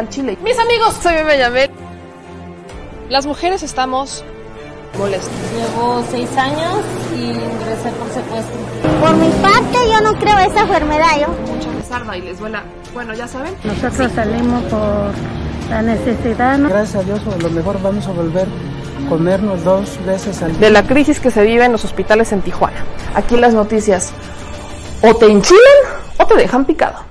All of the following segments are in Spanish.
al Chile. Mis amigos, soy Yamel. Las mujeres estamos molestas. Llevo seis años y ingresé por secuestro. Por mi parte, yo no creo esa enfermedad. Yo. Mucha les y les duela. Bueno, ya saben. Nosotros salimos por la necesidad. ¿no? Gracias a Dios, a lo mejor vamos a volver a comernos dos veces al día. De la crisis que se vive en los hospitales en Tijuana. Aquí las noticias o te enchilan o te dejan picado.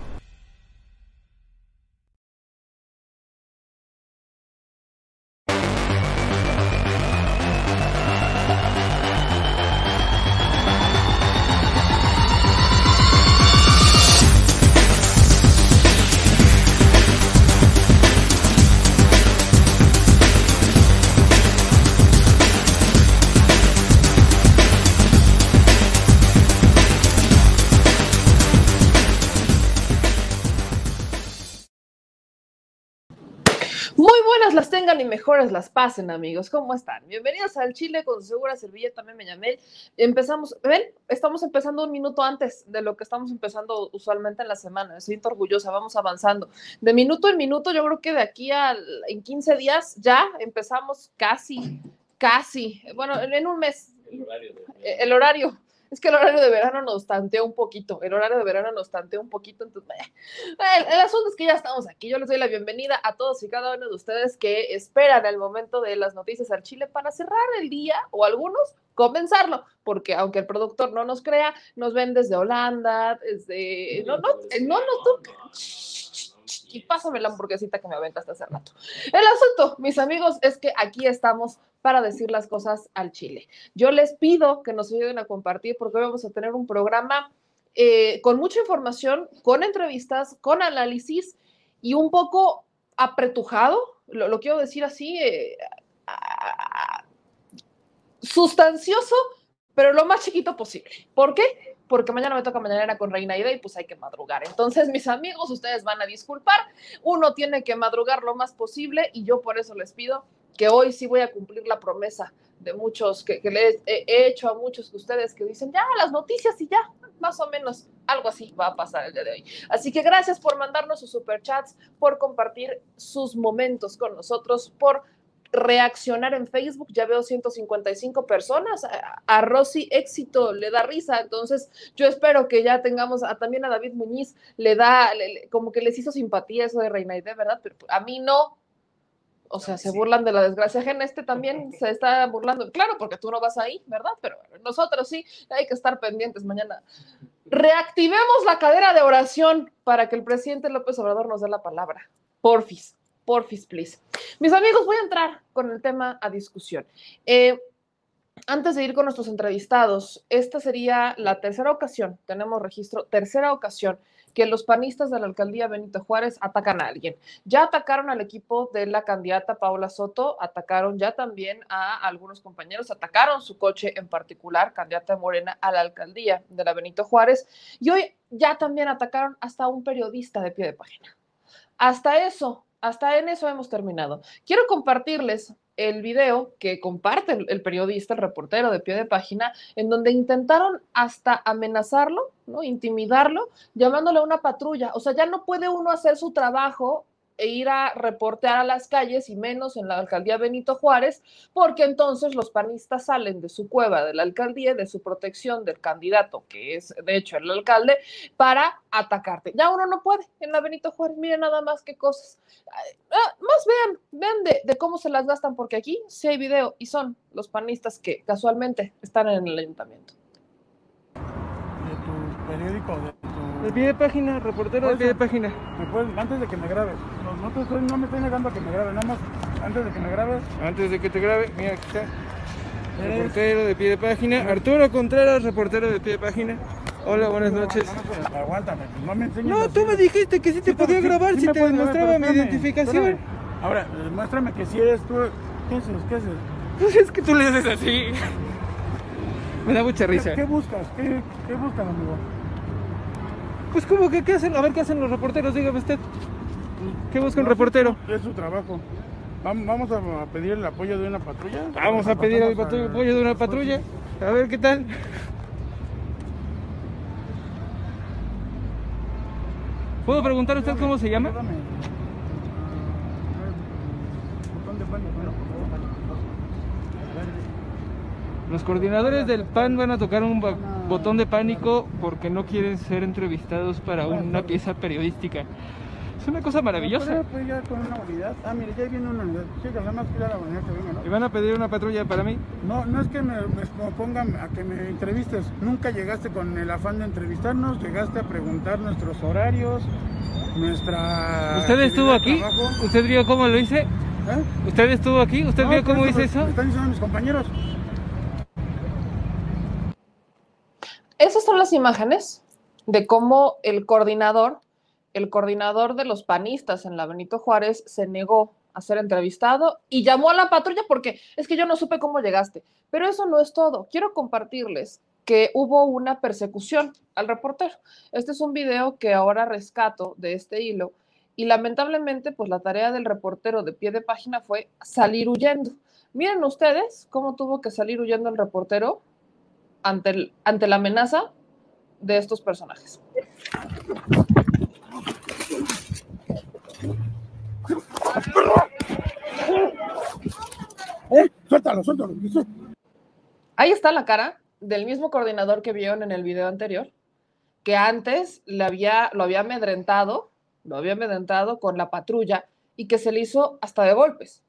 Mejores las pasen, amigos. ¿Cómo están? Bienvenidos al Chile con Segura Servilleta, también me llamé. Empezamos, ven, estamos empezando un minuto antes de lo que estamos empezando usualmente en la semana. Me siento orgullosa, vamos avanzando. De minuto en minuto, yo creo que de aquí a en 15 días ya empezamos casi, casi, bueno, en un mes. El horario. El horario es que el horario de verano nos tantea un poquito, el horario de verano nos tantea un poquito, entonces, el, el, asunto es que ya estamos aquí, yo les doy la bienvenida a todos y cada uno de ustedes que esperan el momento de las noticias al Chile para cerrar el día, o algunos comenzarlo, porque aunque el productor no nos crea, nos ven desde Holanda, desde, no, no, no, no, tú, y pásame la hamburguesita que me aventaste hace rato. El asunto, mis amigos, es que aquí estamos para decir las cosas al Chile. Yo les pido que nos ayuden a compartir porque hoy vamos a tener un programa eh, con mucha información, con entrevistas, con análisis y un poco apretujado, lo, quiero decir así, eh, sustancioso, pero lo más chiquito posible. ¿Por qué? Porque mañana me toca mañana con Reina Ida y pues hay que madrugar. Entonces, mis amigos, ustedes van a disculpar. Uno tiene que madrugar lo más posible y yo por eso les pido que hoy sí voy a cumplir la promesa de muchos que, que les he, he hecho a muchos de ustedes que dicen ya las noticias y ya, más o menos algo así va a pasar el día de hoy. Así que gracias por mandarnos sus superchats, por compartir sus momentos con nosotros, por reaccionar en Facebook, ya veo 155 personas, a, a, Rosy éxito le da risa, entonces yo espero que ya tengamos también a David Muñiz, le da, le, como que les hizo simpatía eso de Reina de ¿verdad? Pero a mí no, o sea, se burlan de la desgracia ajena, este también se está burlando, claro, porque tú no vas ahí, ¿verdad? Pero nosotros sí, hay que estar pendientes mañana. Reactivemos la cadera de oración para que el presidente López Obrador nos dé la palabra. Porfis porfis, please. Mis amigos, voy a entrar con el tema a discusión. Eh, antes de ir con nuestros entrevistados, esta sería la tercera ocasión, tenemos registro, tercera ocasión que los panistas de la alcaldía Benito Juárez atacan a alguien. Ya atacaron al equipo de la candidata Paula Soto, atacaron ya también a algunos compañeros, atacaron su coche en particular, candidata Morena a la alcaldía de la Benito Juárez, y hoy ya también atacaron hasta un periodista de pie de página. Hasta eso hasta en eso hemos terminado. Quiero compartirles el video que comparte el, periodista, el reportero de pie de página, en donde intentaron hasta amenazarlo, ¿no? intimidarlo, llamándole a una patrulla. O sea, ya no puede uno hacer su trabajo ir a reportear a las calles y menos en la alcaldía Benito Juárez, porque entonces los panistas salen de su cueva de la alcaldía, de su protección del candidato, que es de hecho el alcalde, para atacarte. Ya uno no puede en la Benito Juárez, miren nada más qué cosas. Ah, más vean, vean de, de, cómo se las gastan, porque aquí sí hay video y son los panistas que casualmente están en el ayuntamiento. De tu periódico, de tu... De pie de página, reportero de pie de página. ¿Me puedes, antes de que me grabes, no, te estoy, no me estoy negando a que me grabes, nada más antes de que me grabes. Antes de que te grabe, mira, aquí está. Reportero de pie de página. Arturo Contreras, reportero de pie de página. Hola, buenas noches. No, no, aguántame, no me enseñes. No, tú me dijiste que sí te sí, podía sí, grabar sí, si te demostraba mi identificación. Espérame. Ahora, muéstrame que si eres tú. ¿Qué haces? ¿Qué haces? Pues es que tú le haces así. Me da mucha risa. ¿Qué, qué buscas? ¿Qué, ¿Qué buscan, amigo? Pues como que qué hacen, a ver qué hacen los reporteros, dígame usted. ¿Qué busca un no, reportero? Es su trabajo. Vamos a pedir el apoyo de una patrulla. Vamos a pedir el apoyo de una patrulla. A ver qué tal. ¿Puedo preguntar a usted cómo se llama? Los coordinadores del PAN van a tocar un botón de pánico porque no quieren ser entrevistados para una pieza periodística. Una cosa maravillosa. Pues ya con una unidad. Ah, mire, ya viene una unidad. Chicas, nada más cuida la unidad que venga, ¿no? ¿Y van a pedir una patrulla para mí? No, no es que me, me pongan a que me entrevistes. Nunca llegaste con el afán de entrevistarnos, llegaste a preguntar nuestros horarios, nuestra. ¿Usted estuvo aquí? ¿Usted vio cómo lo hice? ¿Eh? ¿Usted estuvo aquí? ¿Usted No, vio por cómo hice eso? Me están diciendo mis compañeros. Esas son las imágenes de cómo el coordinador, el coordinador de los panistas en la Benito Juárez se negó a ser entrevistado y llamó a la patrulla porque es que yo no supe cómo llegaste. Pero eso no es todo. Quiero compartirles que hubo una persecución al reportero. Este es un video que ahora rescato de este hilo y lamentablemente pues la tarea del reportero de pie de página fue salir huyendo. Miren ustedes cómo tuvo que salir huyendo el reportero ante, el- ante la amenaza de estos personajes. ¡Eh! Suéltalo, suéltalo. Ahí está la cara del mismo coordinador que vieron en el video anterior, que antes le había, lo había amedrentado, lo había amedrentado con la patrulla y que se le hizo hasta de golpes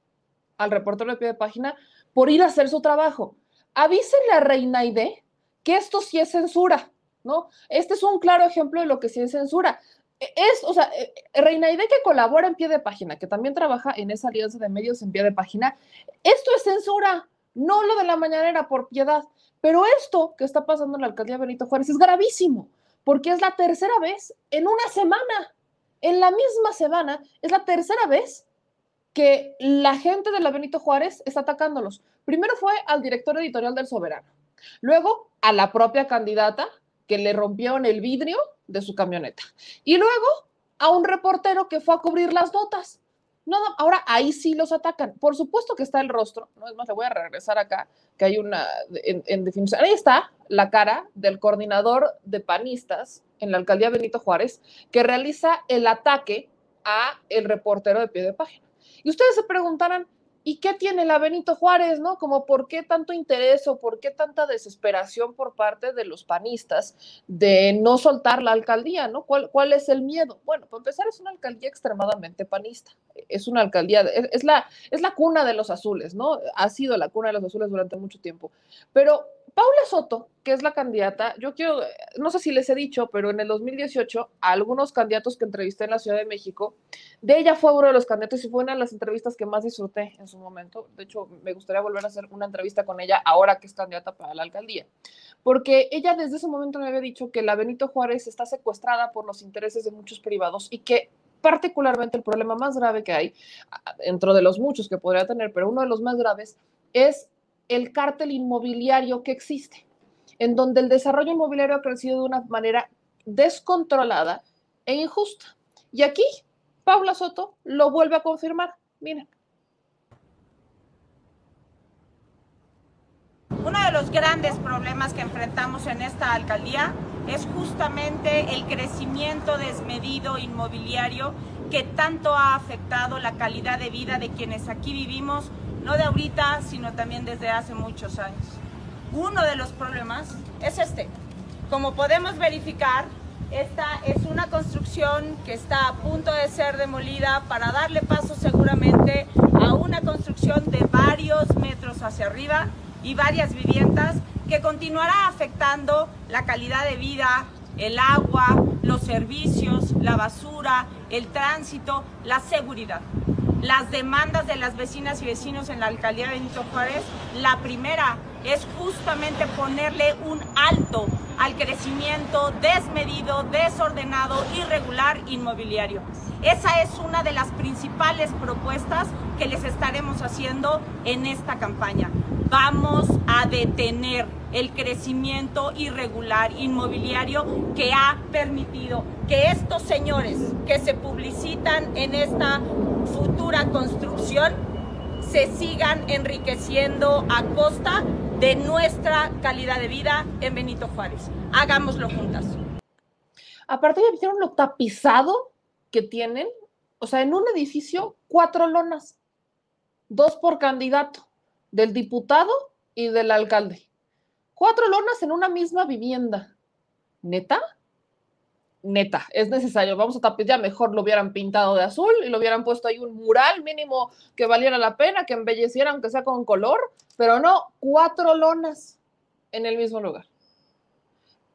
al reportero de pie de página por ir a hacer su trabajo. Avísenle a Reina Aide que esto sí es censura, ¿no? Este es un claro ejemplo de lo que sí es censura. Es, o sea, eh, Reina Aide que colabora en pie de página, que también trabaja en esa alianza de medios en pie de página, esto es censura, no lo de la mañanera por piedad. Pero esto que está pasando en la alcaldía Benito Juárez es gravísimo, porque es la tercera vez en una semana, en la misma semana, es la tercera vez que la gente de la Benito Juárez está atacándolos. Primero fue al director editorial del Soberano, luego a la propia candidata que le rompieron el vidrio de su camioneta y luego a un reportero que fue a cubrir las notas. Nada, ahora ahí sí los atacan. Por supuesto que está el rostro, no es más, le voy a regresar acá, que hay una en, definición. Ahí está la cara del coordinador de panistas en la alcaldía Benito Juárez que realiza el ataque a el reportero de pie de página. Y ustedes se preguntarán, ¿y qué tiene la Benito Juárez, no? Como por qué tanto interés o por qué tanta desesperación por parte de los panistas de no soltar la alcaldía, ¿no? ¿Cuál, cuál es el miedo? Bueno, para empezar, es una alcaldía extremadamente panista. Es una alcaldía, es, es la, es la cuna de los azules, ¿no? Ha sido la cuna de los azules durante mucho tiempo. Pero Paula Soto, que es la candidata, yo quiero, no sé si les he dicho, pero en el 2018, a algunos candidatos que entrevisté en la Ciudad de México, de ella fue uno de los candidatos y fue una de las entrevistas que más disfruté en su momento. De hecho, me gustaría volver a hacer una entrevista con ella ahora que es candidata para la alcaldía. Porque ella desde ese momento me había dicho que la Benito Juárez está secuestrada por los intereses de muchos privados y que particularmente el problema más grave que hay, dentro de los muchos que podría tener, pero uno de los más graves es el cártel inmobiliario que existe, en donde el desarrollo inmobiliario ha crecido de una manera descontrolada e injusta. Y aquí Paula Soto lo vuelve a confirmar. Miren. Uno de los grandes problemas que enfrentamos en esta alcaldía es justamente el crecimiento desmedido inmobiliario que tanto ha afectado la calidad de vida de quienes aquí vivimos, no de ahorita, sino también desde hace muchos años. Uno de los problemas es este. Como podemos verificar, esta es una construcción que está a punto de ser demolida para darle paso seguramente a una construcción de varios metros hacia arriba y varias viviendas que continuará afectando la calidad de vida, el agua, los servicios, la basura, el tránsito, la seguridad. Las demandas de las vecinas y vecinos en la alcaldía de Benito Juárez, la primera es justamente ponerle un alto al crecimiento desmedido, desordenado, irregular inmobiliario. Esa es una de las principales propuestas que les estaremos haciendo en esta campaña. Vamos a detener el crecimiento irregular inmobiliario que ha permitido que estos señores que se publicitan en esta futura construcción se sigan enriqueciendo a costa de nuestra calidad de vida en Benito Juárez. Hagámoslo juntas. Aparte, ya vieron lo tapizado que tienen. O sea, en un edificio, cuatro lonas. dos por candidato, del diputado y del alcalde. Cuatro lonas en una misma vivienda. ¿Neta? Neta, es necesario. Vamos a tapar, ya mejor lo hubieran pintado de azul y lo hubieran puesto ahí un mural mínimo que valiera la pena, que embelleciera, aunque sea con color, pero no, cuatro lonas en el mismo lugar.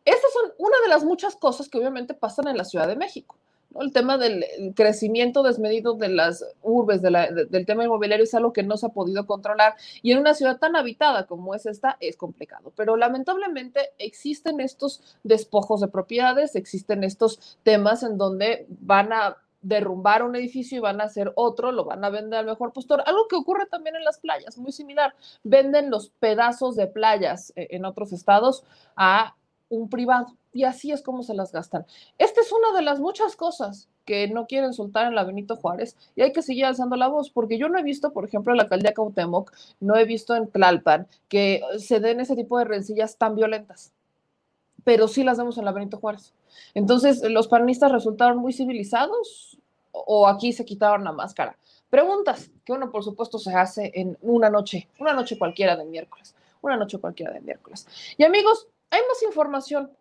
Estas son una de las muchas cosas que obviamente pasan en la Ciudad de México. El tema del crecimiento desmedido de las urbes, de la, de, del tema inmobiliario es algo que no se ha podido controlar y en una ciudad tan habitada como es esta es complicado. Pero lamentablemente existen estos despojos de propiedades, existen estos temas en donde van a derrumbar un edificio y van a hacer otro, lo van a vender al mejor postor. Algo que ocurre también en las playas, muy similar. Venden los pedazos de playas eh, en otros estados a un privado. Y así es como se las gastan. Esta es una de las muchas cosas que no quieren soltar en la Benito Juárez y hay que seguir alzando la voz, porque yo no he visto, por ejemplo, en la alcaldía Cautemoc, no he visto en Tlalpan que se den ese tipo de rencillas tan violentas, pero sí las vemos en la Benito Juárez. Entonces, ¿los panistas resultaron muy civilizados o aquí se quitaron la máscara? Preguntas que uno, por supuesto, se hace en una noche, una noche cualquiera de miércoles, una noche cualquiera de miércoles. Y amigos, hay más información.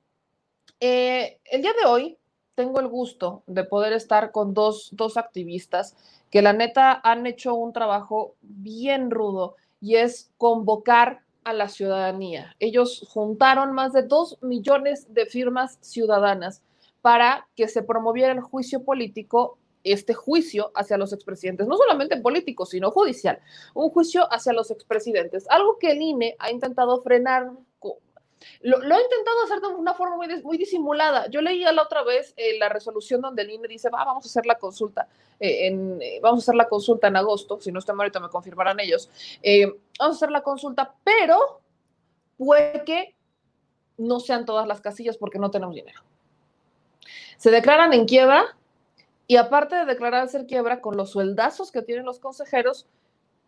Eh, el día de hoy tengo el gusto de poder estar con dos, dos activistas que la neta han hecho un trabajo bien rudo y es convocar a la ciudadanía. Ellos juntaron más de dos millones de firmas ciudadanas para que se promoviera el juicio político, este juicio hacia los expresidentes, no solamente político, sino judicial, un juicio hacia los expresidentes, algo que el INE ha intentado frenar lo, he intentado hacer de una forma muy, muy disimulada. Yo leía la otra vez eh, la resolución donde el INE dice, va, vamos a hacer la consulta, eh, en, eh, vamos a hacer la consulta en agosto, si no estoy ahorita me confirmarán ellos, vamos a hacer la consulta, pero puede que no sean todas las casillas porque no tenemos dinero. Se declaran en quiebra y aparte de declararse en quiebra con los sueldazos que tienen los consejeros,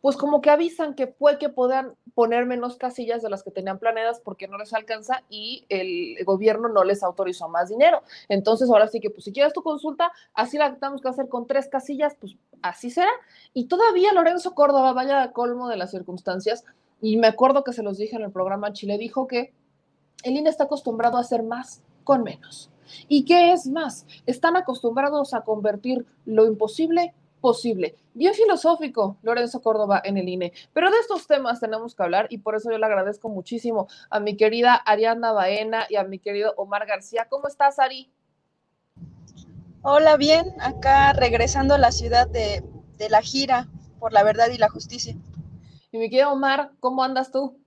pues como que avisan que puede que puedan poner menos casillas de las que tenían planeadas porque no les alcanza y el gobierno no les autorizó más dinero. Entonces, ahora sí que, pues si quieres tu consulta, así la tenemos que hacer con tres casillas, pues así será. Y todavía Lorenzo Córdoba, vaya colmo de las circunstancias, y me acuerdo que se los dije en el programa Chile, dijo que el INE está acostumbrado a hacer más con menos. ¿Y qué es más? Están acostumbrados a convertir lo imposible posible. Bien filosófico, Lorenzo Córdoba en el INE. Pero de estos temas tenemos que hablar y por eso yo le agradezco muchísimo a mi querida Ariana Baena y a mi querido Omar García. ¿Cómo estás, Ari? Hola, bien. Acá regresando a la ciudad de, de la gira por la verdad y la justicia. Y mi querido Omar, ¿cómo andas tú?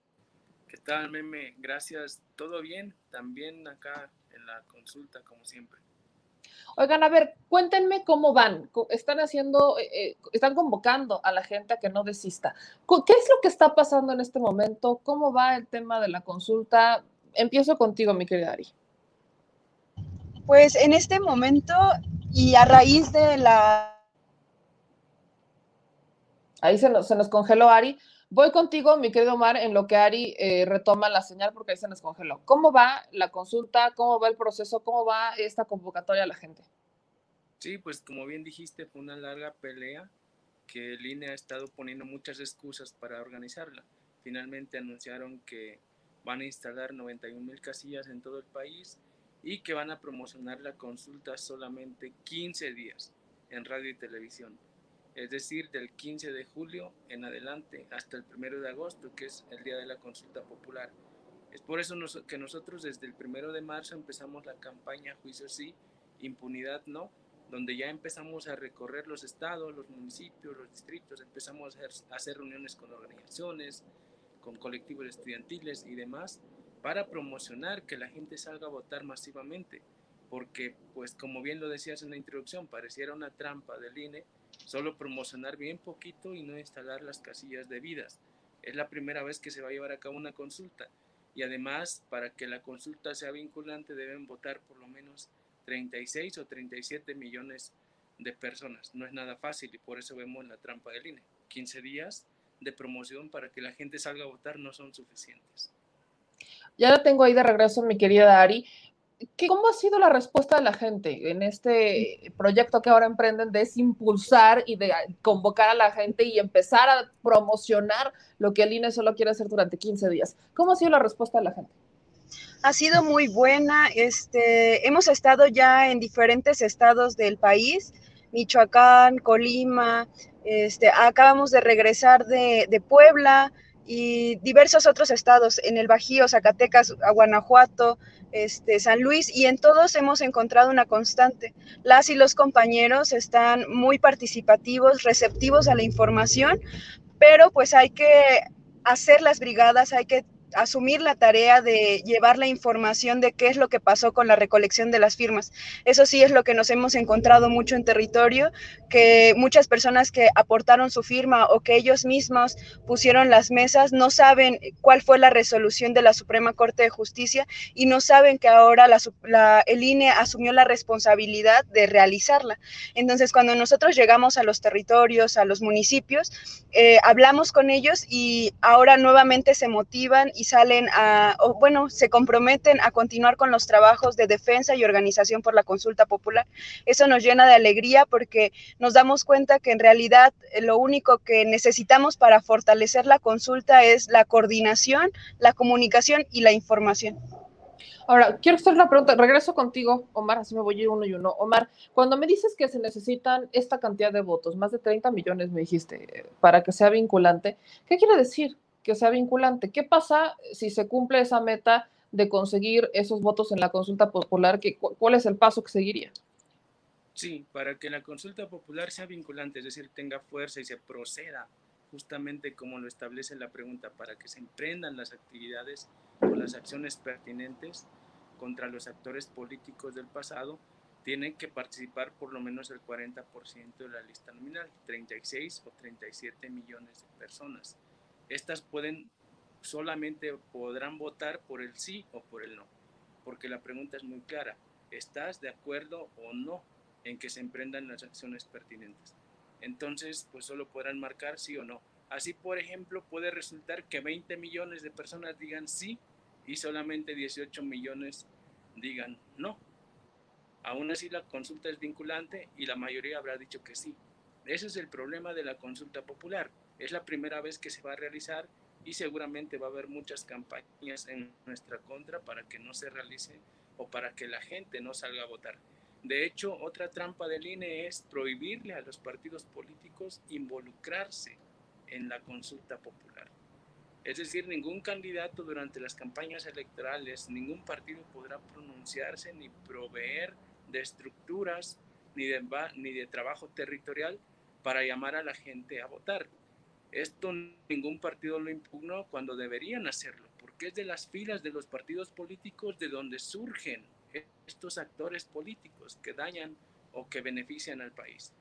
¿Qué tal, meme? Gracias. ¿Todo bien? También acá en la consulta, como siempre. Oigan, a ver, cuéntenme cómo van. Están haciendo, eh, están convocando a la gente a que no desista. ¿Qué es lo que está pasando en este momento? ¿Cómo va el tema de la consulta? Empiezo contigo, mi querida Ari. Pues en este momento y a raíz de la... Ahí se nos, se nos congeló Ari. Voy contigo, mi querido Omar, en lo que Ari eh, retoma la señal porque ahí se nos congeló. ¿Cómo va la consulta? ¿Cómo va el proceso? ¿Cómo va esta convocatoria a la gente? Sí, pues como bien dijiste, fue una larga pelea que el INE ha estado poniendo muchas excusas para organizarla. Finalmente anunciaron que van a instalar 91 mil casillas en todo el país y que van a promocionar la consulta solamente 15 días en radio y televisión es decir, del 15 de julio en adelante hasta el 1 de agosto, que es el día de la consulta popular. Es por eso que nosotros desde el 1 de marzo empezamos la campaña Juicio sí, impunidad no, donde ya empezamos a recorrer los estados, los municipios, los distritos, empezamos a hacer, a hacer reuniones con organizaciones, con colectivos estudiantiles y demás, para promocionar que la gente salga a votar masivamente, porque, pues como bien lo decías en la introducción, pareciera una trampa del INE solo promocionar bien poquito y no instalar las casillas debidas. Es la primera vez que se va a llevar a cabo una consulta y además para que la consulta sea vinculante deben votar por lo menos 36 o 37 millones de personas. No es nada fácil y por eso vemos la trampa del INE. 15 días de promoción para que la gente salga a votar no son suficientes. Ya la tengo ahí de regreso, mi querida Ari. ¿Cómo ha sido la respuesta de la gente en este proyecto que ahora emprenden de impulsar y de convocar a la gente y empezar a promocionar lo que el INE solo quiere hacer durante 15 días? ¿Cómo ha sido la respuesta de la gente? Ha sido muy buena. Este, hemos estado ya en diferentes estados del país, Michoacán, Colima, este, acabamos de regresar de, de Puebla, y diversos otros estados, en el Bajío, Zacatecas, Guanajuato, este, San Luis, y en todos hemos encontrado una constante. Las y los compañeros están muy participativos, receptivos a la información, pero pues hay que hacer las brigadas, hay que asumir la tarea de llevar la información de qué es lo que pasó con la recolección de las firmas. Eso sí es lo que nos hemos encontrado mucho en territorio, que muchas personas que aportaron su firma o que ellos mismos pusieron las mesas no saben cuál fue la resolución de la Suprema Corte de Justicia y no saben que ahora la, el INE asumió la responsabilidad de realizarla. Entonces, cuando nosotros llegamos a los territorios, a los municipios, eh, hablamos con ellos y ahora nuevamente se motivan y salen a, o bueno, se comprometen a continuar con los trabajos de defensa y organización por la consulta popular. Eso nos llena de alegría porque nos damos cuenta que en realidad eh, lo único que necesitamos para fortalecer la consulta es la coordinación, la comunicación y la información. Ahora, quiero hacer una pregunta. Regreso contigo, Omar, así me voy a ir uno y uno. Omar, cuando me dices que se necesitan esta cantidad de votos, más de 30 millones me dijiste, eh, para que sea vinculante, ¿qué quiere decir? Que sea vinculante. ¿Qué pasa si se cumple esa meta de conseguir esos votos en la consulta popular? ¿Cuál es el paso que seguiría? Sí, para que la consulta popular sea vinculante, es decir, tenga fuerza y se proceda justamente como lo establece la pregunta, para que se emprendan las actividades o las acciones pertinentes contra los actores políticos del pasado, tienen que participar por lo menos el 40% de la lista nominal, 36 o 37 millones de personas. Estas pueden, solamente podrán votar por el sí o por el no, porque la pregunta es muy clara. ¿Estás de acuerdo o no en que se emprendan las acciones pertinentes? Entonces, pues solo podrán marcar sí o no. Así, por ejemplo, puede resultar que 20 millones de personas digan sí y solamente 18 millones digan no. Aún así, la consulta es vinculante y la mayoría habrá dicho que sí. Ese es el problema de la consulta popular. Es la primera vez que se va a realizar y seguramente va a haber muchas campañas en nuestra contra para que no se realice o para que la gente no salga a votar. De hecho, otra trampa del INE es prohibirle a los partidos políticos involucrarse en la consulta popular. Es decir, ningún candidato durante las campañas electorales, ningún partido podrá pronunciarse ni proveer de estructuras ni de, ni de trabajo territorial para llamar a la gente a votar. Esto ningún partido lo impugnó cuando deberían hacerlo, porque es de las filas de los partidos políticos de donde surgen estos actores políticos que dañan o que benefician al país.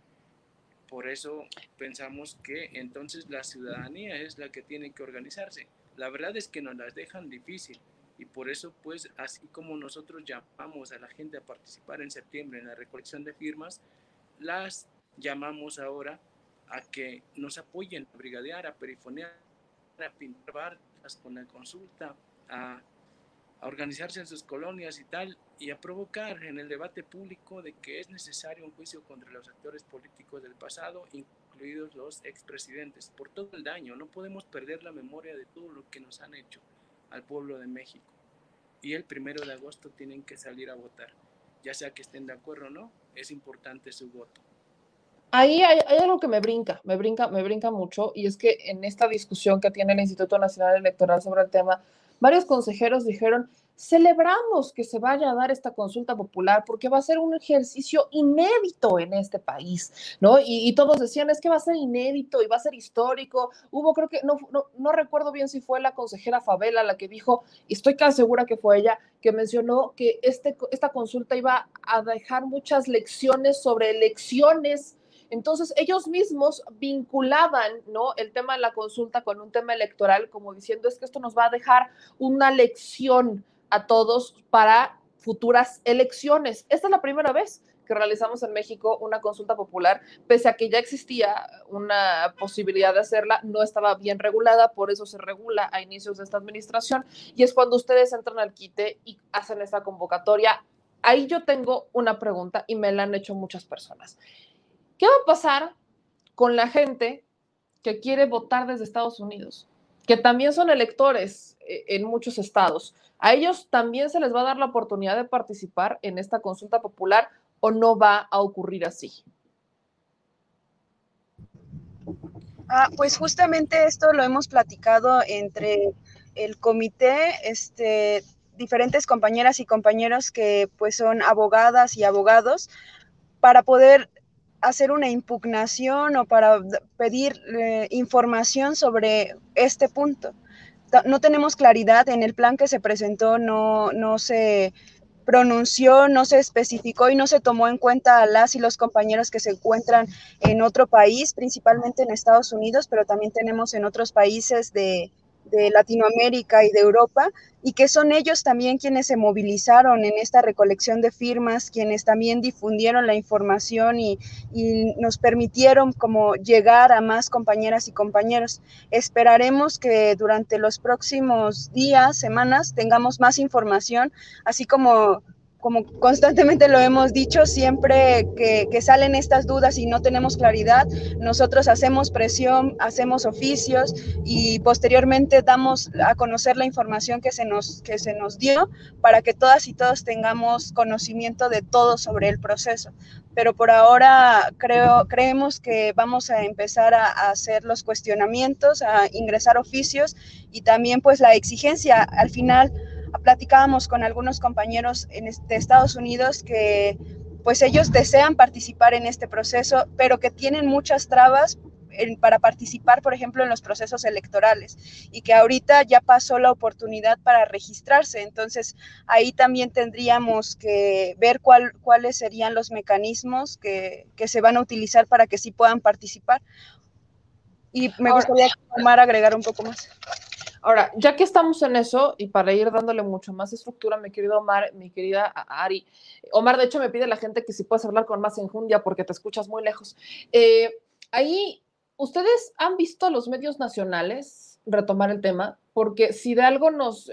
Por eso pensamos que entonces la ciudadanía es la que tiene que organizarse. La verdad es que nos las dejan difícil y por eso pues así como nosotros llamamos a la gente a participar en septiembre en la recolección de firmas, las llamamos ahora a que nos apoyen a brigadear, a perifonear, a pintar barcas con la consulta, a, a organizarse en sus colonias y tal, y a provocar en el debate público de que es necesario un juicio contra los actores políticos del pasado, incluidos los expresidentes, por todo el daño. No podemos perder la memoria de todo lo que nos han hecho al pueblo de México. Y el primero de agosto tienen que salir a votar. Ya sea que estén de acuerdo o no, es importante su voto ahí hay, algo que me brinca, me brinca, me brinca mucho, y es que en esta discusión que tiene el Instituto Nacional Electoral sobre el tema, varios consejeros dijeron, celebramos que se vaya a dar esta consulta popular porque va a ser un ejercicio inédito en este país, ¿no? Y, todos decían, es que va a ser inédito y va a ser histórico. Hubo, creo que, no, no, recuerdo bien si fue la consejera Favela la que dijo, y estoy casi segura que fue ella, que mencionó que este, esta consulta iba a dejar muchas lecciones sobre elecciones entonces, ellos mismos vinculaban ¿no? el tema de la consulta con un tema electoral, como diciendo, es que esto nos va a dejar una lección a todos para futuras elecciones. Esta es la primera vez que realizamos en México una consulta popular, pese a que ya existía una posibilidad de hacerla, no estaba bien regulada, por eso se regula a inicios de esta administración, y es cuando ustedes entran al quite y hacen esta convocatoria ahí yo tengo una pregunta y me la han hecho muchas personas. ¿Qué va a pasar con la gente que quiere votar desde Estados Unidos? Que también son electores eh, en muchos estados. ¿A ellos también se les va a dar la oportunidad de participar en esta consulta popular o no va a ocurrir así? Ah, pues justamente esto lo hemos platicado entre el comité, este, diferentes compañeras y compañeros que pues son abogadas y abogados para poder hacer una impugnación o para pedir eh, información sobre este punto. No tenemos claridad en el plan que se presentó, no, no se pronunció, no se especificó y no se tomó en cuenta a las y los compañeros que se encuentran en otro país, principalmente en Estados Unidos, pero también tenemos en otros países de, de Latinoamérica y de Europa, y que son ellos también quienes se movilizaron en esta recolección de firmas, quienes también difundieron la información y, y, nos permitieron como llegar a más compañeras y compañeros. Esperaremos que durante los próximos días, semanas, tengamos más información, así como como constantemente lo hemos dicho, siempre que, salen estas dudas y no tenemos claridad, nosotros hacemos presión, hacemos oficios y posteriormente damos a conocer la información que se nos, que se nos dio para que todas y todos tengamos conocimiento de todo sobre el proceso. Pero por ahora creemos que vamos a empezar a, a hacer los cuestionamientos, a ingresar oficios y también pues la exigencia al final platicábamos con algunos compañeros en de Estados Unidos que pues ellos desean participar en este proceso, pero que tienen muchas trabas para participar, por ejemplo, en los procesos electorales y que ahorita ya pasó la oportunidad para registrarse. Entonces, ahí también tendríamos que ver cuál, cuáles serían los mecanismos que, que, se van a utilizar para que sí puedan participar. Y me gustaría, Omar, agregar un poco más. Ahora, ya que estamos en eso, y para ir dándole mucho más estructura, mi querido Omar, mi querida Ari, Omar, de hecho, me pide la gente que si puedes hablar con más enjundia porque te escuchas muy lejos. Eh, ahí, ¿ustedes han visto los medios nacionales retomar el tema? Porque si de algo nos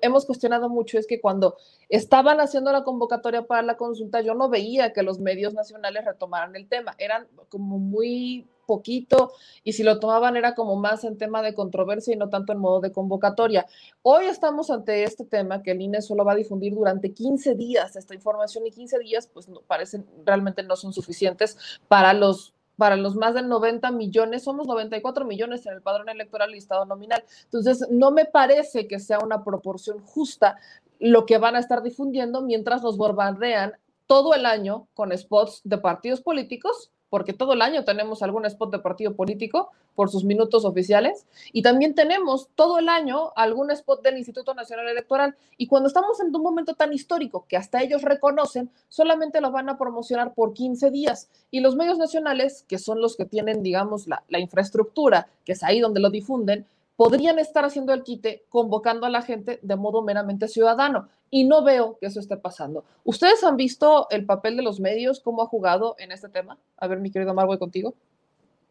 hemos cuestionado mucho es que cuando estaban haciendo la convocatoria para la consulta, yo no veía que los medios nacionales retomaran el tema. Eran como muy poquito y si lo tomaban era como más en tema de controversia y no tanto en modo de convocatoria. Hoy estamos ante este tema que el INE solo va a difundir durante 15 días esta información y 15 días pues no, parecen realmente no son suficientes para los para los más de 90 millones, somos 94 millones en el padrón electoral listado nominal. Entonces, no me parece que sea una proporción justa lo que van a estar difundiendo mientras nos bombardean todo el año con spots de partidos políticos porque todo el año tenemos algún spot de partido político por sus minutos oficiales y también tenemos todo el año algún spot del Instituto Nacional Electoral. Y cuando estamos en un momento tan histórico que hasta ellos reconocen, solamente lo van a promocionar por 15 días. Y los medios nacionales, que son los que tienen, digamos, la, la infraestructura, que es ahí donde lo difunden, podrían estar haciendo el quite convocando a la gente de modo meramente ciudadano. Y no veo que eso esté pasando. ¿Ustedes han visto el papel de los medios, cómo ha jugado en este tema? A ver, mi querido Mar, contigo.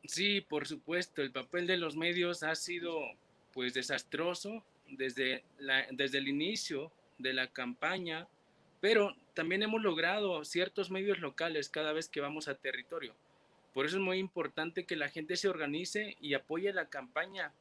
Sí, por supuesto, el papel de los medios ha sido pues desastroso desde, desde el inicio de la campaña, pero también hemos logrado ciertos medios locales cada vez que vamos a territorio. Por eso es muy importante que la gente se organice y apoye la campaña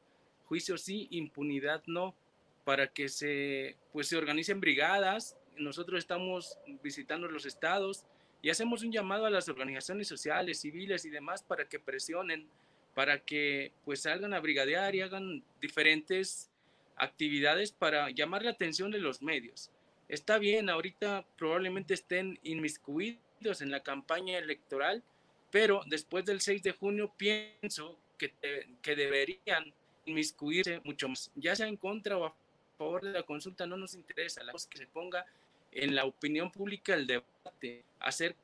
juicio sí, impunidad no, para que se, pues, se organicen brigadas. Nosotros estamos visitando los estados y hacemos un llamado a las organizaciones sociales, civiles y demás para que presionen, para que pues salgan a brigadear y hagan diferentes actividades para llamar la atención de los medios. Está bien, ahorita probablemente estén inmiscuidos en la campaña electoral, pero después del 6 de junio pienso que, que deberían inmiscuirse mucho más, ya sea en contra o a favor de la consulta, no nos interesa, la cosa que se ponga en la opinión pública el debate acerca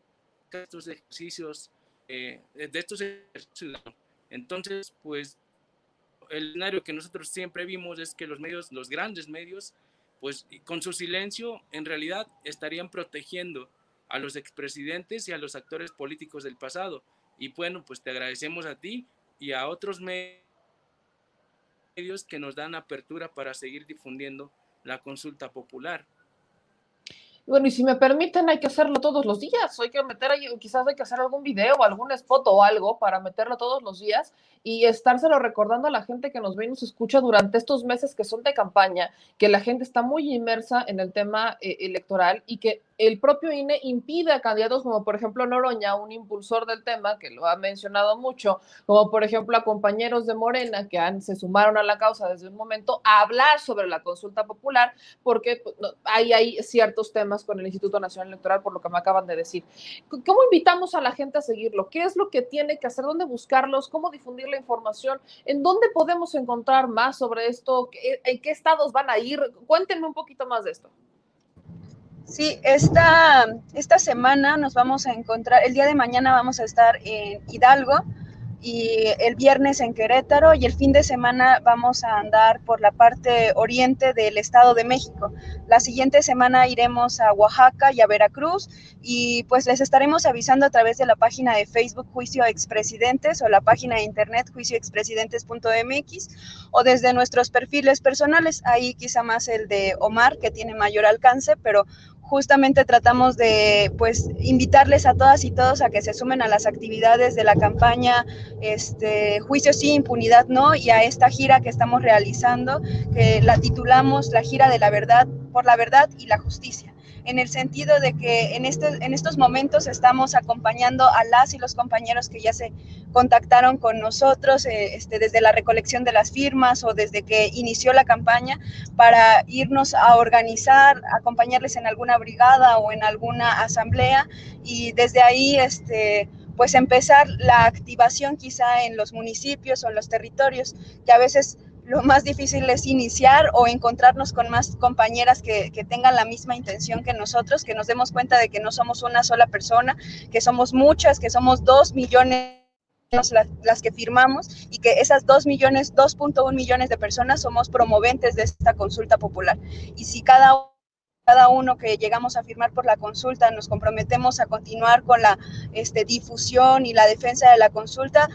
de estos ejercicios, eh, de estos ejercicios. Entonces, pues el escenario que nosotros siempre vimos es que los medios, los grandes medios, pues con su silencio en realidad estarían protegiendo a los expresidentes y a los actores políticos del pasado. Y bueno, pues te agradecemos a ti y a otros medios que nos dan apertura para seguir difundiendo la consulta popular. Bueno, y si me permiten, hay que hacerlo todos los días. Hay que meter quizás hay que hacer algún video, algún spot o algo para meterlo todos los días y estárselo recordando a la gente que nos ve y nos escucha durante estos meses que son de campaña, que la gente está muy inmersa en el tema eh, electoral y que el propio INE impide a candidatos como por ejemplo Noroña, un impulsor del tema que lo ha mencionado mucho, como por ejemplo a compañeros de Morena que han, se sumaron a la causa desde un momento, a hablar sobre la consulta popular, porque pues, hay, hay ciertos temas con el Instituto Nacional Electoral, por lo que me acaban de decir. ¿Cómo invitamos a la gente a seguirlo? ¿Qué es lo que tiene que hacer? ¿Dónde buscarlos? ¿Cómo difundir la información? ¿En dónde podemos encontrar más sobre esto? ¿En qué estados van a ir? Cuéntenme un poquito más de esto. Sí, esta, esta semana nos vamos a encontrar, el día de mañana vamos a estar en Hidalgo y el viernes en Querétaro y el fin de semana vamos a andar por la parte oriente del Estado de México. La siguiente semana iremos a Oaxaca y a Veracruz y pues les estaremos avisando a través de la página de Facebook Juicio Expresidentes o la página de internet juicioexpresidentes.mx o desde nuestros perfiles personales, ahí quizá más el de Omar que tiene mayor alcance, pero justamente tratamos de pues invitarles a todas y todos a que se sumen a las actividades de la campaña este juicio sí impunidad no y a esta gira que estamos realizando que la titulamos la gira de la verdad por la verdad y la justicia en el sentido de que en, este, en estos momentos estamos acompañando a las y los compañeros que ya se contactaron con nosotros eh, este, desde la recolección de las firmas o desde que inició la campaña para irnos a organizar, acompañarles en alguna brigada o en alguna asamblea y desde ahí este, pues empezar la activación quizá en los municipios o en los territorios que a veces lo más difícil es iniciar o encontrarnos con más compañeras que, tengan la misma intención que nosotros, que nos demos cuenta de que no somos una sola persona, que somos muchas, que somos dos millones las, que firmamos y que esas dos millones, 2.1 millones de personas somos promoventes de esta consulta popular. Y si cada cada uno que llegamos a firmar por la consulta nos comprometemos a continuar con la este, difusión y la defensa de la consulta,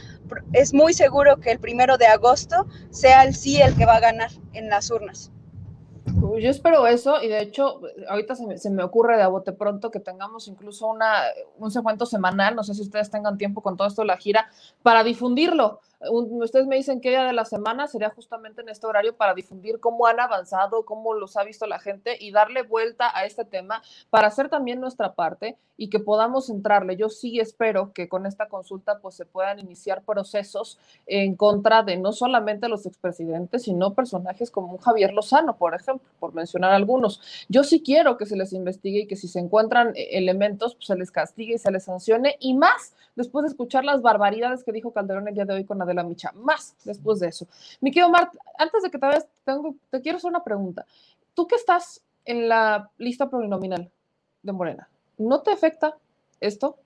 es muy seguro que el primero de agosto sea el sí el que va a ganar en las urnas. Yo espero eso y de hecho ahorita se me, se me, ocurre de a bote pronto que tengamos incluso una, un segmento semanal, no sé si ustedes tengan tiempo con todo esto de la gira, para difundirlo ustedes me dicen que día de la semana sería justamente en este horario para difundir cómo han avanzado, cómo los ha visto la gente y darle vuelta a este tema para hacer también nuestra parte y que podamos entrarle. Yo sí espero que con esta consulta pues se puedan iniciar procesos en contra de no solamente los expresidentes, sino personajes como Javier Lozano, por ejemplo, por mencionar algunos. Yo sí quiero que se les investigue y que si se encuentran eh, elementos, pues se les castigue y se les sancione y más después de escuchar las barbaridades que dijo Calderón el día de hoy con de la Micha, más después de eso. Mi querido Mart, antes de que te vayas, tengo, te quiero hacer una pregunta. Tú que estás en la lista plurinominal de Morena, ¿no te afecta esto?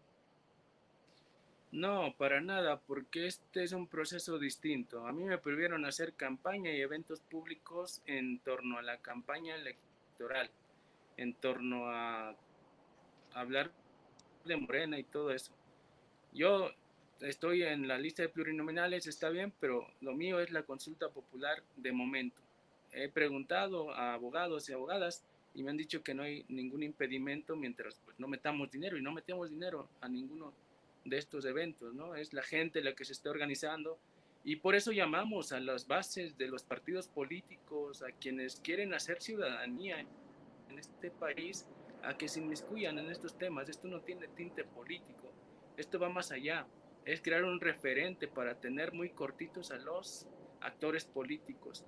No, para nada, porque este es un proceso distinto. A mí me prohibieron hacer campaña y eventos públicos en torno a la campaña electoral, en torno a hablar de Morena y todo eso. Yo estoy en la lista de plurinominales, está bien, pero lo mío es la consulta popular de momento. He preguntado a abogados y abogadas y me han dicho que no hay ningún impedimento mientras pues, no metamos dinero y no metemos dinero a ninguno de estos eventos, ¿no? Es la gente la que se está organizando y por eso llamamos a las bases de los partidos políticos, a quienes quieren hacer ciudadanía en este país, a que se inmiscuyan en estos temas. Esto no tiene tinte político, esto va más allá es crear un referente para tener muy cortitos a los actores políticos,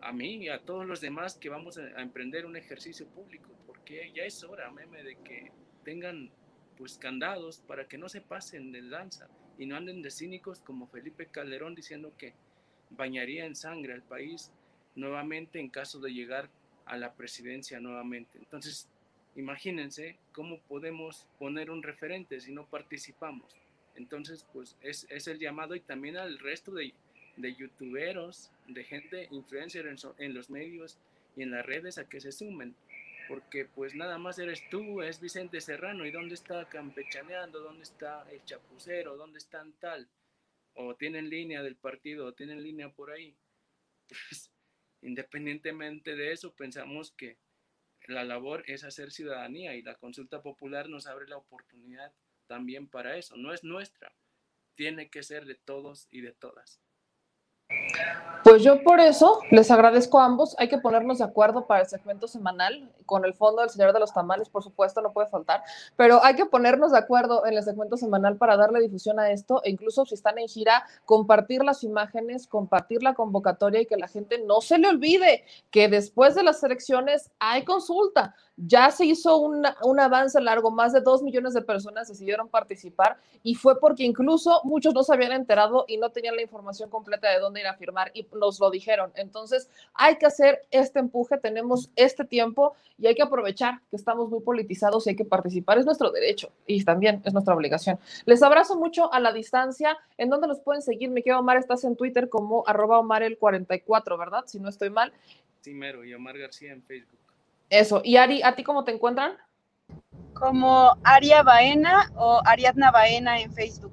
a mí y a todos los demás que vamos a, emprender un ejercicio público, porque ya es hora, meme, de que tengan pues candados para que no se pasen de lanza y no anden de cínicos como Felipe Calderón diciendo que bañaría en sangre al país nuevamente en caso de llegar a la presidencia nuevamente. Entonces, imagínense cómo podemos poner un referente si no participamos. Entonces, pues es, es el llamado y también al resto de, de youtuberos, de gente influencer en, en, los medios y en las redes a que se sumen. Porque pues nada más eres tú, es Vicente Serrano, ¿y dónde está campechaneando? ¿Dónde está el chapucero? ¿Dónde están tal? O tienen línea del partido, o tienen línea por ahí. Pues independientemente de eso, pensamos que la labor es hacer ciudadanía y la consulta popular nos abre la oportunidad también para eso. No es nuestra, tiene que ser de todos y de todas. Pues yo por eso les agradezco a ambos. Hay que ponernos de acuerdo para el segmento semanal, con el fondo del Señor de los Tamales, por supuesto, no puede faltar, pero hay que ponernos de acuerdo en el segmento semanal para darle difusión a esto, e incluso si están en gira, compartir las imágenes, compartir la convocatoria y que la gente no se le olvide que después de las elecciones hay consulta ya se hizo un, avance largo, más de dos millones de personas decidieron participar y fue porque incluso muchos no se habían enterado y no tenían la información completa de dónde ir a firmar y nos lo dijeron. Entonces hay que hacer este empuje, tenemos este tiempo y hay que aprovechar que estamos muy politizados y hay que participar, es nuestro derecho y también es nuestra obligación. Les abrazo mucho a la distancia, en donde los pueden seguir, me quedo Omar, estás en Twitter como arroba Omar el 44, ¿verdad? Si no estoy mal. Sí, mero, y Omar García en Facebook. Eso. ¿Y Ari, a ti cómo te encuentran? Como Aria Baena o Ariadna Baena en Facebook.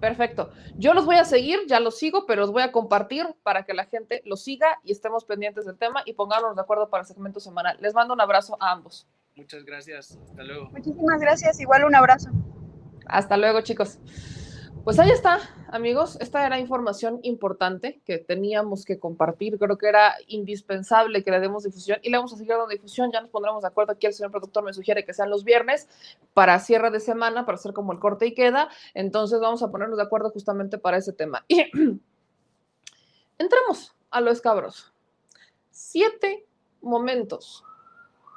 Perfecto. Yo los voy a seguir, ya los sigo, pero los voy a compartir para que la gente los siga y estemos pendientes del tema y pongámonos de acuerdo para el segmento semanal. Les mando un abrazo a ambos. Muchas gracias. Hasta luego. Muchísimas gracias. Igual un abrazo. Hasta luego, chicos. Pues ahí está, amigos. Esta era información importante que teníamos que compartir. Creo que era indispensable que le demos difusión y le vamos a seguir dando difusión. Ya nos pondremos de acuerdo. Aquí el señor productor me sugiere que sean los viernes para cierre de semana, para hacer como el corte y queda. Entonces vamos a ponernos de acuerdo justamente para ese tema. Y entremos a lo escabroso. Siete momentos.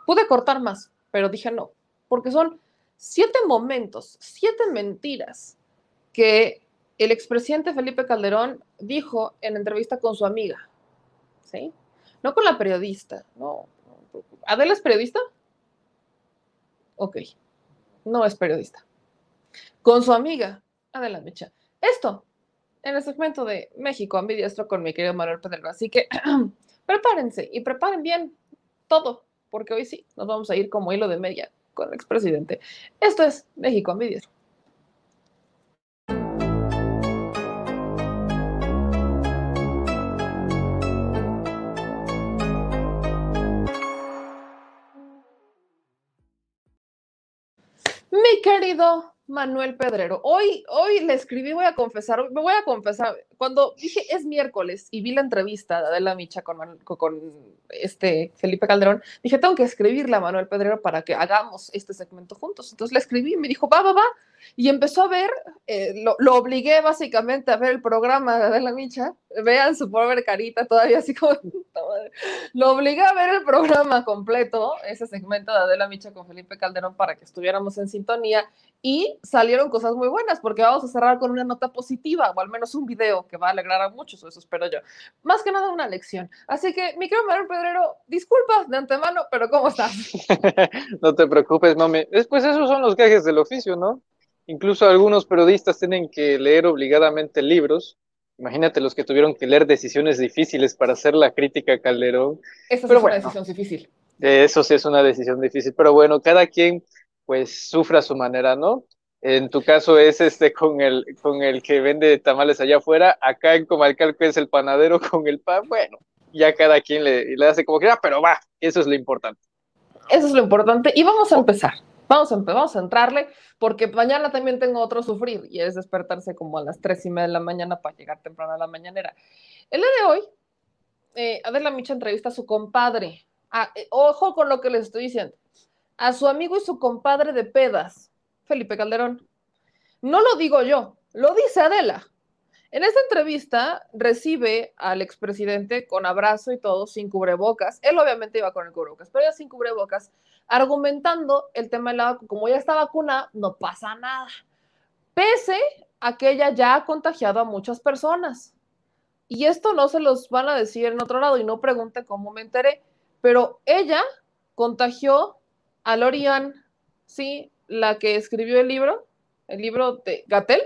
Pude cortar más, pero dije no, porque son siete momentos, siete mentiras que el expresidente Felipe Calderón dijo en entrevista con su amiga, ¿sí? No con la periodista, no. ¿Adela es periodista? Ok, no es periodista. Con su amiga, Adela Mecha. Esto, en el segmento de México ambidiestro con mi querido Manuel Pedro. Así que prepárense y preparen bien todo, porque hoy sí nos vamos a ir como hilo de media con el expresidente. Esto es México ambidiestro. Querido Manuel Pedrero, hoy, hoy le escribí, voy a confesar, me voy a confesar, cuando dije es miércoles y vi la entrevista de Adela Micha con, con este Felipe Calderón, dije tengo que escribirle a Manuel Pedrero para que hagamos este segmento juntos. Entonces le escribí y me dijo, va, va, va, y empezó a ver, eh, lo, lo, obligué básicamente a ver el programa de Adela Micha, vean su pobre carita todavía así como, lo obligué a ver el programa completo, ese segmento de Adela Micha con Felipe Calderón para que estuviéramos en sintonía. Y salieron cosas muy buenas porque vamos a cerrar con una nota positiva o al menos un video que va a alegrar a muchos, eso espero yo. Más que nada una lección. Así que, mi querido Manuel Pedrero, disculpa de antemano, pero ¿cómo estás? no te preocupes, mami. Después esos son los gajes del oficio, ¿no? Incluso algunos periodistas tienen que leer obligadamente libros. Imagínate los que tuvieron que leer decisiones difíciles para hacer la crítica a Calderón. Esa es una decisión difícil. Eso sí es una decisión difícil, pero bueno, cada quien pues sufra a su manera, ¿no? En tu caso es este con el, con el que vende tamales allá afuera, acá en Comalcalco es el panadero con el pan, bueno, ya cada quien le, le hace como quiera, pero va, eso es lo importante. Eso es lo importante y vamos a empezar. Vamos a, vamos a entrarle, porque mañana también tengo otro sufrir y es despertarse como a las tres y media de la mañana para llegar temprano a la mañanera. El día de hoy, eh, Adela Micha entrevista a su compadre. Ah, eh, ojo con lo que les estoy diciendo. A su amigo y su compadre de pedas, Felipe Calderón. No lo digo yo, lo dice Adela. En esta entrevista recibe al expresidente con abrazo y todo, sin cubrebocas. Él obviamente iba con el cubrebocas, pero ya sin cubrebocas, argumentando el tema de la vacuna. Como ya está vacunada, no pasa nada. Pese a que ella ya ha contagiado a muchas personas. Y esto no se los van a decir en otro lado y no pregunte cómo me enteré, pero ella contagió a Lorian, sí, la que escribió el libro, el libro de Gatel.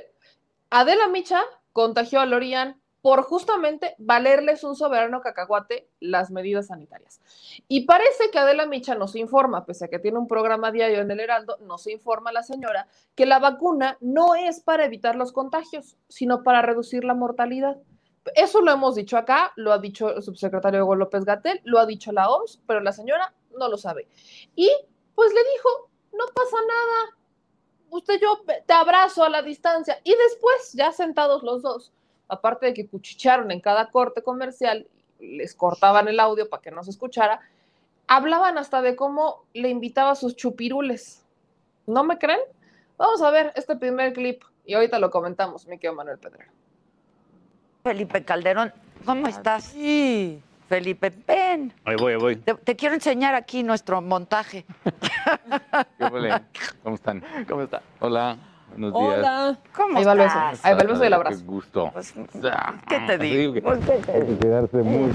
Adela Micha contagió a Lorian por justamente valerles un soberano cacahuate las medidas sanitarias. Y parece que Adela Micha no se informa, pese a que tiene un programa diario en el Heraldo, no se informa la señora que la vacuna no es para evitar los contagios, sino para reducir la mortalidad. Eso lo hemos dicho acá, lo ha dicho el subsecretario Hugo López Gatel, lo ha dicho la OMS, pero la señora no lo sabe. Y pues le dijo, no pasa nada, usted yo te abrazo a la distancia. Y después, ya sentados los dos, aparte de que cuchicharon en cada corte comercial, les cortaban el audio para que no se escuchara, hablaban hasta de cómo le invitaba a sus chupirules. ¿No me creen? Vamos a ver este primer clip y ahorita lo comentamos, mi querido Manuel Pedrero. Felipe Calderón, ¿cómo estás? Sí. Felipe, ven. Ahí voy, ahí voy. Te, te quiero enseñar aquí nuestro montaje. ¿Qué huele? ¿Cómo están? ¿Cómo está? Hola, buenos días. Hola. ¿Cómo Ahí va el beso. estás? Ahí va el beso y el Qué abrazo. gusto. ¿Qué te digo? Sí, que- Pues, ¿qué te hay que digo? quedarse muy...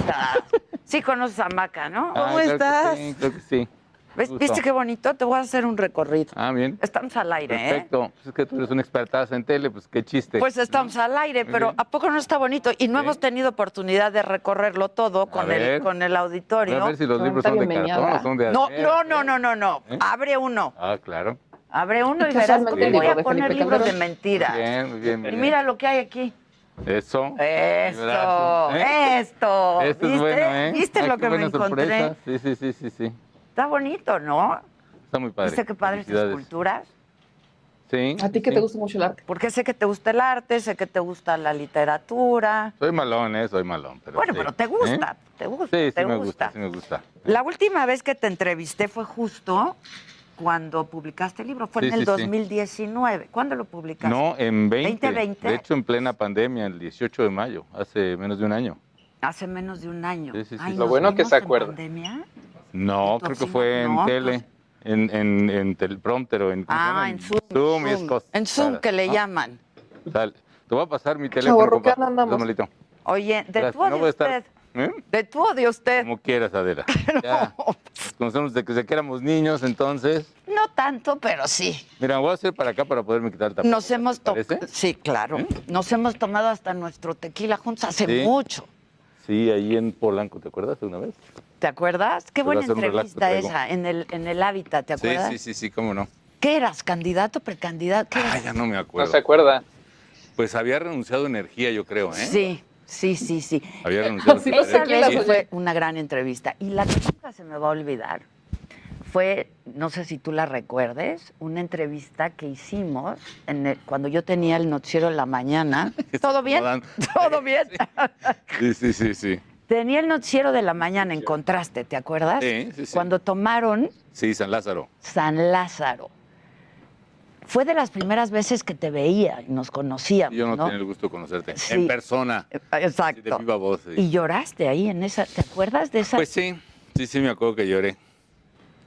Sí conoces a Maca, ¿no? Ah, ¿Cómo claro que estás? sí, creo que sí. ¿Ves-. ¿Viste qué bonito? Te voy a hacer un recorrido. Ah, bien. Estamos al aire, ¿eh? Perfecto. Pues es que tú eres una expertaza en tele, pues qué chiste. Pues estamos al aire, pero bien. ¿a poco no está bonito? Y no hemos tenido oportunidad de recorrerlo todo con, el, con el auditorio. A ver si los libros son de cartón o son de No, no, no, no, no, no. ¿Eh? Abre uno. Ah, claro. Abre uno y verás cómo voy a poner Felipe libros de mentiras. Bien, muy bien, muy Y bien. mira lo que hay aquí. Eso. Esto, ¿eh? esto. Esto es ¿Viste? bueno, ¿eh? ¿Viste Ay, lo que me encontré? sorpresa. Sí, sí, sí, sí, sí. Está bonito, ¿no? Está muy padre. ¿Viste qué padres esculturas? Sí. A ti que sí. te gusta mucho el arte. Porque sé que te gusta el arte, sé que te gusta la literatura. Soy malón, ¿eh? Soy malón. Pero Bueno, sí. pero te gusta, ¿Eh? te gusta, Sí, sí te me gusta. gusta, sí me gusta. La última vez que te entrevisté fue justo cuando publicaste el libro, fue Sí, en el sí, sí. 2019. ¿Cuándo lo publicaste? No, en 20. 2020. De hecho, en plena pandemia, el 18 de mayo, hace menos de un año. Hace menos de un año. Sí, sí, sí. Ay, Lo ¿nos bueno que se en acuerda. pandemia? No, ¿Y tu creo que fue en No, tele, en, en, en teleprompter o en... ¿cómo se Ah, en Zoom. Zoom y es Zoom. cosas En Zoom que le ¿no? llaman. Te voy a pasar mi teléfono, compa. Oye, de o no usted. ¿Eh? De tú o de usted. Como quieras, Adela. Ya. Nos conocemos desde que éramos niños, entonces... No tanto, pero sí. Mira, voy a hacer para acá para poderme quitar el tapabocas, Nos hemos ¿te tomado. Sí, claro. Nos hemos tomado hasta nuestro tequila juntos hace Sí. mucho. Sí, ahí en Polanco, ¿te acuerdas de una vez? ¿Te acuerdas? Qué buena entrevista esa, en el, en el hábitat, ¿te Sí, acuerdas? sí, sí, sí, cómo no. ¿Qué eras? ¿Candidato, precandidato? ¿Qué Ah, eras? ya no me No acuerdo. se acuerda. Pues había renunciado a energía, yo creo, ¿eh? Sí, sí, sí, sí. Había renunciado Así a Esa vez oye. fue una gran entrevista. Y la que nunca se me va a olvidar fue, no sé si tú la recuerdes, una entrevista que hicimos en el- cuando yo tenía el noticiero en la mañana. ¿Todo bien? ¿Todo bien? Sí, sí, sí, sí. Tenía el noticiero de la mañana en contraste, ¿te acuerdas? Sí, sí, sí. Cuando tomaron Sí, San Lázaro. San Lázaro. Fue de las primeras veces que te veía y nos conocíamos, yo no, ¿no? tenía el gusto de conocerte. Sí. En persona. Eh, Sí, de Exacto. viva voz. sí. Y lloraste ahí en esa, ¿te acuerdas de esa? Pues sí, sí, sí, me acuerdo que lloré.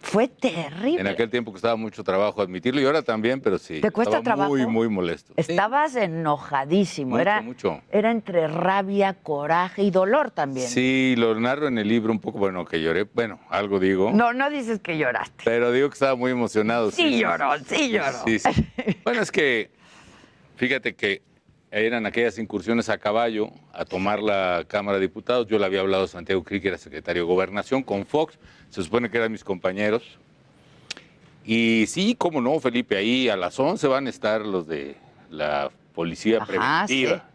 Fue terrible. En aquel tiempo costaba mucho trabajo admitirlo y ahora también, pero sí. ¿Te cuesta estaba trabajo? Muy, muy molesto. Sí, Estabas enojadísimo. mucho, era, mucho. era entre rabia, coraje y dolor también. Sí, lo narro en el libro un poco, bueno, que lloré, bueno, algo digo. No, no dices que lloraste. Pero digo que estaba muy emocionado. Sí, lloró, sí lloró. Sí, sí. Bueno, es que, fíjate que eran aquellas incursiones a caballo a tomar la Cámara de Diputados. Yo le había hablado a Santiago Krieg, que era secretario de Gobernación, con Fox. Se supone que eran mis compañeros. Y sí, cómo no, Felipe, ahí a las 11 van a estar los de la Policía Ajá, Preventiva.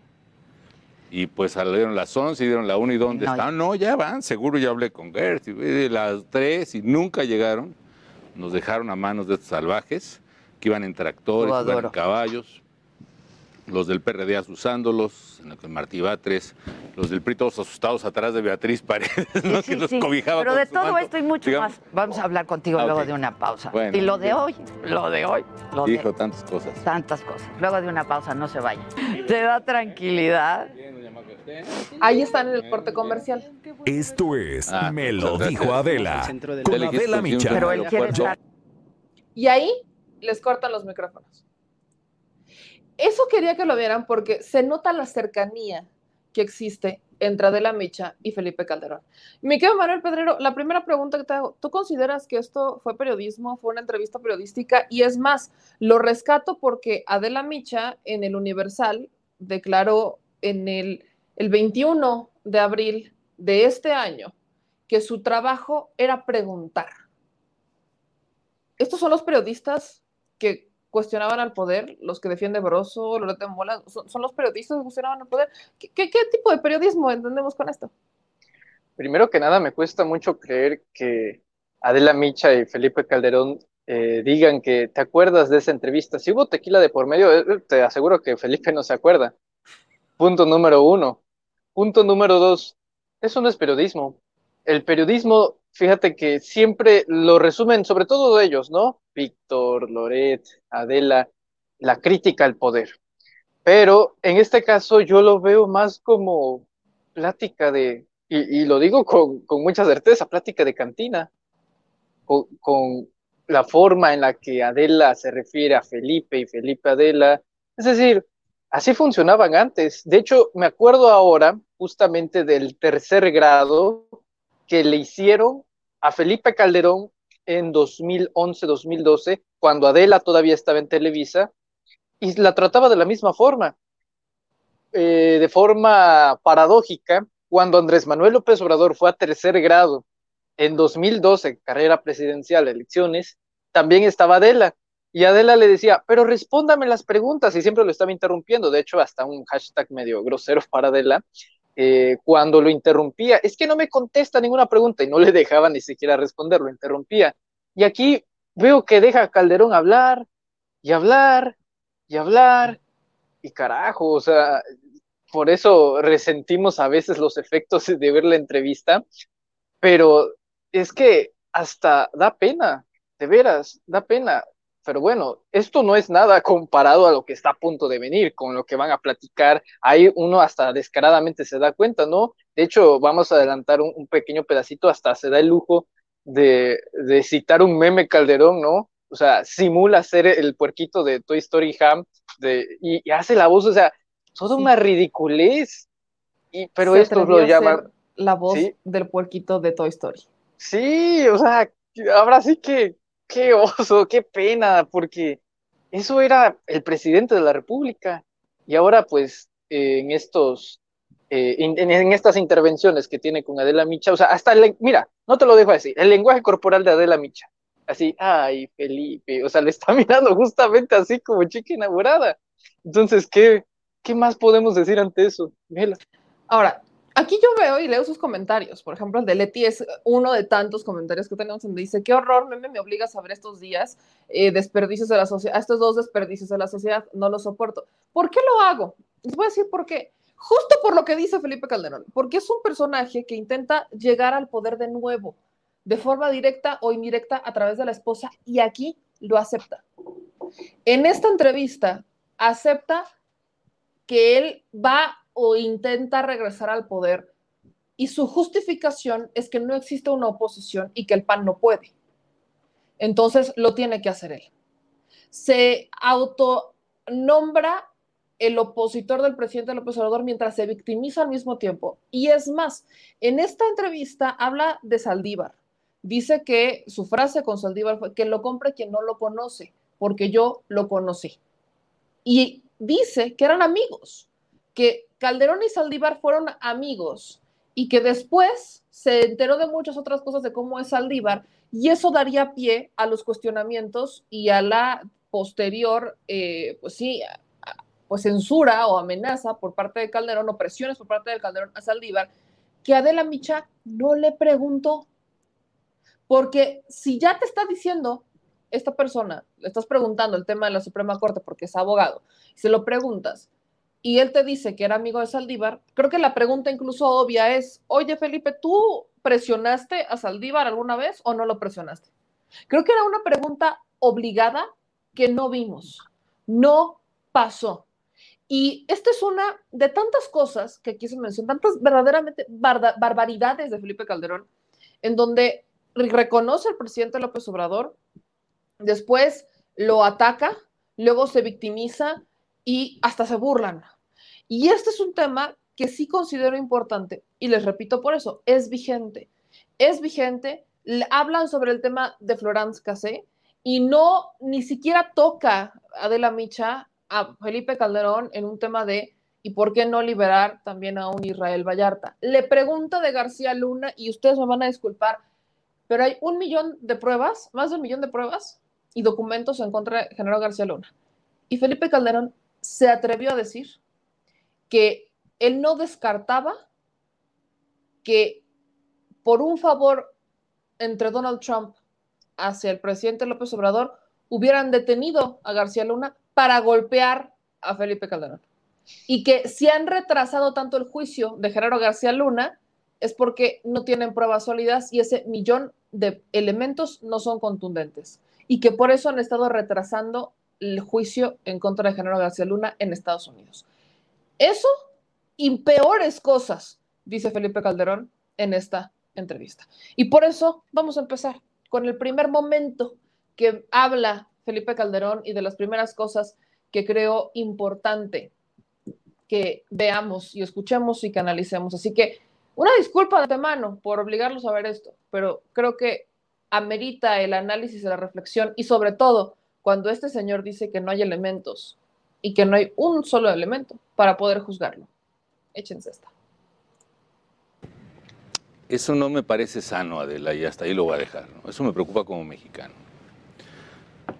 Y pues salieron las 11 y dieron la 1 y ¿dónde No, están? No, ya van, seguro ya hablé con Gert. y las 3 y nunca llegaron. Nos dejaron a manos de estos salvajes que iban en tractores, iban en caballos. Los del PRD asusándolos, en el que Martí Batres, los del PRI todos asustados atrás de Beatriz Paredes, ¿no? Sí, que los sí. cobijaba Pero de todo manto. esto y mucho Digamos, más. Vamos a hablar contigo Ah, luego de una pausa. Bueno, y lo de hoy, lo de hoy, lo Dijo de tantas cosas. tantas cosas. Luego de una pausa, no se vaya. ¿Te da tranquilidad? Ahí están en el corte comercial. Esto es Ah, Me lo dijo Adela. Con Adela el Micha. Pero él quiere estar. Y ahí les cortan los micrófonos. Eso quería que lo vieran porque se nota la cercanía que existe entre Adela Micha y Felipe Calderón. Mi querido Manuel Pedrero, la primera pregunta que te hago, ¿tú consideras que esto fue periodismo, fue una entrevista periodística? Y es más, lo rescato porque Adela Micha en el Universal declaró en el, el 21 de abril de este año que su trabajo era preguntar. Estos son los periodistas que cuestionaban al poder, los que defiende Broso, Loreta Mola, son, son los periodistas que cuestionaban al poder. ¿Qué, qué, qué tipo de periodismo entendemos con esto? Primero que nada, me cuesta mucho creer que Adela Micha y Felipe Calderón eh, digan que te acuerdas de esa entrevista. Si hubo tequila de por medio, eh, te aseguro que Felipe no se acuerda. Punto número uno. Punto número dos. Eso no es periodismo. El periodismo, fíjate que siempre lo resumen, sobre todo ellos, ¿no? Víctor, Loret, Adela, la crítica al poder. Pero en este caso yo lo veo más como plática de, y, lo digo con, mucha certeza, plática de cantina, con, con, la forma en la que Adela se refiere a Felipe y Felipe a Adela. Es decir, así funcionaban antes. De hecho, me acuerdo ahora justamente del tercer grado que le hicieron a Felipe Calderón en 2011-2012, cuando Adela todavía estaba en Televisa, y la trataba de la misma forma. Eh, de forma paradójica, cuando Andrés Manuel López Obrador fue a tercer grado en 2012, carrera presidencial, elecciones, también estaba Adela. Y Adela le decía, pero respóndame las preguntas, y siempre lo estaba interrumpiendo. De hecho, hasta un hashtag medio grosero para Adela, eh, cuando lo interrumpía, es que no me contesta ninguna pregunta, y no le dejaba ni siquiera responder, lo interrumpía. Y aquí veo que deja a Calderón hablar, y hablar, y hablar, y carajo, o sea, por eso resentimos a veces los efectos de ver la entrevista, pero es que hasta da pena, de veras, da pena. Pero bueno, esto no es nada comparado a lo que está a punto de venir, con lo que van a platicar. Ahí uno hasta descaradamente se da cuenta, ¿no? De hecho, vamos a adelantar un, pequeño pedacito, hasta se da el lujo de, de citar un meme Calderón, ¿no? o sea, simula ser el puerquito de Toy Story Ham de, y, hace la voz, o sea, toda una ridiculez. Y, pero esto lo llaman. La voz del puerquito de Toy Story. Sí, o sea, ahora sí que, qué oso, qué pena, porque eso era el presidente de la República. Y ahora, pues, en estos. Eh, en, estas intervenciones que tiene con Adela Micha, o sea, hasta el, mira, no te lo dejo decir, el lenguaje corporal de Adela Micha, así, ay, Felipe, o sea, le está mirando justamente así como chica enamorada. Entonces, ¿qué, qué más podemos decir ante eso? Mela. Ahora, aquí yo veo y leo sus comentarios. Por ejemplo, el de Leti es uno de tantos comentarios que tenemos donde dice, qué horror, meme, me obliga a saber estos días eh, desperdicios de la sociedad, estos dos desperdicios de la sociedad, no lo soporto. ¿Por qué lo hago? Les voy a decir por qué. Justo por lo que dice Felipe Calderón, porque es un personaje que intenta llegar al poder de nuevo de forma directa o indirecta a través de la esposa y aquí lo acepta. En esta entrevista acepta que él va o intenta regresar al poder y su justificación es que no existe una oposición y que el PAN no puede. Entonces lo tiene que hacer él. Se autonombra el opositor del presidente López Obrador mientras se victimiza al mismo tiempo. Y es más, en esta entrevista habla de Saldívar dice que su frase con Saldívar fue que lo compre quien no lo conoce, porque yo lo conocí. Y dice que eran amigos, que Calderón y Saldívar fueron amigos y que después se enteró de muchas otras cosas de cómo es Saldívar y eso daría pie a los cuestionamientos y a la posterior, eh, pues sí, pues censura o amenaza por parte de Calderón o presiones por parte de Calderón a Saldívar, que Adela Micha no le preguntó. Porque si ya te está diciendo esta persona, le estás preguntando el tema de la Suprema Corte porque es abogado, se lo preguntas y él te dice que era amigo de Saldívar, creo que la pregunta incluso obvia es, oye Felipe, ¿tú presionaste a Saldívar alguna vez o no lo presionaste? Creo que era una pregunta obligada que no vimos, no pasó. Y esta es una de tantas cosas que aquí se mencionan, tantas verdaderamente barbaridades de Felipe Calderón, en donde reconoce al presidente López Obrador, después lo ataca, luego se victimiza y hasta se burlan. Y este es un tema que sí considero importante y les repito por eso, es vigente. Es vigente, hablan sobre el tema de Florence Cassé y no ni siquiera toca Adela Micha a Felipe Calderón en un tema de ¿y por qué no liberar también a un Israel Vallarta? Le pregunta de García Luna y ustedes me van a disculpar, pero hay un millón de pruebas, más de un millón de pruebas y documentos en contra de General García Luna. Y Felipe Calderón se atrevió a decir que él no descartaba que por un favor entre Donald Trump hacia el presidente López Obrador hubieran detenido a García Luna para golpear a Felipe Calderón. Y que si han retrasado tanto el juicio de Gerardo García Luna es porque no tienen pruebas sólidas y ese millón de elementos no son contundentes. Y que por eso han estado retrasando el juicio en contra de Genaro García Luna en Estados Unidos. Eso y peores cosas, dice Felipe Calderón en esta entrevista. Y por eso vamos a empezar con el primer momento que habla Felipe Calderón y de las primeras cosas que creo importante que veamos y escuchemos y que analicemos. Así que una disculpa de antemano por obligarlos a ver esto, pero creo que amerita el análisis y la reflexión y sobre todo cuando este señor dice que no hay elementos y que no hay un solo elemento para poder juzgarlo. Échense esta. Eso no me parece sano, Adela, y hasta ahí lo voy a dejar. Eso me preocupa como mexicano.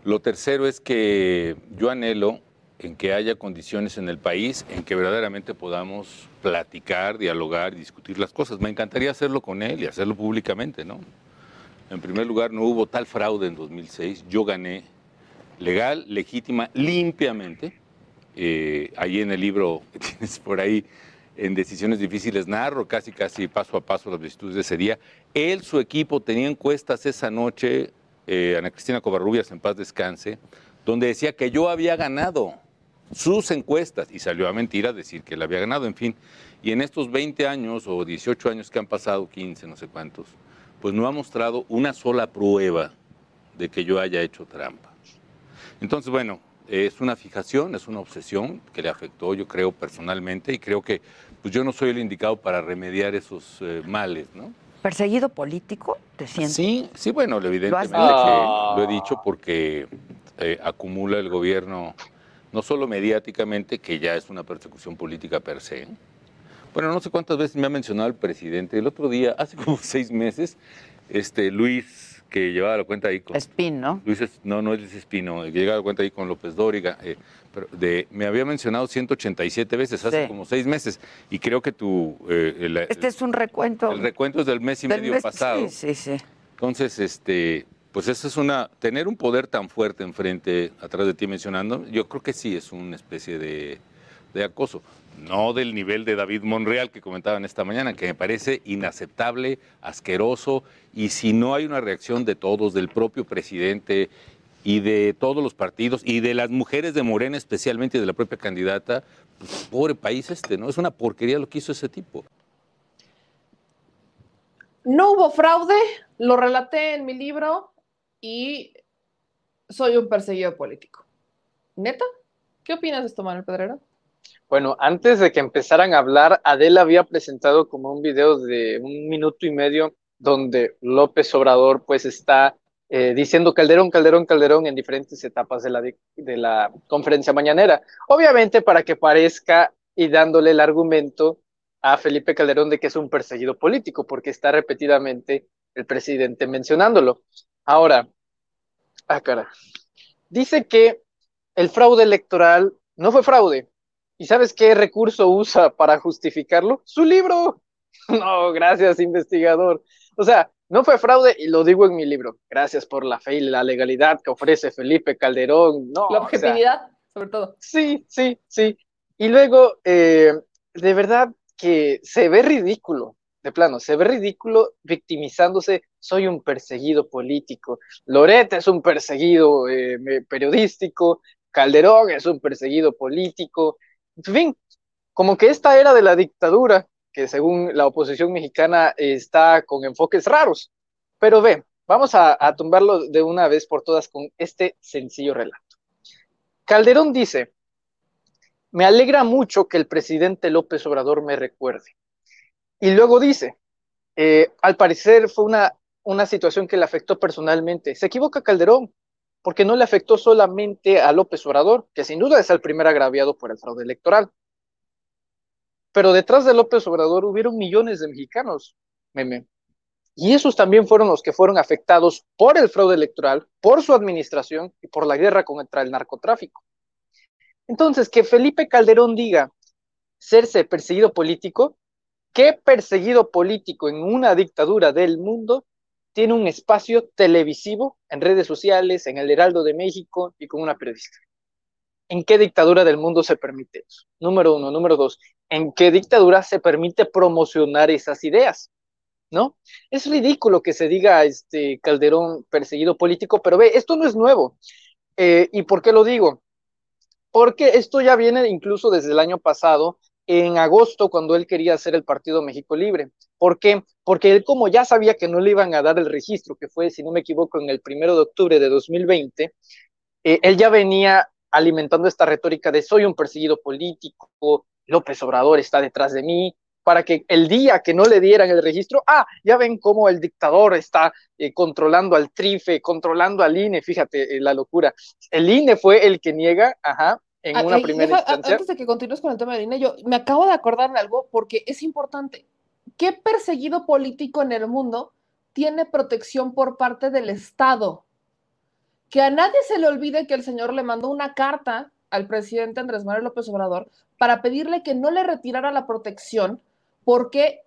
Lo tercero es que yo anhelo en que haya condiciones en el país en que verdaderamente podamos platicar, dialogar, discutir las cosas. Me encantaría hacerlo con él y hacerlo públicamente, ¿no? En primer lugar, no hubo tal fraude en 2006. Yo gané legal, legítima, limpiamente. Eh, ahí en el libro que tienes por ahí, en Decisiones Difíciles, narro casi, casi paso a paso las vicisitudes de ese día. Él, su equipo, tenía encuestas esa noche, eh, Ana Cristina Covarrubias, en paz descanse, donde decía que yo había ganado sus encuestas y salió a mentira decir que él había ganado, en fin. Y en estos 20 años o 18 años que han pasado, 15, no sé cuántos, pues no ha mostrado una sola prueba de que yo haya hecho trampa. Entonces, bueno, es una fijación, es una obsesión que le afectó, yo creo, personalmente, y creo que pues yo no soy el indicado para remediar esos eh, males, ¿no? ¿Perseguido político? ¿Te sientes? Sí, sí, bueno, evidentemente que lo he dicho porque eh, acumula el gobierno, no solo mediáticamente, que ya es una persecución política per se. Bueno, no sé cuántas veces me ha mencionado el presidente. El otro día, hace como seis meses, este Luis que llevaba la cuenta ahí con... Espín, ¿no? Luis, no, no es Luis Espino, que llevaba la cuenta ahí con López Dóriga. Eh, pero de, me había mencionado 187 veces, hace como seis meses, y creo que tu... Eh, este es un recuento. El recuento es del mes y medio pasado. Sí, sí, sí. Entonces, este, pues eso es una... Tener un poder tan fuerte enfrente, atrás de ti mencionando, yo creo que sí es una especie de, de acoso no del nivel de David Monreal que comentaban esta mañana, que me parece inaceptable, asqueroso, y si no hay una reacción de todos, del propio presidente y de todos los partidos, y de las mujeres de Morena especialmente, y de la propia candidata, pues, pobre país este, ¿no? Es una porquería lo que hizo ese tipo. No hubo fraude, lo relaté en mi libro y soy un perseguido político. ¿Neta? ¿Qué opinas de esto, Manuel Pedrero? Bueno, antes de que empezaran a hablar, Adela había presentado como un video de un minuto y medio donde López Obrador pues está eh, diciendo Calderón, Calderón, Calderón en diferentes etapas de la, de la conferencia mañanera. Obviamente para que parezca y dándole el argumento a Felipe Calderón de que es un perseguido político, porque está repetidamente el presidente mencionándolo. Ahora, ah, cara, dice que el fraude electoral no fue fraude, ¿Y sabes qué recurso usa para justificarlo? Su libro. No, gracias, investigador. O sea, no fue fraude y lo digo en mi libro. Gracias por la fe y la legalidad que ofrece Felipe Calderón. No, la objetividad, sobre todo. Sí, sí, sí. Y luego, eh, de verdad que se ve ridículo, de plano, se ve ridículo victimizándose. Soy un perseguido político. Loret es un perseguido eh, periodístico. Calderón es un perseguido político en fin, como que esta era de la dictadura, que según la oposición mexicana está con enfoques raros. Pero ve, vamos a, tumbarlo de una vez por todas con este sencillo relato. Calderón dice, me alegra mucho que el presidente López Obrador me recuerde. Y luego dice, eh, al parecer fue una, una situación que le afectó personalmente. Se equivoca Calderón porque no le afectó solamente a López Obrador, que sin duda es el primer agraviado por el fraude electoral. Pero detrás de López Obrador hubieron millones de mexicanos, meme. Y esos también fueron los que fueron afectados por el fraude electoral, por su administración y por la guerra contra el narcotráfico. Entonces, que Felipe Calderón diga serse perseguido político, ¿qué perseguido político en una dictadura del mundo tiene un espacio televisivo en redes sociales, en el Heraldo de México y con una periodista. ¿En qué dictadura del mundo se permite eso? Número uno. Número dos, ¿en qué dictadura se permite promocionar esas ideas? ¿No? Es ridículo que se diga este Calderón perseguido político, pero ve, esto no es nuevo. Eh, ¿Y por qué lo digo? Porque esto ya viene incluso desde el año pasado, en agosto, cuando él quería hacer el Partido México Libre. ¿Por qué? Porque él como ya sabía que no le iban a dar el registro, que fue, si no me equivoco, en el primero de octubre de 2020, eh, él ya venía alimentando esta retórica de soy un perseguido político, López Obrador está detrás de mí, para que el día que no le dieran el registro, ah, ya ven cómo el dictador está eh, controlando al TRIFE, controlando al INE, fíjate eh, la locura. El INE fue el que niega, ajá, en Ah, una ay, primera deja- instancia. Antes de que continúes con el tema del INE, yo me acabo de acordar de algo porque es importante. ¿Qué perseguido político en el mundo tiene protección por parte del Estado? Que a nadie se le olvide que el señor le mandó una carta al presidente Andrés Manuel López Obrador para pedirle que no le retirara la protección porque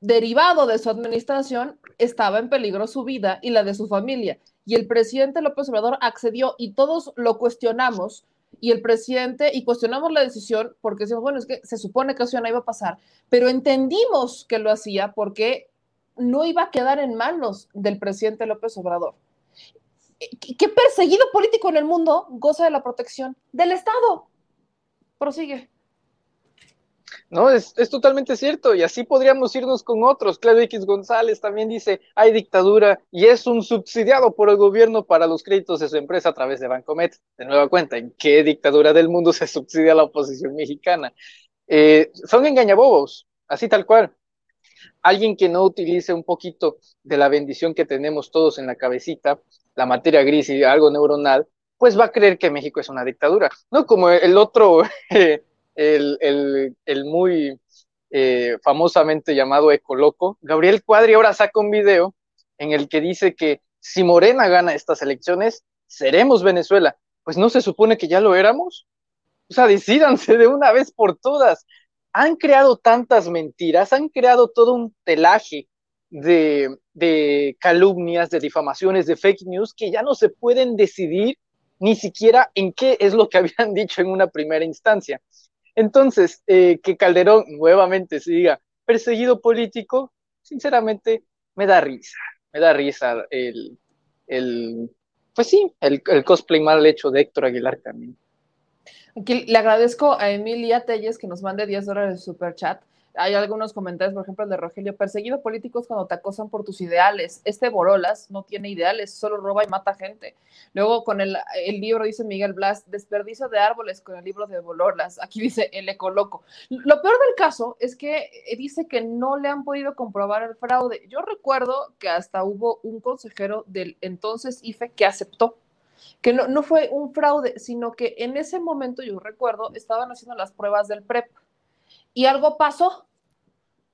derivado de su administración estaba en peligro su vida y la de su familia. Y el presidente López Obrador accedió y todos lo cuestionamos y el presidente, y cuestionamos la decisión porque decimos, bueno, es que se supone que eso no iba a pasar, pero entendimos que lo hacía porque no iba a quedar en manos del presidente López Obrador. ¿Qué qué perseguido político en el mundo goza de la protección del Estado? Prosigue. No, es, es totalmente cierto, y así podríamos irnos con otros. Claudio X González también dice, hay dictadura y es un subsidiado por el gobierno para los créditos de su empresa a través de Bancomet. De nueva cuenta, ¿en qué dictadura del mundo se subsidia la oposición mexicana? Eh, son engañabobos, así tal cual. Alguien que no utilice un poquito de la bendición que tenemos todos en la cabecita, la materia gris y algo neuronal, pues va a creer que México es una dictadura, ¿no? Como el otro, eh, el, muy eh, famosamente llamado Ecoloco, Gabriel Cuadri ahora saca un video en el que dice que si Morena gana estas elecciones, seremos Venezuela. Pues no se supone que ya lo éramos. O sea, decídanse de una vez por todas. Han creado tantas mentiras, han creado todo un telaje de calumnias, de difamaciones, de fake news, que ya no se pueden decidir ni siquiera en qué es lo que habían dicho en una primera instancia. Entonces, eh, que Calderón nuevamente se diga perseguido político, sinceramente me da risa, me da risa el, el pues sí, el, cosplay mal hecho de Héctor Aguilar también. Aquí le agradezco a Emilia Telles que nos mande 10 dólares de super chat. Hay algunos comentarios, por ejemplo, el de Rogelio, perseguido políticos cuando te acosan por tus ideales. Este Borolas no tiene ideales, solo roba y mata gente. Luego con el, libro, dice Miguel Blas, desperdicio de árboles con el libro de Borolas. Aquí dice el ecoloco. Lo peor del caso es que dice que no le han podido comprobar el fraude. Yo recuerdo que hasta hubo un consejero del entonces IFE que aceptó que no, no fue un fraude, sino que en ese momento, yo recuerdo, estaban haciendo las pruebas del PREP y algo pasó.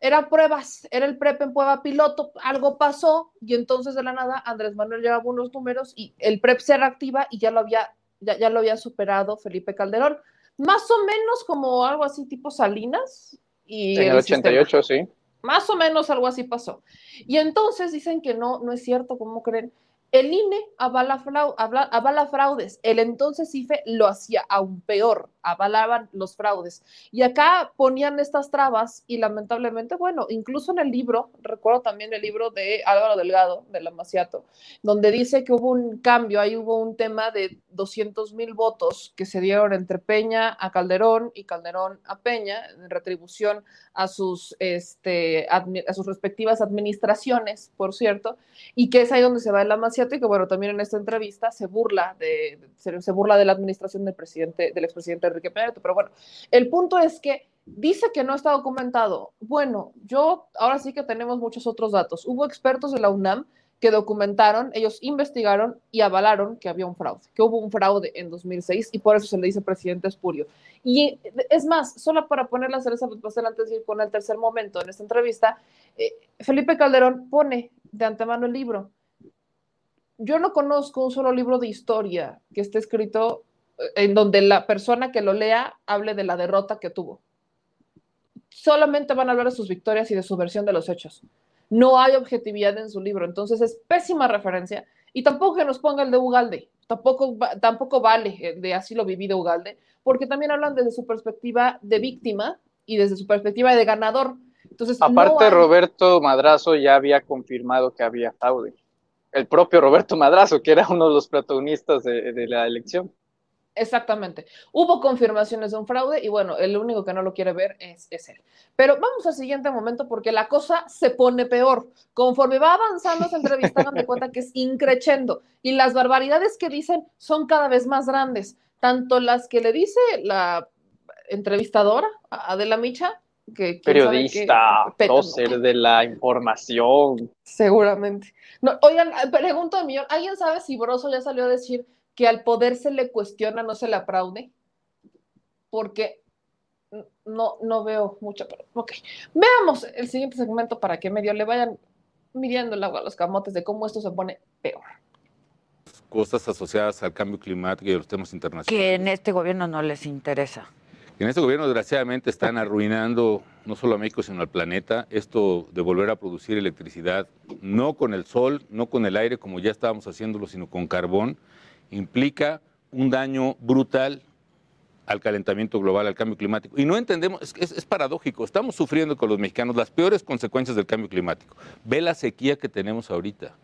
Eran pruebas, era el PREP en prueba piloto, algo pasó y entonces de la nada Andrés Manuel llevaba unos números y el PREP se reactiva y ya lo había, ya, ya lo había superado Felipe Calderón. Más o menos como algo así tipo Salinas. Y en el, el 88, sistema. sí. Más o menos algo así pasó. Y entonces dicen que no, no es cierto, ¿cómo creen? El INE avala, fraude, avala, fraudes. El entonces IFE lo hacía aún peor, avalaban los fraudes. Y acá ponían estas trabas y lamentablemente, bueno, incluso en el libro, recuerdo también el libro de Álvaro Delgado, de la Maciato, donde dice que hubo un cambio, ahí hubo un tema de 200 mil votos que se dieron entre Peña a Calderón y Calderón a Peña en retribución a sus, este, a sus respectivas administraciones, por cierto, y que es ahí donde se va la Maciato y que bueno, también en esta entrevista se burla de, se, se, burla de la administración del presidente, del expresidente Enrique Peña Nieto, pero bueno, el punto es que dice que no está documentado. Bueno, yo ahora sí que tenemos muchos otros datos. Hubo expertos de la UNAM que documentaron, ellos investigaron y avalaron que había un fraude, que hubo un fraude en 2006 y por eso se le dice presidente espurio. Y es más, solo para poner la cereza pastel antes de ir con el tercer momento en esta entrevista, eh, Felipe Calderón pone de antemano el libro. Yo no conozco un solo libro de historia que esté escrito en donde la persona que lo lea hable de la derrota que tuvo. Solamente van a hablar de sus victorias y de su versión de los hechos. No hay objetividad en su libro, entonces es pésima referencia. Y tampoco que nos ponga el de Ugalde, tampoco, tampoco vale el de así lo vivido Ugalde, porque también hablan desde su perspectiva de víctima y desde su perspectiva de ganador. Entonces, Aparte, no hay- Roberto Madrazo ya había confirmado que había fraude. El propio Roberto Madrazo, que era uno de los protagonistas de, de la elección. Exactamente. Hubo confirmaciones de un fraude y bueno, el único que no lo quiere ver es, es él. Pero vamos al siguiente momento porque la cosa se pone peor. Conforme va avanzando esa entrevista, hagan de cuenta que es increchendo y las barbaridades que dicen son cada vez más grandes. Tanto las que le dice la entrevistadora, Adela Micha, que Periodista, prócer de la información. Seguramente. No, oigan, pregunto de millón, ¿alguien sabe si Broso ya salió a decir que al poder se le cuestiona, no se le aplaude? Porque no, no veo mucho, pero ok. Veamos el siguiente segmento para que medio le vayan midiendo el agua a los camotes de cómo esto se pone peor. Cosas asociadas al cambio climático y a los temas internacionales. Que en este gobierno no les interesa. En este gobierno, desgraciadamente, están arruinando no solo a México, sino al planeta. Esto de volver a producir electricidad, no con el sol, no con el aire, como ya estábamos haciéndolo, sino con carbón, implica un daño brutal al calentamiento global, al cambio climático. Y no entendemos, es, es- es paradójico, estamos sufriendo con los mexicanos las peores consecuencias del cambio climático. Ve la sequía que tenemos ahorita.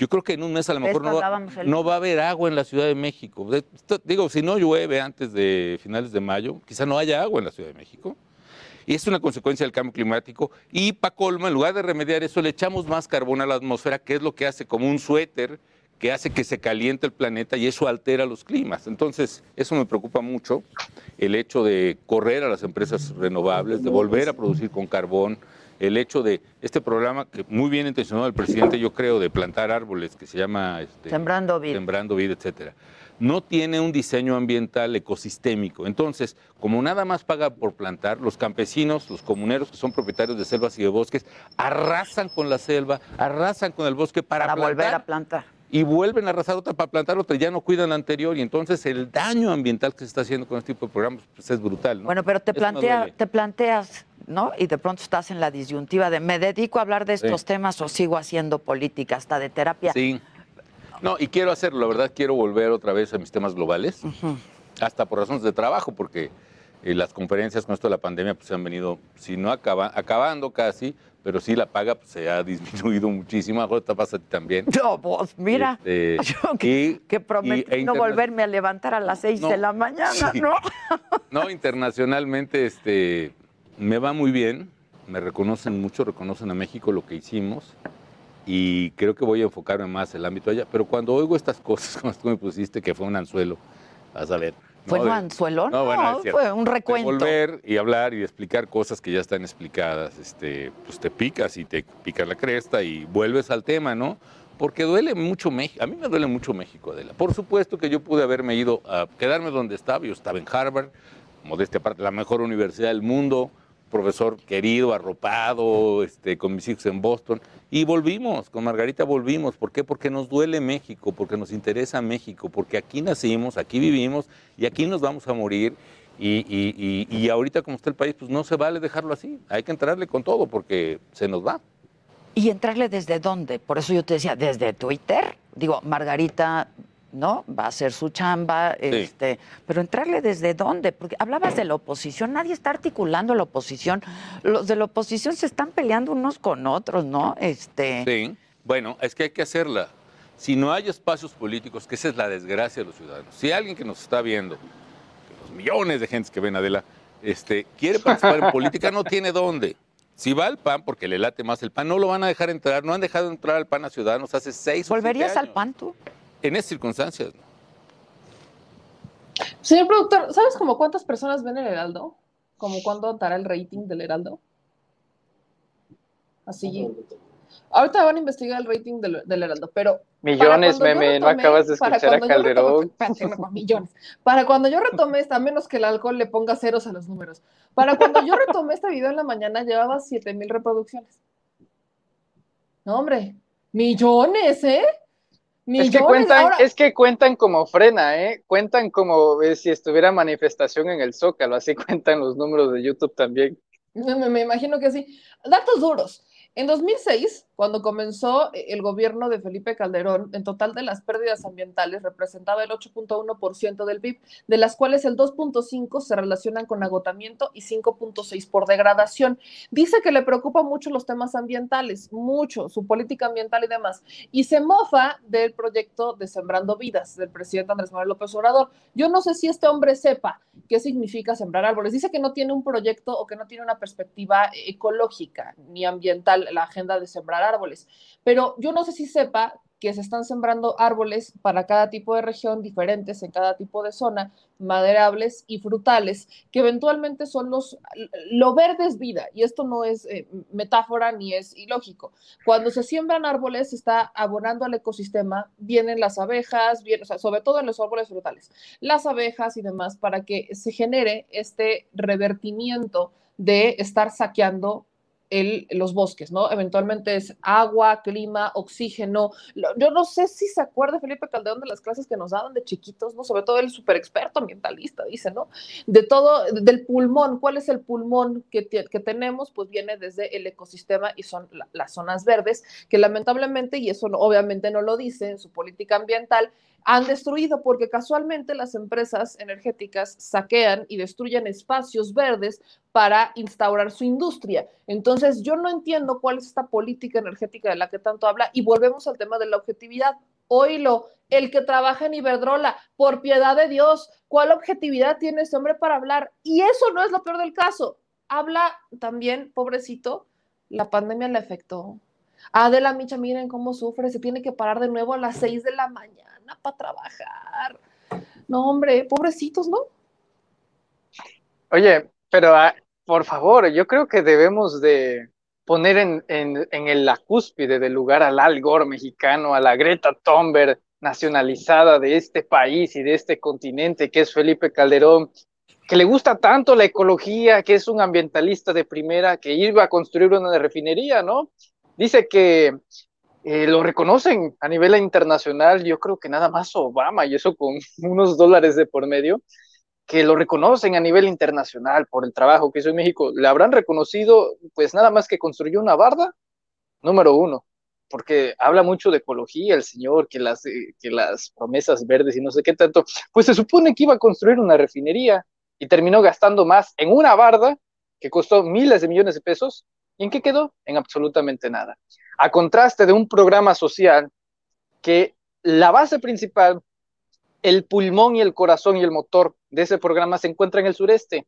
Yo creo que en un mes a lo mejor no va, hablábamos el- no va a haber agua en la Ciudad de México. De- digo, si no llueve antes de finales de mayo, quizá no haya agua en la Ciudad de México. Y es una consecuencia del cambio climático. Y para colmo, en lugar de remediar eso, le echamos más carbón a la atmósfera, que es lo que hace como un suéter que hace que se caliente el planeta y eso altera los climas. Entonces, eso me preocupa mucho, el hecho de correr a las empresas renovables, de volver a producir con carbón, el hecho de este programa que muy bien intencionado el presidente, yo creo, de plantar árboles, que se llama este, Sembrando vida. Sembrando vida, etcétera. No tiene un diseño ambiental ecosistémico. Entonces, como nada más paga por plantar, los campesinos, los comuneros que son propietarios de selvas y de bosques, arrasan con la selva, arrasan con el bosque para, Para volver a plantar. y vuelven a arrasar otra para plantar otra, ya no cuidan la anterior y entonces el daño ambiental que se está haciendo con este tipo de programas pues, es brutal. ¿no? Bueno, pero te, Eso plantea, te planteas, ¿no? Y de pronto estás en la disyuntiva de me dedico a hablar de estos Sí. temas o sigo haciendo política, hasta de terapia. Sí. No, y quiero hacerlo, la verdad, quiero volver otra vez a mis temas globales, hasta por razones de trabajo, porque eh, las conferencias con esto de la pandemia pues, se han venido, si no acaba, acabando casi, pero sí la paga pues, se ha disminuido muchísimo. Ahora te pasa a ti también. No, vos, mira, Este, yo que prometí y- e no volverme a levantar a las seis No, de la mañana, sí. ¿no? No, internacionalmente este, me va muy bien, me reconocen mucho, reconocen a México lo que hicimos y creo que voy a enfocarme más en el ámbito allá, pero cuando oigo estas cosas, como tú me pusiste, que fue un anzuelo, vas a ver. ¿Fue ¿no? un anzuelo? No, bueno, fue un de recuento. volver y hablar y explicar cosas que ya están explicadas, este, pues te picas y te picas la cresta y vuelves al tema, ¿no? Porque duele mucho México, a mí me duele mucho México, Adela. Por supuesto que yo pude haberme ido a quedarme donde estaba, yo estaba en Harvard, modestia aparte, la mejor universidad del mundo, profesor querido, arropado, este, con mis hijos en Boston, y volvimos, con Margarita volvimos. ¿Por qué? Porque nos duele México, porque nos interesa México, porque aquí nacimos, aquí vivimos y aquí nos vamos a morir. Y, y- y- y ahorita como está el país, pues no se vale dejarlo así, hay que entrarle con todo porque se nos va. ¿Y entrarle desde dónde? Por eso yo te decía, desde Twitter. Digo, Margarita, ¿no? Va a hacer su chamba, este, pero entrarle desde dónde? Porque hablabas de la oposición, nadie está articulando la oposición. Los de la oposición se están peleando unos con otros, ¿no? Este, Sí, bueno, es que hay que hacerla. Si no hay espacios políticos, que esa es la desgracia de los ciudadanos. Si alguien que nos está viendo, los millones de gente que ven Adela, este, quiere participar en política, no tiene dónde. Si va al PAN, porque le late más el PAN, no lo van a dejar entrar. No han dejado entrar al PAN a Ciudadanos hace seis o siete ¿Volverías al años. PAN tú? En esas circunstancias, ¿no? Señor productor, ¿sabes como cuántas personas ven el Heraldo? ¿Como cuándo dará el rating del Heraldo? Así. Ahorita van a investigar el rating del, del Heraldo, pero. para Millones, meme, no retomé- acabas de para escuchar a retomé- Calderón. espérate, no, no, millones. Para cuando yo retomé esta, a menos que el alcohol le ponga ceros a los números. Para cuando yo retomé este video en la mañana, llevaba 7000 reproducciones. No, hombre, millones, ¿eh? Es que cuentan, Ahora- es que cuentan como frena, ¿eh? Cuentan como eh, si estuviera manifestación en el Zócalo, así cuentan los números de YouTube también. Me, me- me imagino que sí. Datos duros. En 2006, cuando comenzó eh, el gobierno de Felipe Calderón, en total de las pérdidas ambientales representaba el 8.1% del PIB, de las cuales el 2.5 se relacionan con agotamiento y 5.6 por degradación. Dice que le preocupa mucho los temas ambientales, mucho, su política ambiental y demás, y se mofa del proyecto de Sembrando Vidas del presidente Andrés Manuel López Obrador. Yo no sé si este hombre sepa qué significa sembrar árboles. Dice que no tiene un proyecto o que no tiene una perspectiva ecológica ni ambiental la agenda de sembrar árboles. Pero yo no sé si sepa que se están sembrando árboles para cada tipo de región diferentes en cada tipo de zona, maderables y frutales, que eventualmente son los, lo verde es vida, y esto no es eh, metáfora ni es ilógico. Cuando se siembran árboles, se está abonando al ecosistema, vienen las abejas, vienen, sobre todo en los árboles frutales, las abejas y demás, para que se genere este revertimiento de estar saqueando el, los bosques, ¿no? Eventualmente es agua, clima, oxígeno. Yo no sé si se acuerda Felipe Calderón de las clases que nos daban de chiquitos, ¿no? Sobre todo el super experto ambientalista, dice, ¿no? De todo, del pulmón. ¿Cuál es el pulmón que, que tenemos? Pues viene desde el ecosistema y son las zonas verdes, que lamentablemente, y eso obviamente no lo dice en su política ambiental, han destruido porque casualmente las empresas energéticas saquean y destruyen espacios verdes para instaurar su industria. Entonces, yo no entiendo cuál es esta política energética de la que tanto habla y volvemos al tema de la objetividad. Oílo, el que trabaja en Iberdrola, por piedad de Dios, ¿cuál objetividad tiene ese hombre para hablar? Y eso no es lo peor del caso. Habla también, pobrecito, la pandemia le afectó. Adela Micha, miren cómo sufre, se tiene que parar de nuevo a las seis de la mañana para trabajar. No, hombre, pobrecitos, ¿no? Oye, pero ah, por favor, yo creo que debemos de poner en, en, en la cúspide del lugar al Al Gore mexicano, a la Greta Thunberg nacionalizada de este país y de este continente, que es Felipe Calderón, que le gusta tanto la ecología, que es un ambientalista de primera, que iba a construir una refinería, ¿no? Dice que eh, lo reconocen a nivel internacional, yo creo que nada más Obama, y eso con unos dólares de por medio, que lo reconocen a nivel internacional por el trabajo que hizo en México. Le habrán reconocido, pues nada más que construyó una barda, número uno, porque habla mucho de ecología el señor, que las, eh, que las promesas verdes y no sé qué tanto, pues se supone que iba a construir una refinería y terminó gastando más en una barda que costó miles de millones de pesos. ¿Y en qué quedó? En absolutamente nada a contraste de un programa social que la base principal, el pulmón y el corazón y el motor de ese programa se encuentra en el sureste.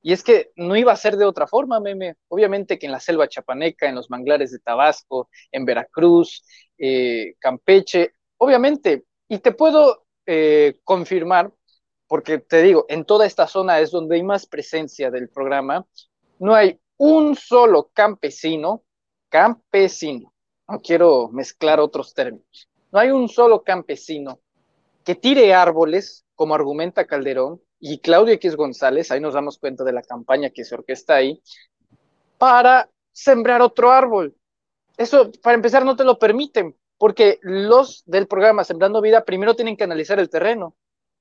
Y es que no iba a ser de otra forma, meme. Obviamente que en la selva chapaneca, en los manglares de Tabasco, en Veracruz, eh, Campeche, obviamente. Y te puedo eh, confirmar, porque te digo, en toda esta zona es donde hay más presencia del programa, no hay un solo campesino, campesino, no quiero mezclar otros términos. No hay un solo campesino que tire árboles, como argumenta Calderón, y Claudio X González, ahí nos damos cuenta de la campaña que se orquesta ahí, para sembrar otro árbol. Eso, para empezar, no te lo permiten, porque los del programa Sembrando Vida primero tienen que analizar el terreno.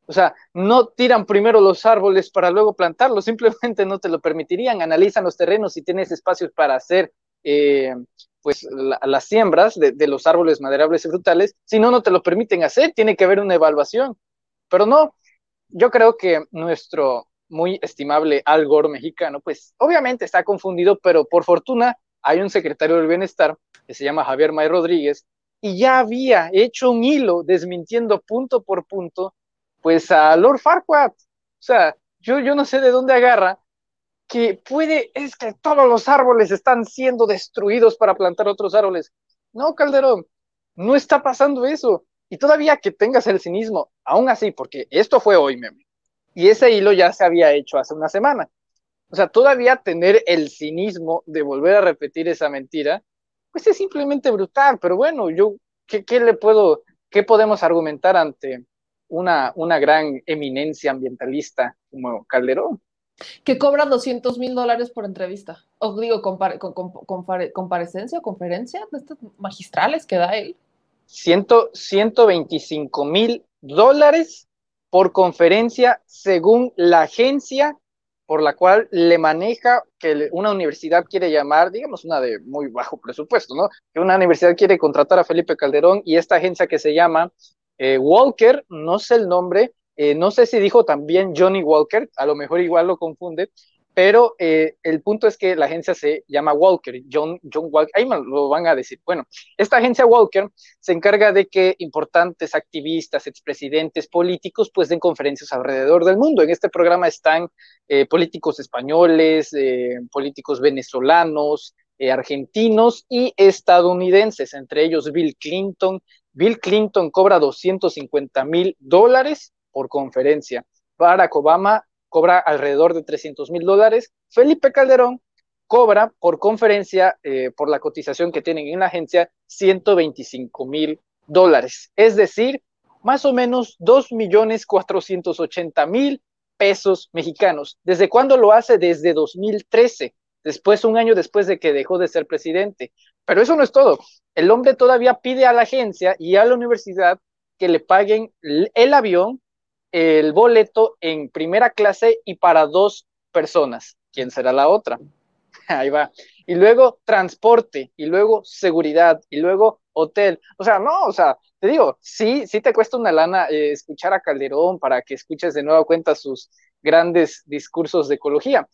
O sea, no tiran primero los árboles para luego plantarlos, simplemente no te lo permitirían. Analizan los terrenos si tienes espacios para hacer eh, pues las siembras de, los árboles maderables y frutales, si no, no te lo permiten hacer, tiene que haber una evaluación. Pero no, yo creo que nuestro muy estimable Al Gore mexicano, pues obviamente está confundido, pero por fortuna hay un secretario del bienestar que se llama Javier May Rodríguez y ya había hecho un hilo desmintiendo punto por punto, pues a Lord Farquaad. O sea, yo, yo no sé de dónde agarra que puede, es que todos los árboles están siendo destruidos para plantar otros árboles. No, Calderón, no está pasando eso. Y todavía que tengas el cinismo, aún así, porque esto fue hoy, meme, y ese hilo ya se había hecho hace una semana. O sea, todavía tener el cinismo de volver a repetir esa mentira, pues es simplemente brutal. Pero bueno, yo, ¿qué, le puedo, qué podemos argumentar ante una, una gran eminencia ambientalista como Calderón? Que cobra 200 mil dólares por entrevista. O digo, comparecencia o conferencia de estas magistrales que da él. 125 mil dólares por conferencia según la agencia por la cual le maneja que una universidad quiere llamar, digamos, una de muy bajo presupuesto, ¿no? Que una universidad quiere contratar a Felipe Calderón y esta agencia que se llama eh, Walker, no sé el nombre, eh, no sé si dijo también Johnny Walker, a lo mejor igual lo confunde, pero eh, el punto es que la agencia se llama Walker, John, Walker, ahí me lo van a decir. Bueno, esta agencia Walker se encarga de que importantes activistas, expresidentes, políticos, pues den conferencias alrededor del mundo. En este programa están eh, políticos españoles, políticos venezolanos, argentinos y estadounidenses, entre ellos Bill Clinton. Bill Clinton cobra 250 mil dólares por conferencia. Barack Obama cobra alrededor de 300 mil dólares. Felipe Calderón cobra por conferencia, eh, por la cotización que tienen en la agencia, 125 mil dólares. Es decir, más o menos 2 millones 480 mil pesos mexicanos. ¿Desde cuándo lo hace? Desde 2013, después, un año después de que dejó de ser presidente. Pero eso no es todo. El hombre todavía pide a la agencia y a la universidad que le paguen el avión el boleto en primera clase y para dos personas. ¿Quién será la otra? Ahí va. Y luego transporte, y luego seguridad, y luego hotel. O sea, no, o sea, te digo, sí, sí te cuesta una lana eh, escuchar a Calderón para que escuches de nueva cuenta sus grandes discursos de ecología.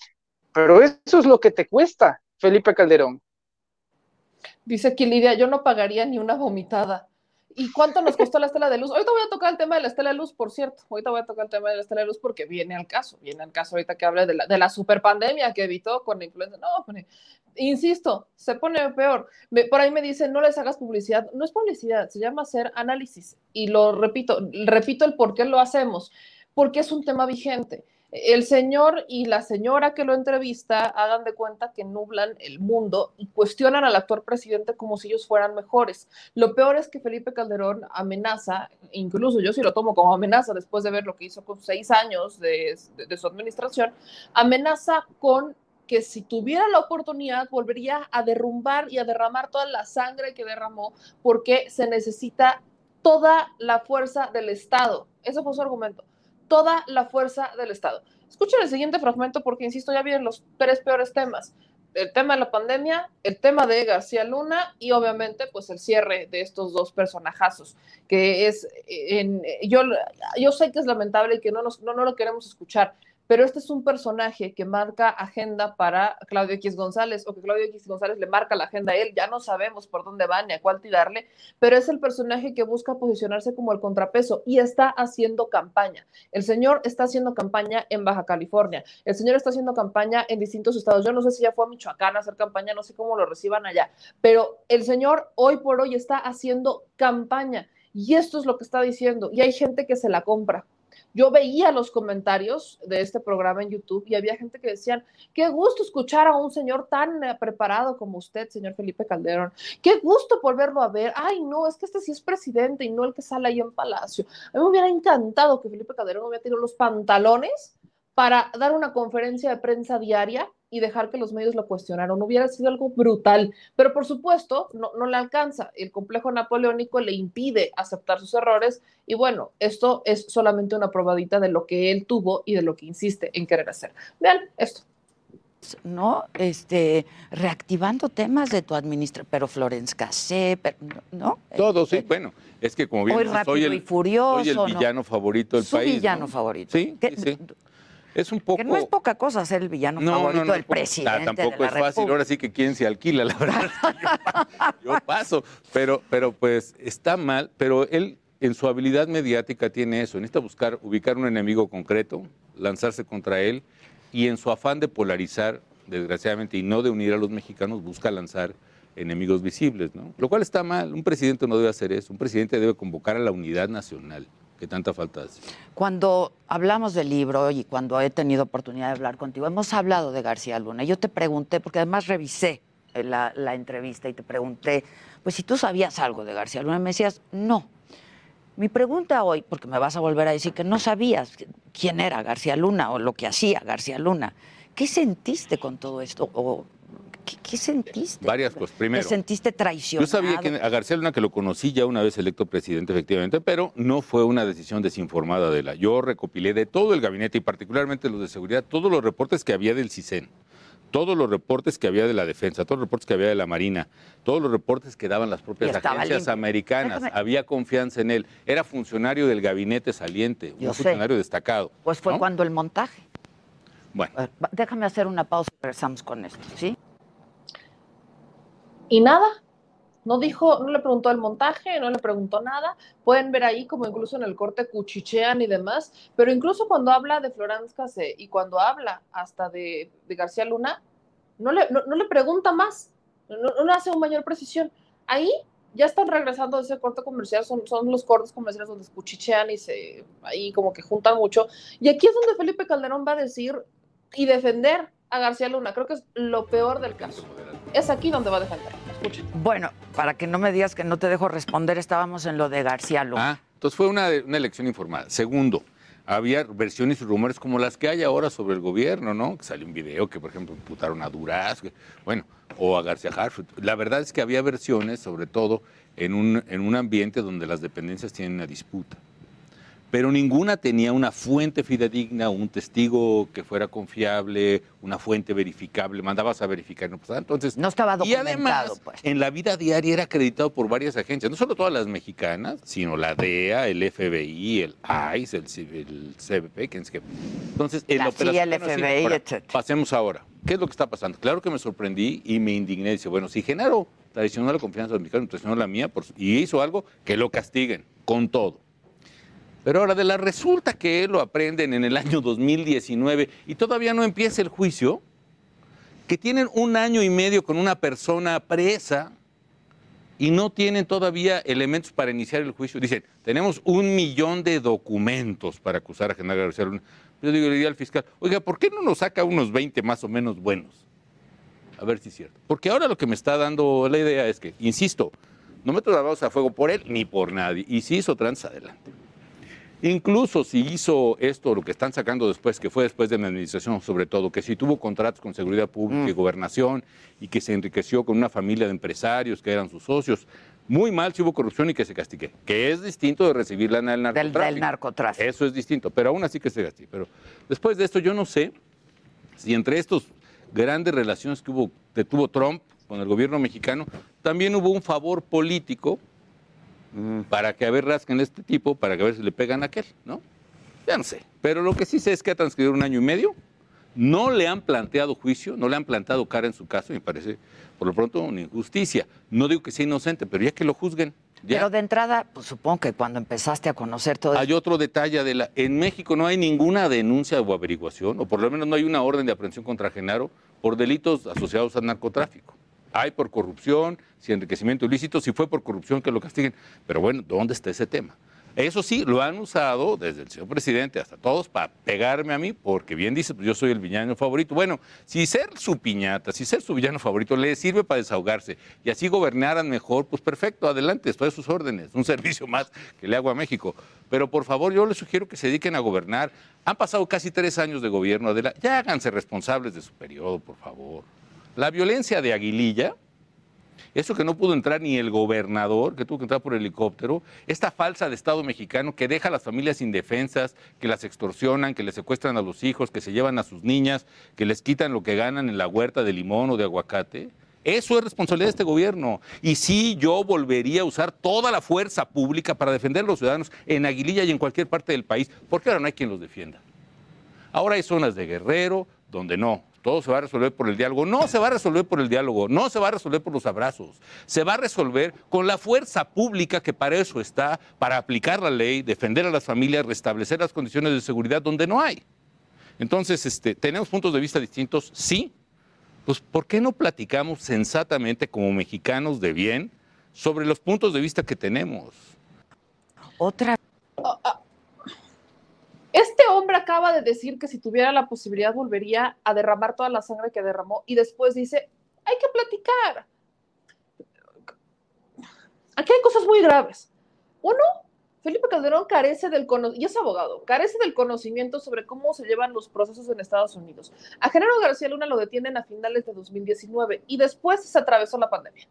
Pero eso es lo que te cuesta, Felipe Calderón. Dice aquí Lidia, yo no pagaría ni una vomitada. ¿Y cuánto nos costó la estela de luz? Ahorita voy a tocar el tema de la estela de luz, por cierto. Ahorita voy a tocar el tema de la estela de luz porque viene al caso. Viene al caso ahorita que hable de la, de la superpandemia que evitó con la influenza. No, insisto, se pone peor. por ahí me dicen, no les hagas publicidad. No es publicidad, se llama hacer análisis. Y lo repito, repito el por qué lo hacemos. Porque es un tema vigente el señor y la señora que lo entrevista hagan de cuenta que nublan el mundo y cuestionan al actual presidente como si ellos fueran mejores. Lo peor es que Felipe Calderón amenaza, incluso yo sí lo tomo como amenaza después de ver lo que hizo con seis años de, su administración, amenaza con que si tuviera la oportunidad volvería a derrumbar y a derramar toda la sangre que derramó porque se necesita toda la fuerza del Estado. Ese fue su argumento toda la fuerza del Estado. Escuchen el siguiente fragmento porque, insisto, ya vienen los tres peores temas. El tema de la pandemia, el tema de García Luna y obviamente pues el cierre de estos dos personajazos, que es, en, yo, yo sé que es lamentable y que no, nos, no, no lo queremos escuchar, pero este es un personaje que marca agenda para Claudio X González o que Claudio X González le marca la agenda a él, ya no sabemos por dónde va ni a cuál tirarle, pero es el personaje que busca posicionarse como el contrapeso y está haciendo campaña. El señor está haciendo campaña en Baja California, el señor está haciendo campaña en distintos estados, yo no sé si ya fue a Michoacán a hacer campaña, no sé cómo lo reciban allá, pero el señor hoy por hoy está haciendo campaña y esto es lo que está diciendo y hay gente que se la compra yo veía los comentarios de este programa en YouTube y había gente que decían, qué gusto escuchar a un señor tan eh, preparado como usted, señor Felipe Calderón. Qué gusto volverlo a ver. Ay, no, es que este sí es presidente y no el que sale ahí en Palacio. A mí me hubiera encantado que Felipe Calderón hubiera tenido los pantalones para dar una conferencia de prensa diaria y dejar que los medios lo cuestionaran. Hubiera sido algo brutal, pero por supuesto no, no le alcanza. El complejo napoleónico le impide aceptar sus errores y bueno, esto es solamente una probadita de lo que él tuvo y de lo que insiste en querer hacer. Vean esto. ¿no? Este, reactivando temas de tu administración, pero Florence Cassé, ¿no? Todo, sí, bueno, es que como bien soy el, furioso, soy el villano favorito del Su país. villano favorito. Sí, sí. Es un poco. Que no es poca cosa ser el villano favorito del presidente. tampoco es fácil. Ahora sí que quién se alquila, la verdad. yo, paso. Pero, pero pues está mal. Pero él, en su habilidad mediática, tiene eso. Necesita buscar, ubicar un enemigo concreto, lanzarse contra él. Y en su afán de polarizar, desgraciadamente, y no de unir a los mexicanos, busca lanzar enemigos visibles, ¿no? Lo cual está mal. Un presidente no debe hacer eso. Un presidente debe convocar a la unidad nacional que tanta falta hace. Cuando hablamos del libro y cuando he tenido oportunidad de hablar contigo, hemos hablado de García Luna. Yo te pregunté, porque además revisé eh, la, entrevista y te pregunté, pues si tú sabías algo de García Luna, me decías, no. Mi pregunta hoy, porque me vas a volver a decir que no sabías quién era García Luna o lo que hacía García Luna, ¿qué sentiste con todo esto? ¿O ¿Qué, qué sentiste? Varias cosas. ¿Te Primero, sentiste yo traicionado? sabía que a García Luna que lo conocí ya una vez electo presidente, efectivamente, pero no fue una decisión desinformada de la. Yo recopilé de todo el gabinete y particularmente los de seguridad, todos los reportes que había del CISEN, todos los reportes que había de la defensa, todos los reportes que había de la Marina, todos los reportes que daban las propias agencias limpio. americanas. Déjame- Había confianza en él. Era funcionario del gabinete saliente, Yo un sé. funcionario destacado. Pues fue ¿no? cuando el montaje. Bueno. Déjame hacer una pausa y regresamos con esto, ¿sí? Y nada, no dijo, no le preguntó el montaje, no le preguntó nada. Pueden ver ahí como incluso en el corte cuchichean y demás, pero incluso cuando habla de Florence Cassé y cuando habla hasta de, de García Luna, no le, no, le pregunta más, no, no hace una mayor precisión. Ahí ya están regresando de ese corte comercial, son, son los cortes comerciales donde cuchichean y se ahí como que juntan mucho. Y aquí es donde Felipe Calderón va a decir y defender a García Luna. Creo que es lo peor del caso. Es aquí donde va a defender. Escuchen. Bueno, para que no me digas que no te dejo responder, estábamos en lo de García Luna. Ah, entonces fue una, una elección informada. Segundo, había versiones y rumores como las que hay ahora sobre el gobierno, ¿no? Que salió un video que, por ejemplo, imputaron a Duraz, que- bueno, o a García Harfuch. La verdad es que había versiones, sobre todo en un, en un ambiente donde las dependencias tienen una disputa. Pero ninguna tenía una fuente fidedigna, un testigo que fuera confiable, una fuente verificable. Mandabas a verificar, no pasaba. Entonces, no estaba y además, documentado, pues. en la vida diaria era acreditado por varias agencias, no solo todas las mexicanas, sino la DEA, el FBI, el ICE, el, CBP, que es que... Entonces, en La la. CIA, el FBI, ahora. Pasemos ahora. ¿Qué es lo que está pasando? Claro que me sorprendí y me indigné. Dice, bueno, si Genaro traicionó la confianza de los mexicanos, traicionó la mía por y hizo algo, que lo castiguen, con todo. Pero ahora de la resulta que lo aprenden en el año 2019 y todavía no empieza el juicio, que tienen un año y medio con una persona presa y no tienen todavía elementos para iniciar el juicio. Dicen, tenemos un millón de documentos para acusar a Genaro García Luna. Yo digo, le diría al fiscal, oiga, ¿por qué no nos saca unos 20 más o menos buenos? A ver si es cierto. Porque ahora lo que me está dando la idea es que, insisto, no meto las manos a fuego por él ni por nadie. Y si hizo trans, adelante. Incluso si hizo esto, lo que están sacando después, que fue después de mi administración sobre todo, que si tuvo contratos con seguridad pública y gobernación y que se enriqueció con una familia de empresarios que eran sus socios, muy mal si hubo corrupción y que se castigue, que es distinto de recibir lana del narcotráfico. del narcotráfico. Eso es distinto, pero aún así que se castigue. Pero después de esto yo no sé si entre estos grandes relaciones que hubo, que tuvo Trump con el gobierno mexicano, también hubo un favor político para que a ver rasquen este tipo, para que a ver si le pegan a aquel, ¿no? Ya no sé. Pero lo que sí sé es que ha transcurrido un año y medio, no le han planteado juicio, no le han plantado cara en su caso, y me parece, por lo pronto, una injusticia. No digo que sea inocente, pero ya que lo juzguen. Ya. Pero de entrada, pues supongo que cuando empezaste a conocer todo Hay otro detalle, Adela. En México no hay ninguna denuncia o averiguación, o por lo menos no hay una orden de aprehensión contra Genaro por delitos asociados al narcotráfico. Hay por corrupción, si enriquecimiento ilícito, si fue por corrupción que lo castiguen. Pero bueno, ¿dónde está ese tema? Eso sí, lo han usado desde el señor presidente hasta todos para pegarme a mí, porque bien dice, pues yo soy el villano favorito. Bueno, si ser su piñata, si ser su villano favorito le sirve para desahogarse y así gobernaran mejor, pues perfecto, adelante, estoy a sus órdenes, un servicio más que le hago a México. Pero por favor, yo les sugiero que se dediquen a gobernar. Han pasado casi tres años de gobierno, Adela, ya háganse responsables de su periodo, por favor. La violencia de Aguililla, eso que no pudo entrar ni el gobernador, que tuvo que entrar por helicóptero, esta falsa de Estado mexicano que deja a las familias indefensas, que las extorsionan, que les secuestran a los hijos, que se llevan a sus niñas, que les quitan lo que ganan en la huerta de limón o de aguacate. Eso es responsabilidad de este gobierno. Y sí, yo volvería a usar toda la fuerza pública para defender a los ciudadanos en Aguililla y en cualquier parte del país, porque ahora no hay quien los defienda. Ahora hay zonas de guerrero donde no, todo se va a resolver por el diálogo. No se va a resolver por el diálogo, no se va a resolver por los abrazos. Se va a resolver con la fuerza pública que para eso está, para aplicar la ley, defender a las familias, restablecer las condiciones de seguridad donde no hay. Entonces, este, ¿tenemos puntos de vista distintos? Sí. Pues, ¿por qué no platicamos sensatamente como mexicanos de bien sobre los puntos de vista que tenemos? Otra. Este hombre acaba de decir que si tuviera la posibilidad volvería a derramar toda la sangre que derramó y después dice, hay que platicar. Aquí hay cosas muy graves. Uno, Felipe Calderón carece del conocimiento, y es abogado, carece del conocimiento sobre cómo se llevan los procesos en Estados Unidos. A Genaro García Luna lo detienen a finales de 2019 y después se atravesó la pandemia.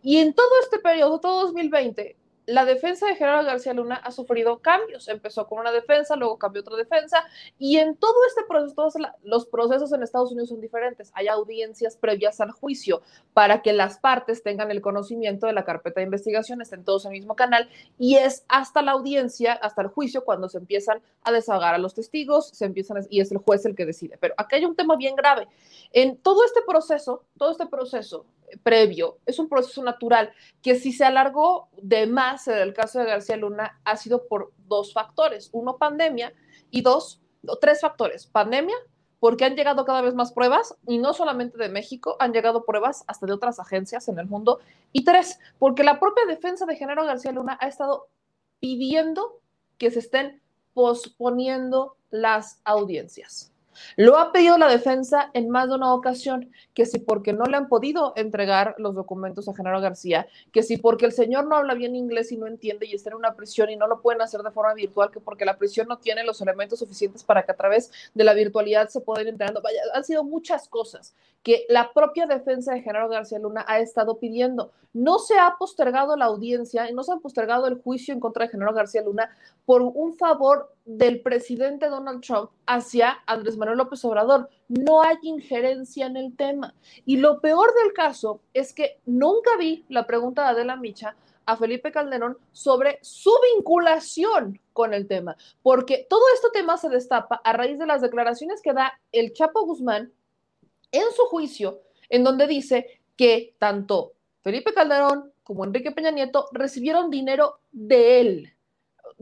Y en todo este periodo, todo 2020, la defensa de Gerardo García Luna ha sufrido cambios. Empezó con una defensa, luego cambió otra defensa, y en todo este proceso, todos los procesos en Estados Unidos son diferentes. Hay audiencias previas al juicio para que las partes tengan el conocimiento de la carpeta de investigación, estén todos en el mismo canal, y es hasta la audiencia, hasta el juicio, cuando se empiezan a desahogar a los testigos, se empiezan y es el juez el que decide. Pero aquí hay un tema bien grave. En todo este proceso, todo este proceso, previo, es un proceso natural que si se alargó de más en el caso de García Luna ha sido por dos factores, uno pandemia y dos, tres factores, pandemia, porque han llegado cada vez más pruebas y no solamente de México, han llegado pruebas hasta de otras agencias en el mundo. Y tres, porque la propia defensa de Genaro García Luna ha estado pidiendo que se estén posponiendo las audiencias. Lo ha pedido la defensa en más de una ocasión, que si porque no le han podido entregar los documentos a Genaro García, que si porque el señor no habla bien inglés y no entiende y está en una prisión y no lo pueden hacer de forma virtual, que porque la prisión no tiene los elementos suficientes para que a través de la virtualidad se pueda ir entrenando. Vaya, han sido muchas cosas que la propia defensa de Genaro García Luna ha estado pidiendo. No se ha postergado la audiencia y no se ha postergado el juicio en contra de Genaro García Luna por un favor del presidente Donald Trump hacia Andrés Manuel López Obrador. No hay injerencia en el tema. Y lo peor del caso es que nunca vi la pregunta de Adela Micha a Felipe Calderón sobre su vinculación con el tema, porque todo este tema se destapa a raíz de las declaraciones que da el Chapo Guzmán en su juicio, en donde dice que tanto Felipe Calderón como Enrique Peña Nieto recibieron dinero de él.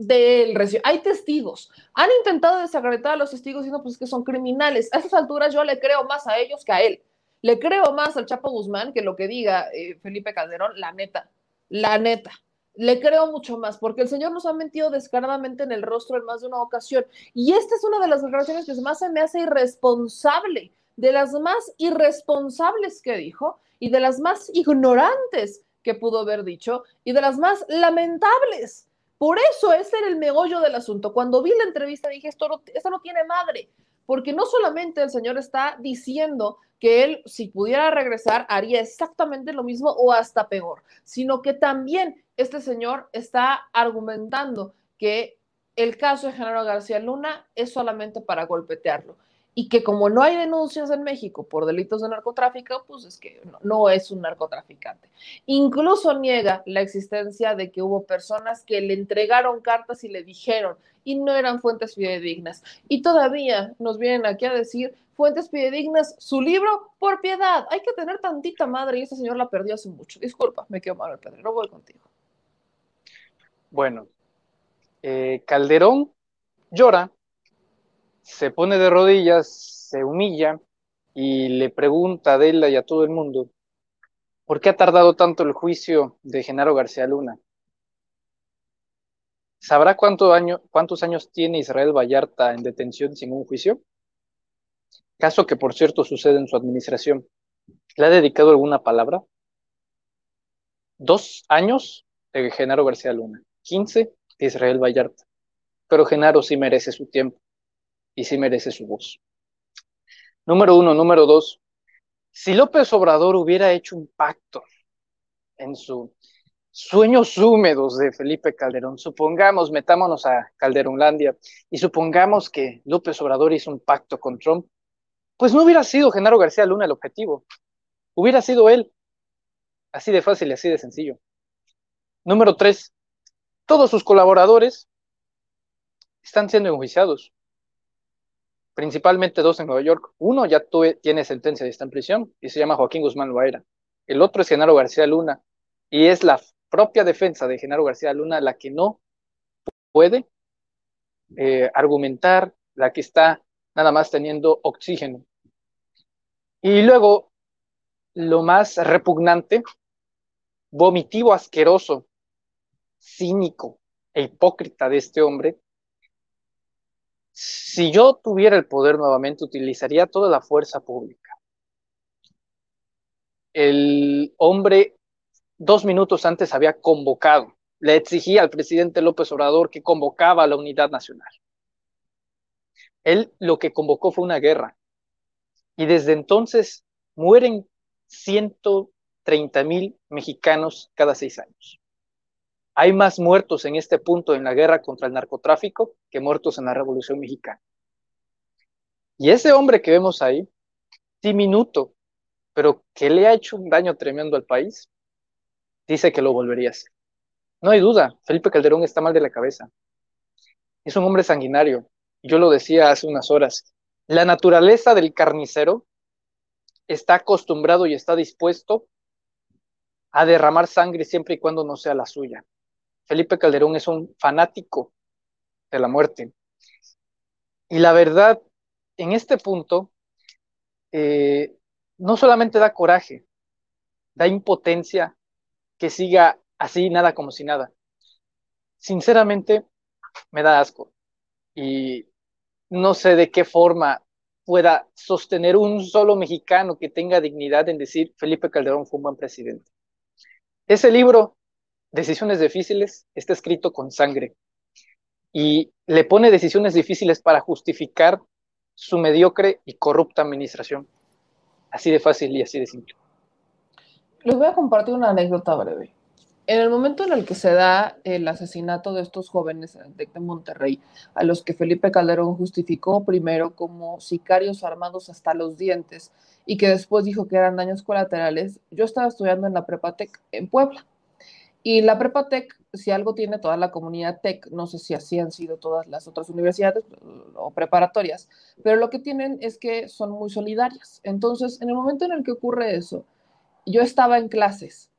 De él. Hay testigos. Han intentado desacreditar a los testigos diciendo pues, que son criminales. A estas alturas yo le creo más a ellos que a él. Le creo más al Chapo Guzmán que lo que diga eh, Felipe Calderón, la neta. La neta. Le creo mucho más, porque el señor nos ha mentido descaradamente en el rostro en más de una ocasión. Y esta es una de las declaraciones que más se me hace irresponsable de las más irresponsables que dijo y de las más ignorantes que pudo haber dicho y de las más lamentables. Por eso ese era el megollo del asunto. Cuando vi la entrevista dije, esto no, no tiene madre, porque no solamente el señor está diciendo que él, si pudiera regresar, haría exactamente lo mismo o hasta peor, sino que también este señor está argumentando que el caso de Genaro García Luna es solamente para golpetearlo y que como no hay denuncias en México por delitos de narcotráfico, pues es que no, es un narcotraficante. Incluso niega la existencia de que hubo personas que le entregaron cartas y le dijeron y no eran fuentes fidedignas. Y todavía nos vienen aquí a decir fuentes fidedignas, su libro por piedad. Hay que tener tantita madre y este señor la perdió hace mucho. Disculpa, me quedo mal Pedro, voy contigo. Bueno, eh, Calderón llora se pone de rodillas, se humilla y le pregunta a Adela y a todo el mundo, ¿por qué ha tardado tanto el juicio de Genaro García Luna? ¿Sabrá cuántos años tiene Israel Vallarta en detención sin un juicio? Caso que, por cierto, sucede en su administración. ¿Le ha dedicado alguna palabra? Dos años de Genaro García Luna, quince de Israel Vallarta. Pero Genaro sí merece su tiempo y sí merece su voz. Número uno, número dos, si López Obrador hubiera hecho un pacto en su sueños húmedos de Felipe Calderón, supongamos, metámonos a Calderonlandia y supongamos que López Obrador hizo un pacto con Trump, pues no hubiera sido Genaro García Luna el objetivo, hubiera sido él. Así de fácil y así de sencillo. Número tres, todos sus colaboradores están siendo enjuiciados principalmente dos en Nueva York. Uno ya tuve, tiene sentencia y está en prisión y se llama Joaquín Guzmán Loaera. El otro es Genaro García Luna y es la propia defensa de Genaro García Luna la que no puede eh, argumentar, la que está nada más teniendo oxígeno. Y luego, lo más repugnante, vomitivo, asqueroso, cínico e hipócrita de este hombre si yo tuviera el poder nuevamente, utilizaría toda la fuerza pública. El hombre dos minutos antes había convocado le exigía al presidente López Obrador que convocaba a la unidad nacional. Él lo que convocó fue una guerra. Y desde entonces mueren 130 mil mexicanos cada seis años. Hay más muertos en este punto en la guerra contra el narcotráfico que muertos en la Revolución Mexicana. Y ese hombre que vemos ahí, diminuto, pero que le ha hecho un daño tremendo al país, dice que lo volvería a hacer. No hay duda, Felipe Calderón está mal de la cabeza. Es un hombre sanguinario. Yo lo decía hace unas horas. La naturaleza del carnicero está acostumbrado y está dispuesto a derramar sangre siempre y cuando no sea la suya. Felipe Calderón es un fanático de la muerte. Y la verdad, en este punto, eh, no solamente da coraje, da impotencia que siga así, nada como si nada. Sinceramente, me da asco. Y no sé de qué forma pueda sostener un solo mexicano que tenga dignidad en decir Felipe Calderón fue un buen presidente. Ese libro, Decisiones Difíciles, está escrito con sangre y le pone decisiones difíciles para justificar su mediocre y corrupta administración. Así de fácil y así de simple. Les voy a compartir una anécdota breve. En el momento en el que se da el asesinato de estos jóvenes de Monterrey, a los que Felipe Calderón justificó primero como sicarios armados hasta los dientes y que después dijo que eran daños colaterales, yo estaba estudiando en la Prepatec en Puebla. Y la Prepatec, si algo tiene toda la comunidad TEC, no sé si así han sido todas las otras universidades o preparatorias, pero lo que tienen es que son muy solidarias. Entonces, en el momento en el que ocurre eso, yo estaba en clases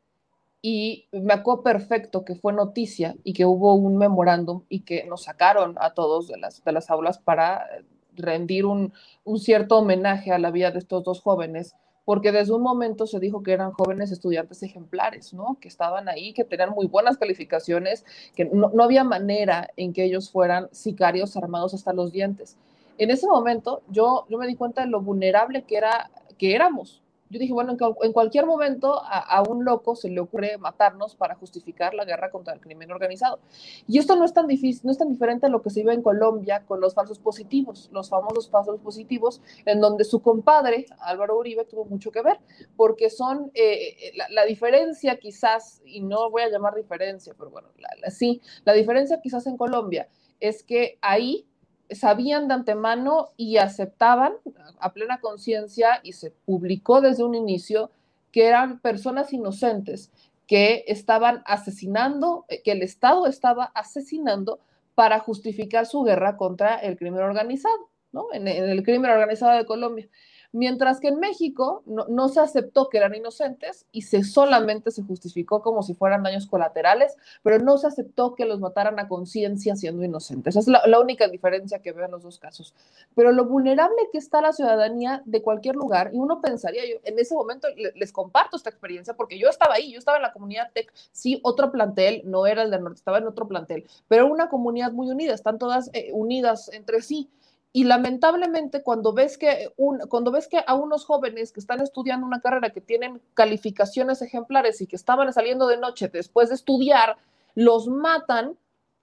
y me acuerdo perfecto que fue noticia y que hubo un memorándum y que nos sacaron a todos de las, de las aulas para rendir un, un cierto homenaje a la vida de estos dos jóvenes porque desde un momento se dijo que eran jóvenes estudiantes ejemplares, ¿no? Que estaban ahí, que tenían muy buenas calificaciones, que no, no, había manera en que ellos fueran sicarios armados hasta los dientes. En ese momento yo, yo me di cuenta de lo vulnerable que, era, que éramos, yo dije, bueno, en, cualquier momento a, un loco se le ocurre matarnos para justificar la guerra contra el crimen organizado. Y esto no es tan difícil, no es tan diferente a lo que se vive en Colombia con los falsos positivos, los famosos falsos positivos, en donde su compadre, Álvaro Uribe, tuvo mucho que ver, porque son eh, eh, la, diferencia quizás, y no voy a llamar diferencia, pero bueno, sí, la diferencia quizás en Colombia es que ahí sabían de antemano y aceptaban a plena conciencia y se publicó desde un inicio que eran personas inocentes que estaban asesinando, eh, que el Estado estaba asesinando para justificar su guerra contra el crimen organizado, ¿no? En, en el crimen organizado de Colombia mientras que en México no, se aceptó que eran inocentes y se solamente se justificó como si fueran daños colaterales, pero no se aceptó que los mataran a conciencia siendo inocentes. Es la, única diferencia que veo en los dos casos. Pero lo vulnerable que está la ciudadanía de cualquier lugar, y uno pensaría, yo en ese momento les comparto esta experiencia porque yo estaba ahí, yo estaba en la comunidad TEC, sí, otro plantel, no era el del norte, estaba en otro plantel, pero una comunidad muy unida, están todas eh, unidas entre sí y lamentablemente cuando ves que un, cuando ves que a unos jóvenes que están estudiando una carrera que tienen calificaciones ejemplares y que estaban saliendo de noche después de estudiar, los matan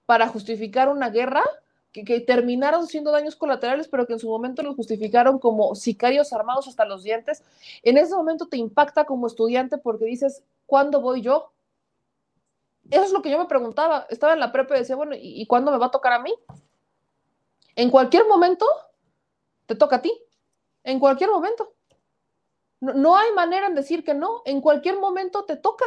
para justificar una guerra que, terminaron siendo daños colaterales, pero que en su momento los justificaron como sicarios armados hasta los dientes, en ese momento te impacta como estudiante porque dices, ¿cuándo voy yo? Eso es lo que yo me preguntaba. Estaba en la prepa y decía, bueno, ¿y, y cuándo me va a tocar a mí? En cualquier momento te toca a ti. En cualquier momento. No, hay manera en decir que no. En cualquier momento te toca.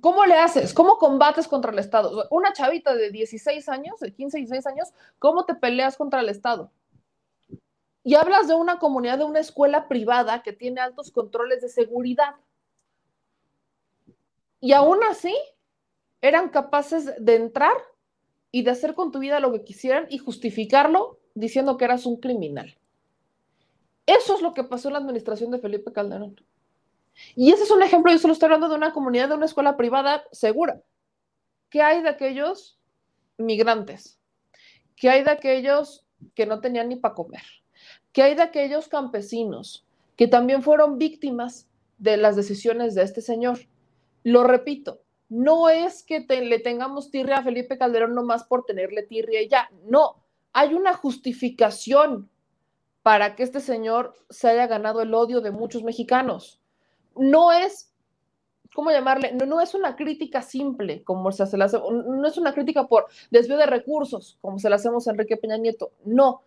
¿Cómo le haces? ¿Cómo combates contra el Estado? Una chavita de 16 años, de 15, 16 años, ¿cómo te peleas contra el Estado? Y hablas de una comunidad, de una escuela privada que tiene altos controles de seguridad. Y aún así, eran capaces de entrar y de hacer con tu vida lo que quisieran y justificarlo diciendo que eras un criminal. Eso es lo que pasó en la administración de Felipe Calderón. Y ese es un ejemplo, yo solo estoy hablando de una comunidad, de una escuela privada segura. ¿Qué hay de aquellos migrantes? ¿Qué hay de aquellos que no tenían ni para comer? ¿Qué hay de aquellos campesinos que también fueron víctimas de las decisiones de este señor? Lo repito, no es que le tengamos tirria a Felipe Calderón nomás por tenerle tirria y ya, no, hay una justificación para que este señor se haya ganado el odio de muchos mexicanos. No es, ¿cómo llamarle? No, es una crítica simple, como se, la hace, no es una crítica por desvío de recursos, como se la hacemos a Enrique Peña Nieto, no,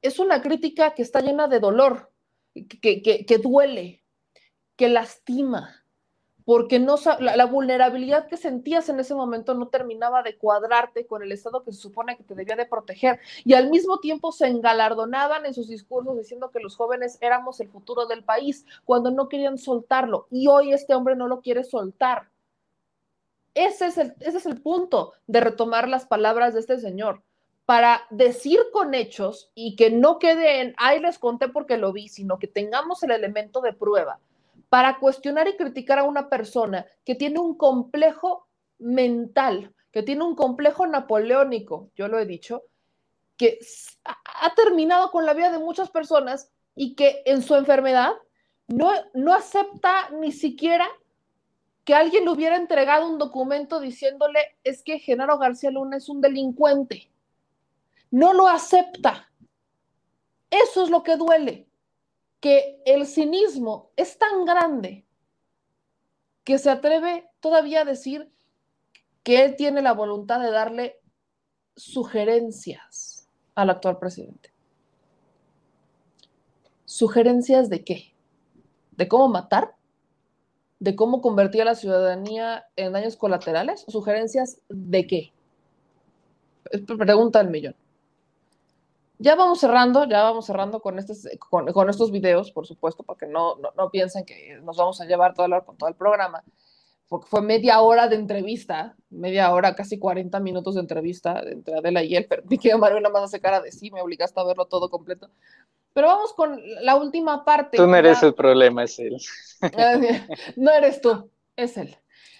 es una crítica que está llena de dolor, que duele, que lastima, porque no la, vulnerabilidad que sentías en ese momento no terminaba de cuadrarte con el Estado que se supone que te debía de proteger. Y al mismo tiempo se engalardonaban en sus discursos diciendo que los jóvenes éramos el futuro del país, cuando no querían soltarlo. Y hoy este hombre no lo quiere soltar. Ese es el, ese es el punto de retomar las palabras de este señor para decir con hechos y que no quede en, ay, les conté porque lo vi, sino que tengamos el elemento de prueba para cuestionar y criticar a una persona que tiene un complejo mental, que tiene un complejo napoleónico, yo lo he dicho, que ha terminado con la vida de muchas personas y que en su enfermedad no, no acepta ni siquiera que alguien le hubiera entregado un documento diciéndole es que Genaro García Luna es un delincuente. No lo acepta. Eso es lo que duele que el cinismo es tan grande que se atreve todavía a decir que él tiene la voluntad de darle sugerencias al actual presidente. ¿Sugerencias de qué? ¿De cómo matar? ¿De cómo convertir a la ciudadanía en daños colaterales? ¿Sugerencias de qué? Pregunta del millón. Ya vamos cerrando, ya vamos cerrando con, este, con, con estos videos, por supuesto, para que no, no, no piensen que nos vamos a llevar toda la hora con todo el programa, porque fue media hora de entrevista, media hora, casi 40 minutos de entrevista entre Adela y él, pero mi querido Mario nada más hace cara de sí, me obligaste a verlo todo completo. Pero vamos con la última parte. Tú no eres Ya- el problema, es él. no eres tú, es él.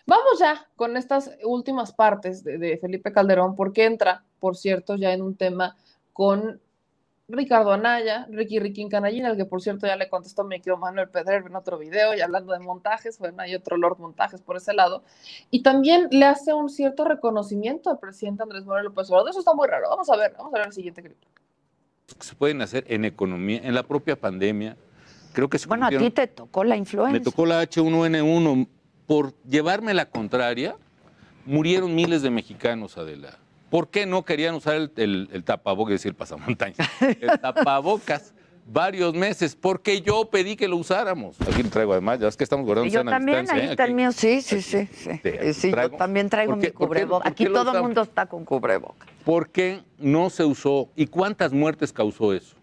Vamos ya con estas últimas partes de, de Felipe Calderón, porque entra, por cierto, ya en un tema con Ricardo Anaya, Ricky Ricky Canallín, al que por cierto ya le contestó mi querido Manuel Pedrer en otro video y hablando de montajes, bueno, hay otro Lord Montajes por ese lado, y también le hace un cierto reconocimiento al presidente Andrés Manuel López Obrador. Eso está muy raro. Vamos a ver, vamos a ver el siguiente clip. se pueden hacer en economía, en la propia pandemia. Creo que se Bueno, a ti te tocó la influenza. Me tocó la H1N1. Por llevarme la contraria, murieron miles de mexicanos, Adela. ¿Por qué no querían usar el, el, el tapabocas, es decir, pasamontañas? El tapabocas varios meses, porque yo pedí que lo usáramos. Aquí lo traigo además, ya es que estamos guardando yo también, distancia, ahí ¿eh? está el mío, sí, sí, sí. sí. Sí, aquí Sí, yo también traigo ¿Por mi por por Aquí todo el mundo está con cubrebocas. ¿Por qué no se usó? ¿Y cuántas muertes causó eso?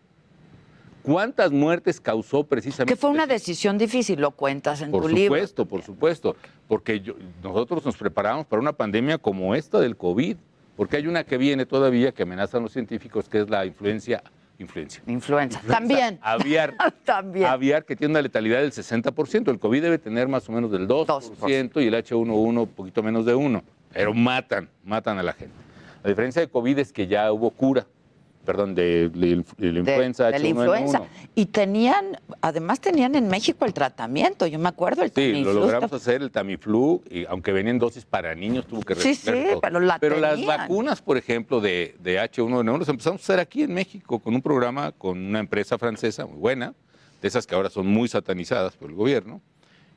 ¿Cuántas muertes causó precisamente? Que fue una decisión difícil, lo cuentas en Por tu libro. supuesto, por supuesto, porque yo- nosotros nos preparamos para una pandemia como esta del COVID, porque hay una que viene todavía que amenazan los científicos, que es la influencia, influencia. Influenza. También. Aviar. También. Aviar que tiene una letalidad del 60%. El COVID debe tener más o menos del 2%, y el H1N1 un poquito menos de 1%. Pero matan, matan a la gente. La diferencia de COVID es que ya hubo cura, perdón, de, de- de la influenza de la H1N1. influenza. Y tenían, además tenían en México el tratamiento, yo me acuerdo, el Sí, lo logramos hacer el Tamiflu, y aunque venían dosis para niños, tuvo que Sí, sí, todo. pero la las tenían. vacunas, por ejemplo, de, de H1N1, las empezamos a hacer aquí en México con un programa con una empresa francesa muy buena, de esas que ahora son muy satanizadas por el gobierno.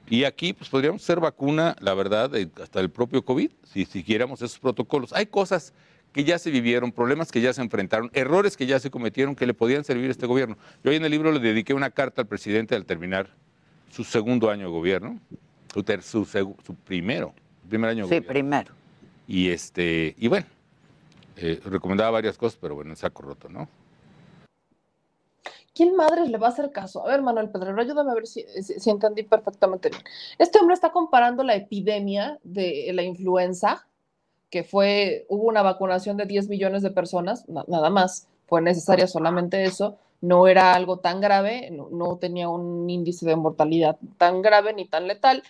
Y aquí, pues podríamos hacer vacuna, la verdad, hasta el propio COVID, si siguiéramos esos protocolos. Hay cosas que ya se vivieron, problemas que ya se enfrentaron, errores que ya se cometieron que le podían servir a este gobierno. Yo hoy en el libro le dediqué una carta al presidente al terminar su segundo año de gobierno, su, su, su primero, primer año de Sí, gobierno. primero. Y, este, y bueno, eh, recomendaba varias cosas, pero bueno, en saco roto, ¿no? ¿Quién madres le va a hacer caso? A ver, Manuel Pedrero, ayúdame a ver si, si- si entendí perfectamente bien. Este hombre está comparando la epidemia de la influenza, que fue, hubo una vacunación de 10 millones de personas, na- nada más, fue necesaria solamente eso, no era algo tan grave, no, no tenía un índice de mortalidad tan grave ni tan letal,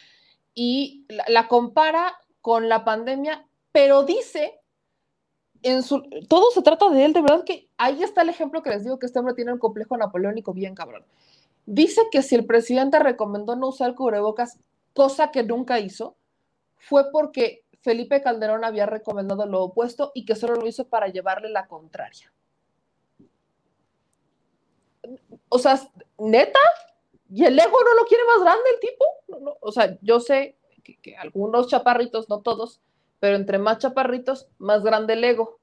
y la, la compara con la pandemia, pero dice en su, todo se trata de él, de verdad que ahí está el ejemplo que les digo que este hombre tiene un complejo napoleónico bien cabrón. Dice que si el presidente recomendó no usar cubrebocas, cosa que nunca hizo, fue porque Felipe Calderón había recomendado lo opuesto y que solo lo hizo para llevarle la contraria. O sea, neta, ¿y el ego no lo quiere más grande el tipo? No, o sea, yo sé que, algunos chaparritos, no todos, pero entre más chaparritos, más grande el ego.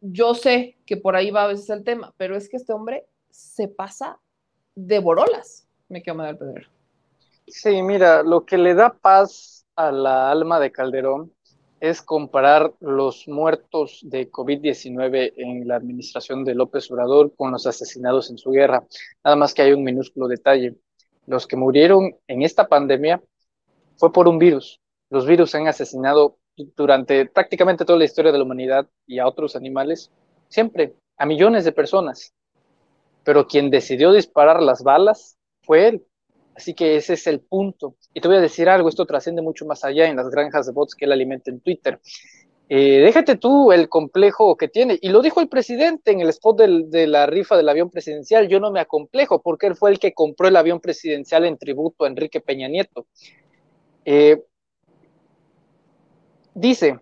Yo sé que por ahí va a veces el tema, pero es que este hombre se pasa de borolas, me quedo mal Pedro. Sí, mira, lo que le da paz a la alma de Calderón es comparar los muertos de COVID-19 en la administración de López Obrador con los asesinados en su guerra. Nada más que hay un minúsculo detalle. Los que murieron en esta pandemia fue por un virus. Los virus han asesinado durante prácticamente toda la historia de la humanidad y a otros animales, siempre, a millones de personas. Pero quien decidió disparar las balas fue él. Así que ese es el punto. Y te voy a decir algo, esto trasciende mucho más allá en las granjas de bots que él alimenta en Twitter. Eh, déjate tú el complejo que tiene. Y lo dijo el presidente en el spot de la rifa del avión presidencial. Yo no me acomplejo porque él fue el que compró el avión presidencial en tributo a Enrique Peña Nieto. Eh, dice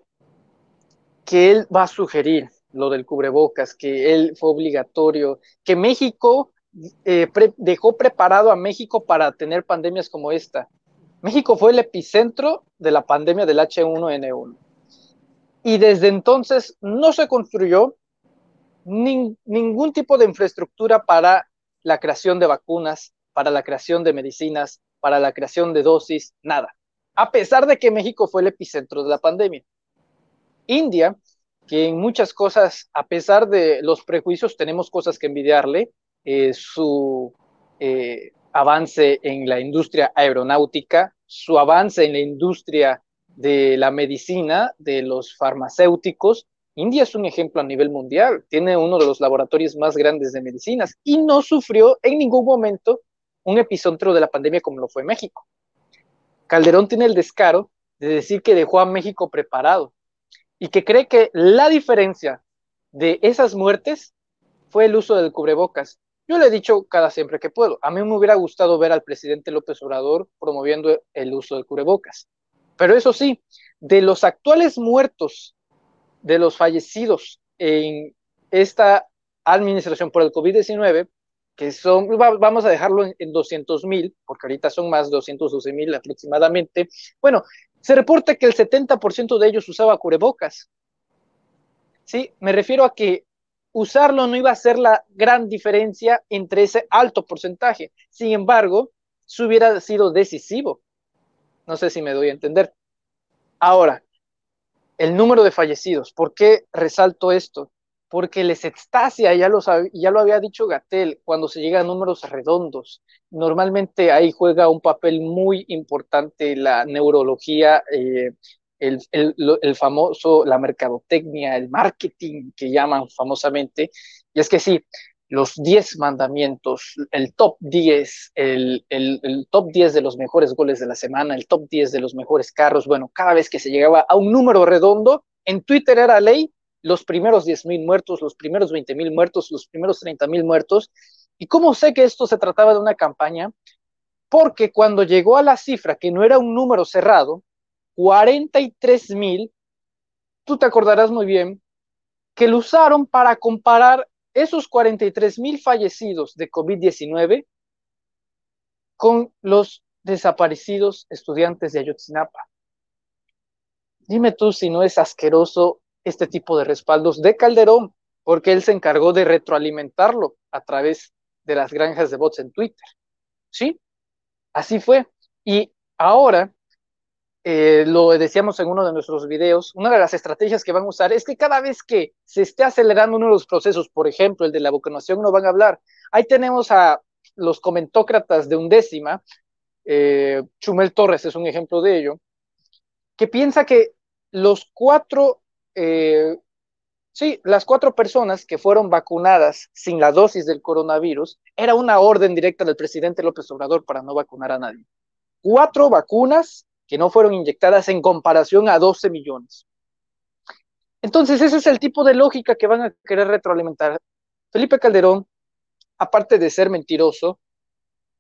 que él va a sugerir lo del cubrebocas, que él fue obligatorio, que México eh, dejó preparado a México para tener pandemias como esta. México fue el epicentro de la pandemia del H1N1. Y desde entonces no se construyó nin ningún tipo de infraestructura para la creación de vacunas, para la creación de medicinas, para la creación de dosis, nada a pesar de que México fue el epicentro de la pandemia. India, que en muchas cosas, a pesar de los prejuicios, tenemos cosas que envidiarle, eh, su eh, avance en la industria aeronáutica, su avance en la industria de la medicina, de los farmacéuticos. India es un ejemplo a nivel mundial, tiene uno de los laboratorios más grandes de medicinas y no sufrió en ningún momento un epicentro de la pandemia como lo fue México. Calderón tiene el descaro de decir que dejó a México preparado y que cree que la diferencia de esas muertes fue el uso del cubrebocas. Yo le he dicho cada siempre que puedo. A mí me hubiera gustado ver al presidente López Obrador promoviendo el uso del cubrebocas. Pero eso sí, de los actuales muertos, de los fallecidos en esta administración por el COVID-19, que son, vamos a dejarlo en, en 200 mil, porque ahorita son más 212 mil aproximadamente. Bueno, se reporta que el 70% de ellos usaba cubrebocas. Sí, me refiero a que usarlo no iba a ser la gran diferencia entre ese alto porcentaje. Sin embargo, se hubiera sido decisivo. No sé si me doy a entender. Ahora, el número de fallecidos. ¿Por qué resalto esto? porque les extasia, ya lo, ya lo había dicho Gatel, cuando se llega a números redondos. Normalmente ahí juega un papel muy importante la neurología, eh, el, el, el, famoso, la mercadotecnia, el marketing que llaman famosamente. Y es que sí, los 10 mandamientos, el top 10, el, el, top 10 de los mejores goles de la semana, el top 10 de los mejores carros, bueno, cada vez que se llegaba a un número redondo, en Twitter era ley los primeros 10.000 muertos, los primeros 20.000 muertos, los primeros 30.000 muertos. ¿Y cómo sé que esto se trataba de una campaña? Porque cuando llegó a la cifra, que no era un número cerrado, 43.000, tú te acordarás muy bien, que lo usaron para comparar esos 43.000 fallecidos de COVID-19 con los desaparecidos estudiantes de Ayotzinapa. Dime tú si no es asqueroso este tipo de respaldos de Calderón, porque él se encargó de retroalimentarlo a través de las granjas de bots en Twitter. ¿Sí? Así fue. Y ahora, eh, lo decíamos en uno de nuestros videos, una de las estrategias que van a usar es que cada vez que se esté acelerando uno de los procesos, por ejemplo, el de la vacunación, no van a hablar. Ahí tenemos a los comentócratas de undécima, eh, Chumel Torres es un ejemplo de ello, que piensa que los cuatro eh, sí, las cuatro personas que fueron vacunadas sin la dosis del coronavirus, era una orden directa del presidente López Obrador para no vacunar a nadie. Cuatro vacunas que no fueron inyectadas en comparación a 12 millones. Entonces, ese es el tipo de lógica que van a querer retroalimentar. Felipe Calderón, aparte de ser mentiroso,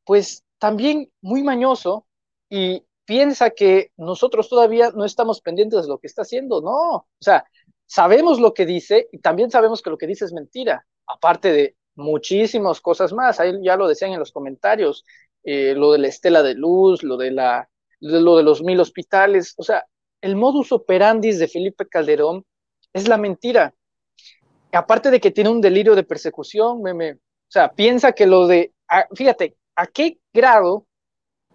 pues también muy mañoso y piensa que nosotros todavía no estamos pendientes de lo que está haciendo. No, o sea, sabemos lo que dice y también sabemos que lo que dice es mentira, aparte de muchísimas cosas más. Ahí ya lo decían en los comentarios, eh, lo de la estela de luz, lo de, la, lo de los mil hospitales. O sea, el modus operandi de Felipe Calderón es la mentira. Aparte de que tiene un delirio de persecución, meme, o sea, piensa que lo de, ah, fíjate, ¿a qué grado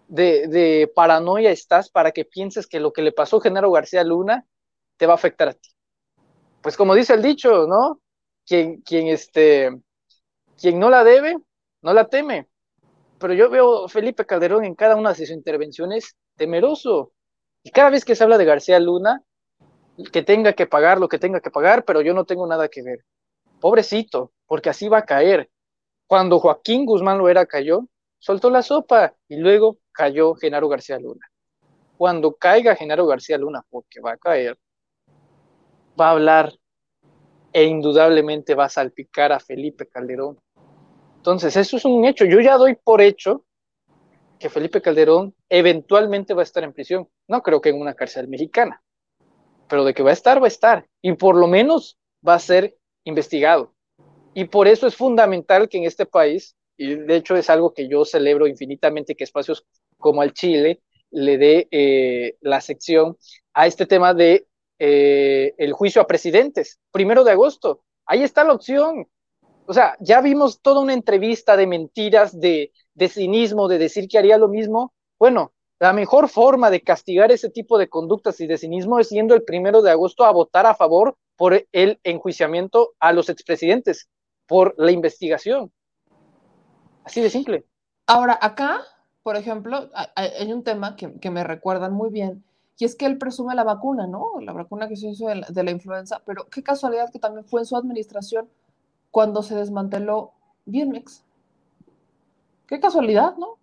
de, paranoia estás para que pienses que lo que le pasó a Genaro García Luna te va a afectar a ti? Pues como dice el dicho, ¿no? Quien, quien, este, quien no la debe, no la teme. Pero yo veo a Felipe Calderón en cada una de sus intervenciones temeroso. Y cada vez que se habla de García Luna, que tenga que pagar lo que tenga que pagar, pero yo no tengo nada que ver. Pobrecito, porque así va a caer. Cuando Joaquín Guzmán Loera cayó, soltó la sopa y luego cayó Genaro García Luna. Cuando caiga Genaro García Luna, porque va a caer, va a hablar e indudablemente va a salpicar a Felipe Calderón. Entonces, eso es un hecho. Yo ya doy por hecho que Felipe Calderón eventualmente va a estar en prisión. No creo que en una cárcel mexicana, pero de que va a estar, va a estar. Y por lo menos va a ser investigado. Y por eso es fundamental que en este país, y de hecho es algo que yo celebro infinitamente, que espacios como el Chile le dé eh, la sección a este tema de eh, el juicio a presidentes, primero de agosto. Ahí está la opción. O sea, ya vimos toda una entrevista de mentiras, de, de cinismo, de decir que haría lo mismo. Bueno, la mejor forma de castigar ese tipo de conductas y de cinismo es yendo el primero de agosto a votar a favor por el enjuiciamiento a los expresidentes, por la investigación. Así de simple. Ahora, acá, por ejemplo, hay un tema que, que me recuerdan muy bien, y es que él presume la vacuna, ¿no? La vacuna que se hizo de la, influenza, pero qué casualidad que también fue en su administración cuando se desmanteló Biomex. Qué casualidad, ¿no?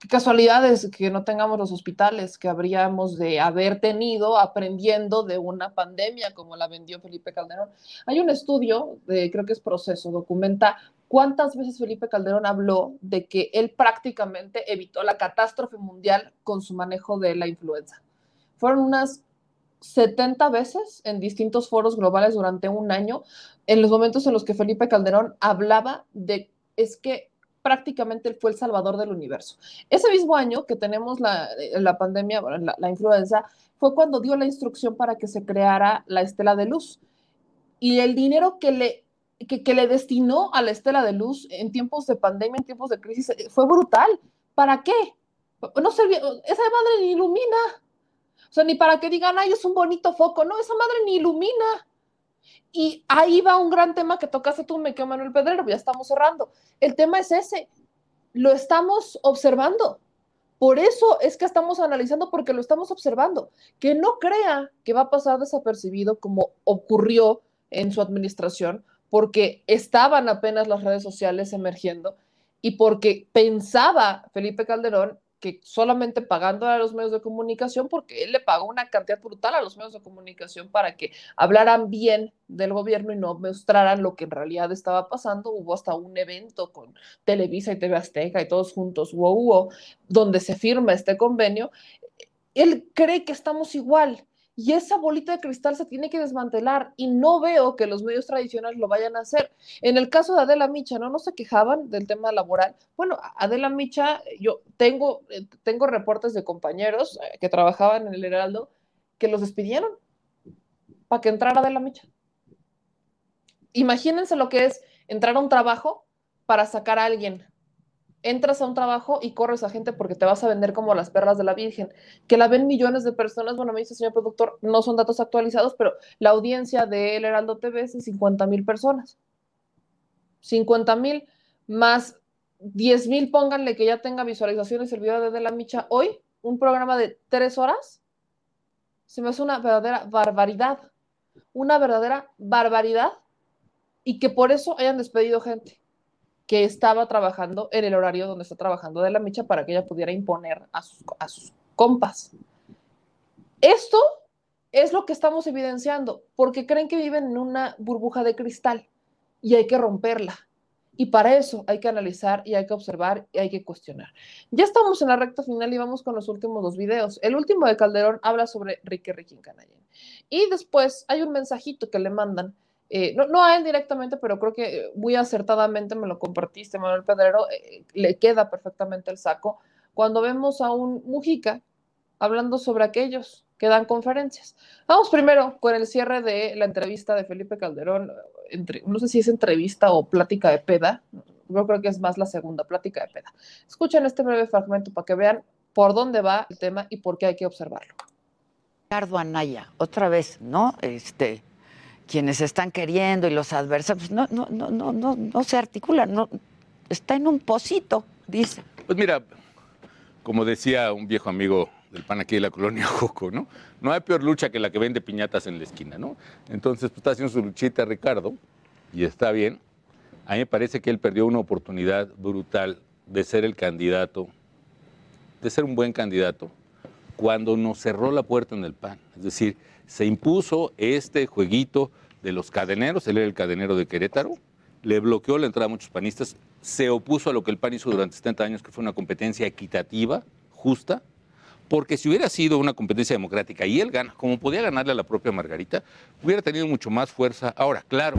Qué casualidad es que no tengamos los hospitales que habríamos de haber tenido aprendiendo de una pandemia como la vendió Felipe Calderón. Hay un estudio, de, creo que es proceso, documenta cuántas veces Felipe Calderón habló de que él prácticamente evitó la catástrofe mundial con su manejo de la influenza. Fueron unas 70 veces en distintos foros globales durante un año, en los momentos en los que Felipe Calderón hablaba de, es que prácticamente fue el salvador del universo. Ese mismo año que tenemos la, la pandemia, la, influenza, fue cuando dio la instrucción para que se creara la estela de luz. Y el dinero que le, que, le destinó a la estela de luz en tiempos de pandemia, en tiempos de crisis, fue brutal. ¿Para qué? No servía, esa madre ni ilumina. O sea, ni para que digan, ay, es un bonito foco. No, esa madre ni ilumina. Y ahí va un gran tema que tocaste tú, me quedo Manuel Pedrero, ya estamos cerrando. El tema es ese, lo estamos observando. Por eso es que estamos analizando, porque lo estamos observando. Que no crea que va a pasar desapercibido como ocurrió en su administración, porque estaban apenas las redes sociales emergiendo y porque pensaba Felipe Calderón que solamente pagando a los medios de comunicación, porque él le pagó una cantidad brutal a los medios de comunicación para que hablaran bien del gobierno y no mostraran lo que en realidad estaba pasando. Hubo hasta un evento con Televisa y TV Azteca y todos juntos, wow, wow, donde se firma este convenio. Él cree que estamos igual, y esa bolita de cristal se tiene que desmantelar y no veo que los medios tradicionales lo vayan a hacer. En el caso de Adela Micha, ¿no? No se quejaban del tema laboral. Bueno, Adela Micha, yo tengo, eh, tengo reportes de compañeros eh, que trabajaban en el Heraldo que los despidieron para que entrara Adela Micha. Imagínense lo que es entrar a un trabajo para sacar a alguien entras a un trabajo y corres a gente porque te vas a vender como las perlas de la Virgen, que la ven millones de personas, bueno, me dice señor productor, no son datos actualizados, pero la audiencia de El Heraldo TV es de 50 mil personas. 50 mil más 10 mil, pónganle que ya tenga visualizaciones el video de De la Micha hoy, un programa de tres horas, se me hace una verdadera barbaridad, una verdadera barbaridad, y que por eso hayan despedido gente que estaba trabajando en el horario donde está trabajando de la micha para que ella pudiera imponer a sus, compas. Esto es lo que estamos evidenciando, porque creen que viven en una burbuja de cristal y hay que romperla. Y para eso hay que analizar y hay que observar y hay que cuestionar. Ya estamos en la recta final y vamos con los últimos dos videos. El último de Calderón habla sobre Ricky Ricky Canallén. Y después hay un mensajito que le mandan eh, no, no, a él directamente, pero creo que muy acertadamente me lo compartiste, Manuel Pedrero, eh, le queda perfectamente el saco, cuando vemos a un Mujica hablando sobre aquellos que dan conferencias. Vamos primero con el cierre de la entrevista de Felipe Calderón, entre, no sé si es entrevista o plática de peda, yo creo que es más la segunda, plática de peda. Escuchen este breve fragmento para que vean por dónde va el tema y por qué hay que observarlo. Ricardo Anaya, otra vez, ¿no? Este, quienes están queriendo y los adversarios, no, no, no, no, no, no se articulan, no, está en un pocito, dice. Pues mira, como decía un viejo amigo del pan aquí de la colonia Joco, ¿no? No hay peor lucha que la que vende piñatas en la esquina, ¿no? Entonces, pues, está haciendo su luchita Ricardo y está bien. A mí me parece que él perdió una oportunidad brutal de ser el candidato, de ser un buen candidato, cuando nos cerró la puerta en el PAN. Es decir, se impuso este jueguito de los cadeneros, él era el cadenero de Querétaro, le bloqueó la entrada a muchos panistas, se opuso a lo que el PAN hizo durante 70 años, que fue una competencia equitativa, justa, porque si hubiera sido una competencia democrática y él gana, como podía ganarle a la propia Margarita, hubiera tenido mucho más fuerza. Ahora, claro,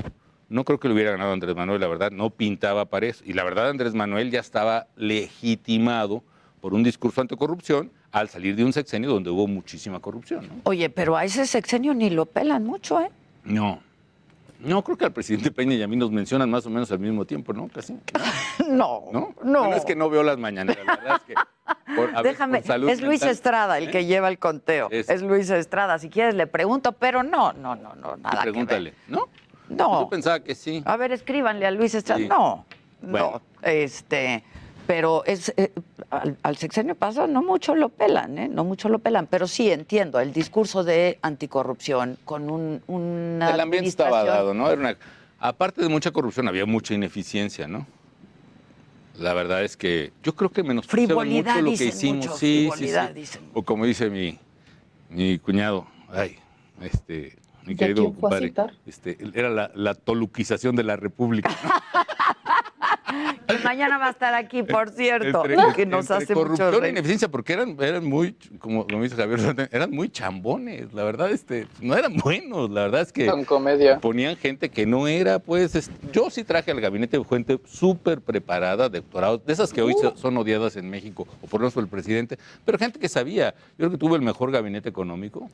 no creo que lo hubiera ganado Andrés Manuel, la verdad, no pintaba para eso. Y la verdad, Andrés Manuel ya estaba legitimado por un discurso anticorrupción al salir de un sexenio donde hubo muchísima corrupción. ¿no? Oye, pero a ese sexenio ni lo pelan mucho, ¿eh? No. No, creo que al presidente Peña y a mí nos mencionan más o menos al mismo tiempo, ¿no? Casi. No. ¿No? No. es que no veo las mañaneras, la verdad es que. por- Déjame, salud es Luis mental- Estrada el que lleva el conteo. Es- Es, Luis Estrada. Si quieres le pregunto, pero no, no, no, no, nada que ver. Pregúntale, ¿no? No. Yo pensaba que sí. A ver, escríbanle a Luis Estrada. Sí. No, Bueno. no. Este, pero es eh, al, al sexenio pasado no mucho lo pelan, ¿eh? No mucho lo pelan, pero sí entiendo el discurso de anticorrupción con un, una El ambiente estaba dado, ¿no? Era una- aparte de mucha corrupción, había mucha ineficiencia, ¿no? La verdad es que yo creo que Frivolidad, mucho lo que hicimos. mucho, sí, sí, sí. dicen. O como dice mi, mi cuñado, ay, este, mi ¿Y a querido compadre, este, era la, la toluquización de la República. ¿no? Que mañana va a estar aquí, por cierto, Entre- que nos entre hace mucho corrupción e reír. ineficiencia, porque eran, eran muy, como, como dice Javier, eran muy chambones, la verdad, este, no eran buenos, la verdad es que Con comedia. ponían gente que no era, pues, es- yo sí traje al gabinete gente súper preparada, de doctorados, de esas que hoy se- son odiadas en México, o por lo menos por el presidente, pero gente que sabía, yo creo que tuvo el mejor gabinete económico,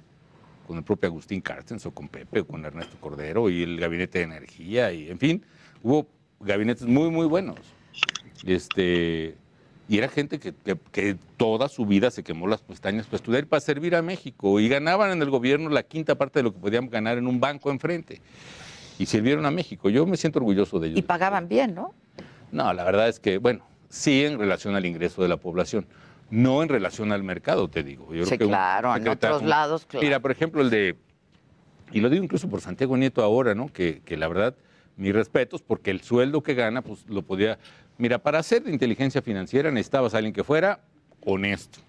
con el propio Agustín Carstens, o con Pepe, o con Ernesto Cordero, y el gabinete de energía, y en fin, hubo gabinetes muy, muy buenos. Este, y era gente que, que- que toda su vida se quemó las pestañas para estudiar y para servir a México. Y ganaban en el gobierno la quinta parte de lo que podían ganar en un banco enfrente. Y sirvieron a México. Yo me siento orgulloso de ellos. Y pagaban bien, ¿no? No, la verdad es que, bueno, sí en relación al ingreso de la población. No en relación al mercado, te digo. Yo Sí, creo que claro, en otros lados, claro. Mira, por ejemplo, el de, y lo digo incluso por Santiago Nieto ahora, ¿no? Que, que la verdad, mis respetos, porque el sueldo que gana, pues lo podía. Mira, para hacer de inteligencia financiera necesitabas alguien que fuera honesto,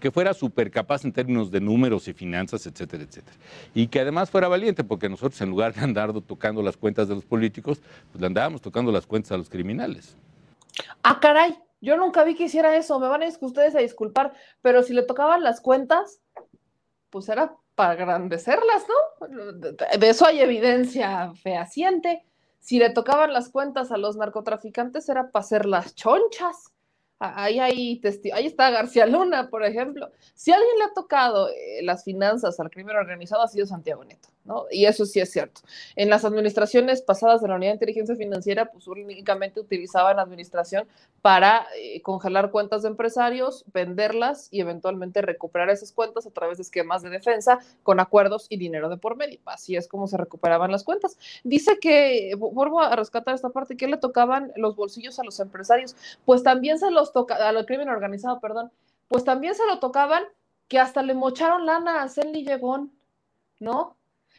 que fuera súper capaz en términos de números y finanzas, etcétera, etcétera. Y que además fuera valiente, porque nosotros en lugar de andar tocando las cuentas de los políticos, pues le andábamos tocando las cuentas a los criminales. Ah, caray, yo nunca vi que hiciera eso, me van a ustedes a disculpar, pero si le tocaban las cuentas, pues era para agrandecerlas, ¿no? De, eso hay evidencia fehaciente. Si le tocaban las cuentas a los narcotraficantes era para hacer las chonchas. Ah, Ahí, hay ahí está García Luna, por ejemplo. Si alguien le ha tocado eh, las finanzas al crimen organizado, ha sido Santiago Neto, ¿no? Y eso sí es cierto. En las administraciones pasadas de la Unidad de Inteligencia Financiera, pues únicamente utilizaban administración para eh, congelar cuentas de empresarios, venderlas y eventualmente recuperar esas cuentas a través de esquemas de defensa con acuerdos y dinero de por medio. Así es como se recuperaban las cuentas. Dice que, vu- vuelvo a rescatar esta parte, que le tocaban los bolsillos a los empresarios, pues también se los toca, al crimen organizado, perdón, pues también se lo tocaban que hasta le mocharon lana a Celly Llegón, ¿no?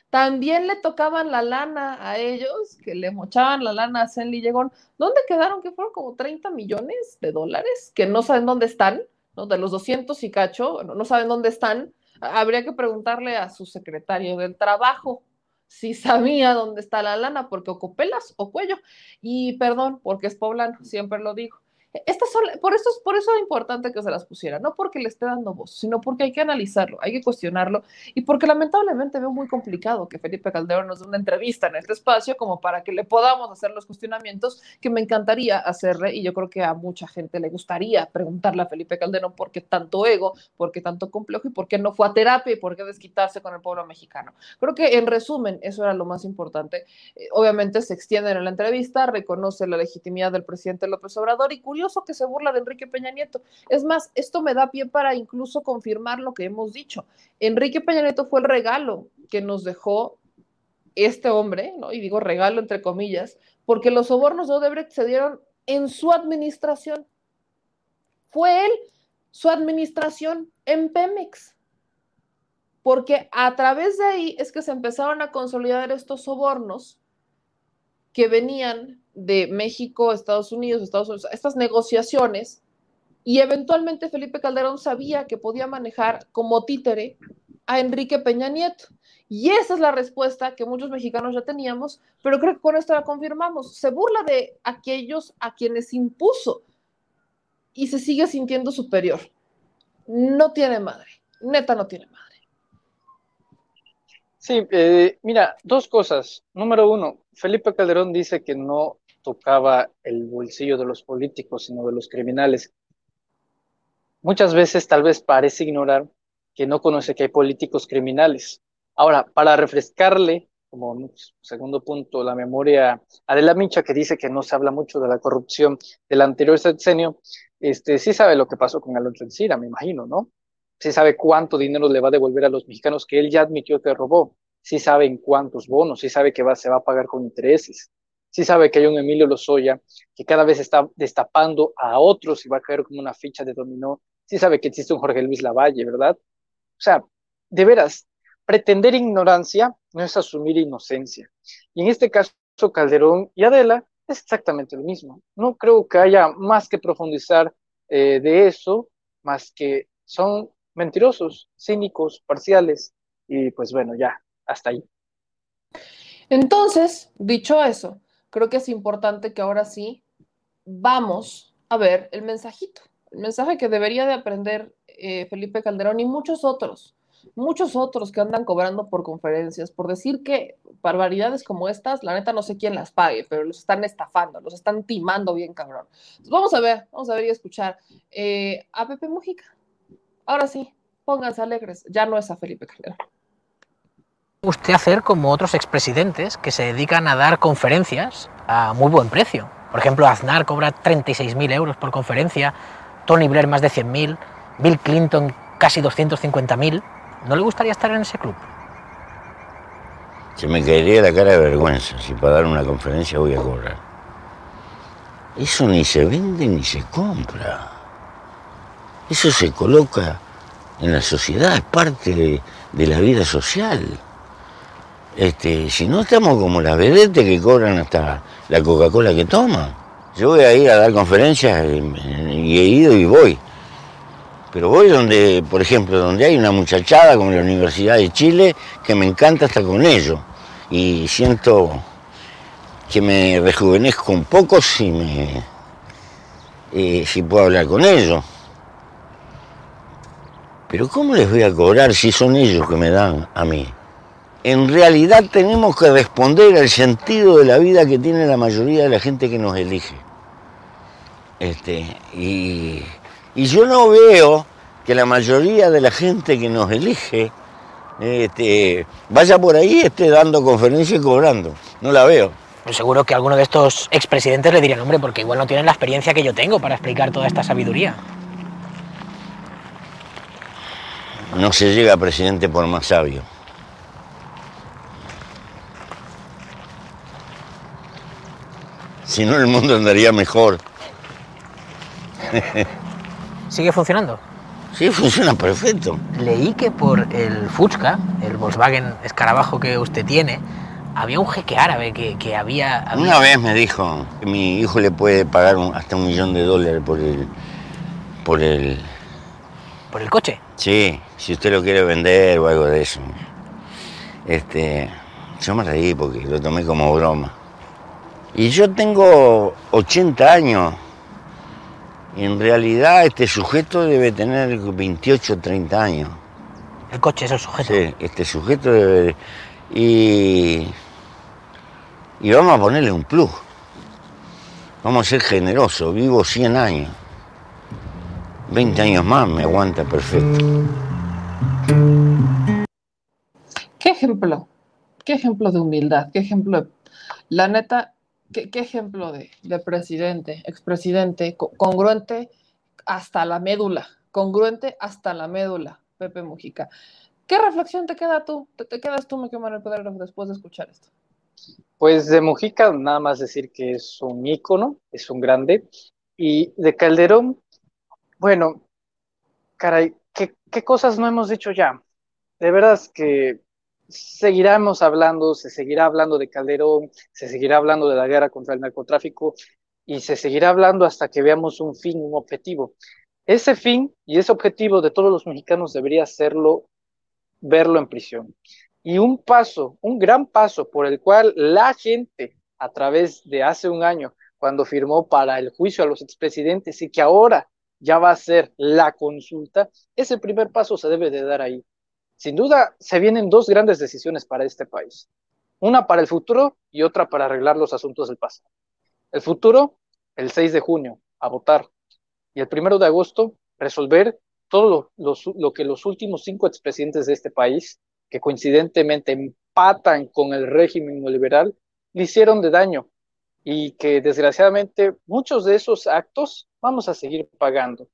También le tocaban la lana a ellos, que le mochaban la lana a Cenly Llegón. ¿Dónde quedaron? Que fueron como 30 millones de dólares, que no saben dónde están, ¿no? De los 200 y cacho, no, saben dónde están. Habría que preguntarle a su secretario del trabajo si sabía dónde está la lana, porque o copelas o cuello. Y perdón, porque es poblano, siempre lo digo. Estas son, por, eso, por eso es importante que se las pusiera, no porque le esté dando voz, sino porque hay que analizarlo, hay que cuestionarlo y porque lamentablemente veo muy complicado que Felipe Calderón nos dé una entrevista en este espacio como para que le podamos hacer los cuestionamientos que me encantaría hacerle y yo creo que a mucha gente le gustaría preguntarle a Felipe Calderón por qué tanto ego, por qué tanto complejo y por qué no fue a terapia y por qué desquitarse con el pueblo mexicano. Creo que en resumen eso era lo más importante. Eh, obviamente se extiende en la entrevista, reconoce la legitimidad del presidente López Obrador y que se burla de Enrique Peña Nieto. Es más, esto me da pie para incluso confirmar lo que hemos dicho. Enrique Peña Nieto fue el regalo que nos dejó este hombre, ¿no? y digo regalo entre comillas, porque los sobornos de Odebrecht se dieron en su administración. Fue él, su administración en Pemex. Porque a través de ahí es que se empezaron a consolidar estos sobornos que venían de México, Estados Unidos, Estados Unidos, estas negociaciones, y eventualmente Felipe Calderón sabía que podía manejar como títere a Enrique Peña Nieto. Y esa es la respuesta que muchos mexicanos ya teníamos, pero creo que con esto la confirmamos. Se burla de aquellos a quienes impuso y se sigue sintiendo superior. No tiene madre, neta no tiene madre. Sí, eh, mira, dos cosas. Número uno, Felipe Calderón dice que no tocaba el bolsillo de los políticos, sino de los criminales. Muchas veces tal vez parece ignorar que no conoce que hay políticos criminales. Ahora, para refrescarle, como segundo punto, la memoria a De la Mincha, que dice que no se habla mucho de la corrupción del anterior sexenio, este, sí sabe lo que pasó con Alonso Encira, me imagino, ¿no? Sí sabe cuánto dinero le va a devolver a los mexicanos que él ya admitió que robó. Sí sabe en cuántos bonos, sí sabe que va, se va a pagar con intereses sí sabe que hay un Emilio Lozoya que cada vez está destapando a otros y va a caer como una ficha de dominó, sí sabe que existe un Jorge Luis Lavalle, ¿verdad? O sea, de veras, pretender ignorancia no es asumir inocencia. Y en este caso, Calderón y Adela es exactamente lo mismo. No creo que haya más que profundizar eh, de eso, más que son mentirosos, cínicos, parciales, y pues bueno, ya, hasta ahí. Entonces, dicho eso, creo que es importante que ahora sí vamos a ver el mensajito, el mensaje que debería de aprender eh, Felipe Calderón y muchos otros, muchos otros que andan cobrando por conferencias, por decir que barbaridades como estas, la neta no sé quién las pague, pero los están estafando, los están timando bien cabrón. vamos a ver, vamos a ver y escuchar eh, a Pepe Mujica. Ahora sí, pónganse alegres, ya no es a Felipe Calderón usted hacer como otros expresidentes que se dedican a dar conferencias a muy buen precio. Por ejemplo, Aznar cobra 36.000 euros por conferencia, Tony Blair más de 100.000, Bill Clinton casi 250.000. ¿No le gustaría estar en ese club? Se me caería la cara de vergüenza si para dar una conferencia voy a cobrar. Eso ni se vende ni se compra. Eso se coloca en la sociedad, es parte de, de la vida social. Este, si no estamos como las vedetes que cobran hasta la Coca-Cola que toman. Yo voy a ir a dar conferencias y he ido y voy. Pero voy donde, por ejemplo, donde hay una muchachada como la Universidad de Chile, que me encanta estar con ellos. Y siento que me rejuvenezco un poco si me eh, si puedo hablar con ellos. Pero ¿cómo les voy a cobrar si son ellos que me dan a mí? En realidad tenemos que responder al sentido de la vida que tiene la mayoría de la gente que nos elige. Este, y, yo no veo que la mayoría de la gente que nos elige este, vaya por ahí esté dando conferencias y cobrando. No la veo. Pues seguro que alguno de estos expresidentes le dirían, hombre, porque igual no tienen la experiencia que yo tengo para explicar toda esta sabiduría. No se llega a presidente por más sabio. Si no, el mundo andaría mejor. ¿Sigue funcionando? Sí, funciona perfecto. Leí que por el Fusca, el Volkswagen escarabajo que usted tiene, había un jeque árabe que, había, Una vez me dijo que mi hijo le puede pagar hasta un millón de dólares por el... por el... ¿Por el coche? Sí, si usted lo quiere vender o algo de eso. Este, Yo me reí porque lo tomé como broma. Y yo tengo 80 años. Y en realidad este sujeto debe tener 28 o 30 años. El coche es el sujeto. Sí, este sujeto debe... Y... Y vamos a ponerle un plus. Vamos a ser generosos. Vivo 100 años. 20 años más me aguanta perfecto. ¿Qué ejemplo? ¿Qué ejemplo de humildad? ¿Qué ejemplo? de- La neta, ¿qué, ejemplo de, de presidente, expresidente, co- congruente hasta la médula? Congruente hasta la médula, Pepe Mujica. ¿Qué reflexión te queda tú? ¿Te, quedas tú, me Manuel Pedrero, después de escuchar esto? Pues de Mujica, nada más decir que es un ícono, es un grande. Y de Calderón, bueno, caray, ¿qué, qué cosas no hemos dicho ya? De veras que seguiremos hablando, se seguirá hablando de Calderón, se seguirá hablando de la guerra contra el narcotráfico y se seguirá hablando hasta que veamos un fin, un objetivo. Ese fin y ese objetivo de todos los mexicanos debería serlo, verlo en prisión. Y un paso, un gran paso por el cual la gente, a través de hace un año, cuando firmó para el juicio a los expresidentes y que ahora ya va a ser la consulta, ese primer paso se debe de dar ahí. Sin duda, se vienen dos grandes decisiones para este país. Una para el futuro y otra para arreglar los asuntos del pasado. El futuro, el 6 de junio, a votar. Y el primero de agosto, resolver todo lo, que los últimos cinco expresidentes de este país, que coincidentemente empatan con el régimen neoliberal, le hicieron de daño y que desgraciadamente muchos de esos actos vamos a seguir pagando.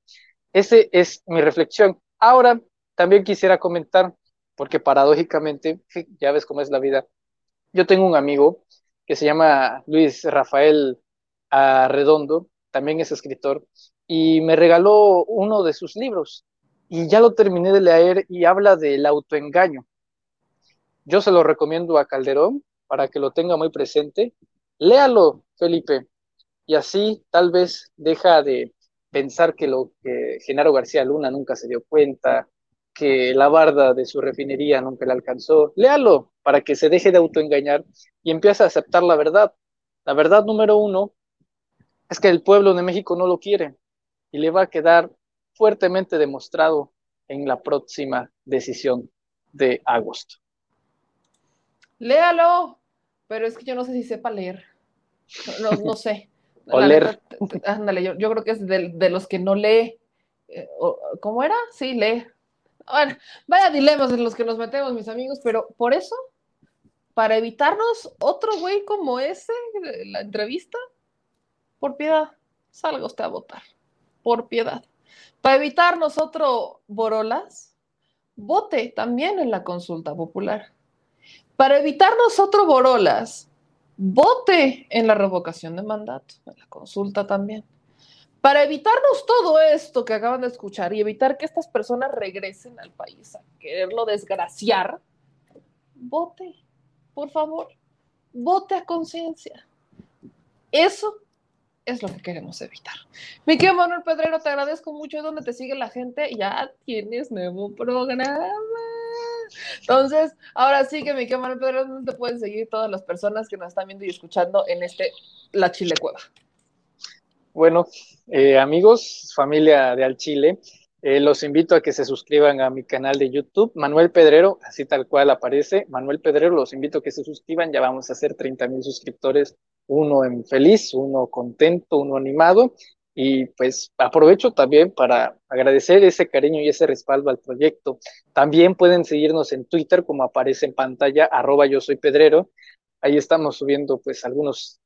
Esa es mi reflexión. Ahora, también quisiera comentar, porque paradójicamente, ya ves cómo es la vida, yo tengo un amigo que se llama Luis Rafael Arredondo, también es escritor, y me regaló uno de sus libros, y ya lo terminé de leer y habla del autoengaño. Yo se lo recomiendo a Calderón para que lo tenga muy presente. Léalo, Felipe, y así tal vez deja de pensar que lo que Genaro García Luna nunca se dio cuenta, que la barda de su refinería nunca le alcanzó. Léalo para que se deje de autoengañar y empiece a aceptar la verdad. La verdad número uno es que el pueblo de México no lo quiere y le va a quedar fuertemente demostrado en la próxima decisión de agosto. Léalo, pero es que yo no sé si sepa leer. No, sé. O leer. ándale, yo, yo creo que es de, de los que no lee. Eh, ¿Cómo era? Sí, lee. Vaya dilemas en los que nos metemos, mis amigos, pero por eso, para evitarnos otro güey como ese, de la entrevista, por piedad, salga usted a votar. Por piedad. Para evitarnos otro Borolas, vote también en la consulta popular. Para evitarnos otro Borolas, vote en la revocación de mandato, en la consulta también. Para evitarnos todo esto que acaban de escuchar y evitar que estas personas regresen al país a quererlo desgraciar, vote, por favor, vote a conciencia. Eso es lo que queremos evitar. Mi querido Manuel Pedrero, te agradezco mucho. ¿Dónde te sigue la gente? Ya tienes nuevo programa. Entonces, ahora sí que mi querido Manuel Pedrero, ¿dónde te pueden seguir todas las personas que nos están viendo y escuchando en este La Chile Cueva? Bueno, eh, amigos, familia de Al Chile, eh, los invito a que se suscriban a mi canal de YouTube, Manuel Pedrero, así tal cual aparece, Manuel Pedrero, los invito a que se suscriban, ya vamos a hacer 30 mil suscriptores, uno en feliz, uno contento, uno animado, y pues aprovecho también para agradecer ese cariño y ese respaldo al proyecto. También pueden seguirnos en Twitter, como aparece en pantalla, arroba yo soy Pedrero, ahí estamos subiendo pues algunos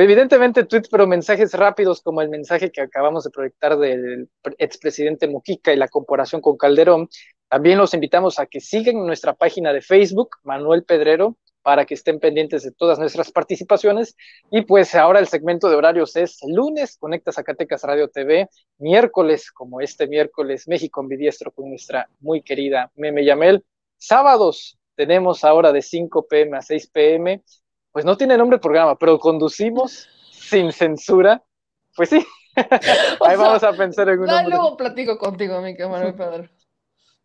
evidentemente tweets, pero mensajes rápidos como el mensaje que acabamos de proyectar del expresidente Mujica y la comparación con Calderón. También los invitamos a que sigan nuestra página de Facebook, Manuel Pedrero, para que estén pendientes de todas nuestras participaciones. Y pues ahora el segmento de horarios es lunes, Conecta Zacatecas Radio TV, miércoles, como este miércoles, México Ambidiestro con nuestra muy querida Meme Yamel. Sábados tenemos ahora de 5 pm a 6 pm pues no tiene nombre el programa, pero conducimos sin censura. Pues sí, ahí vamos a pensar en un No, nombre. luego platico contigo, mi Manuel Pedro.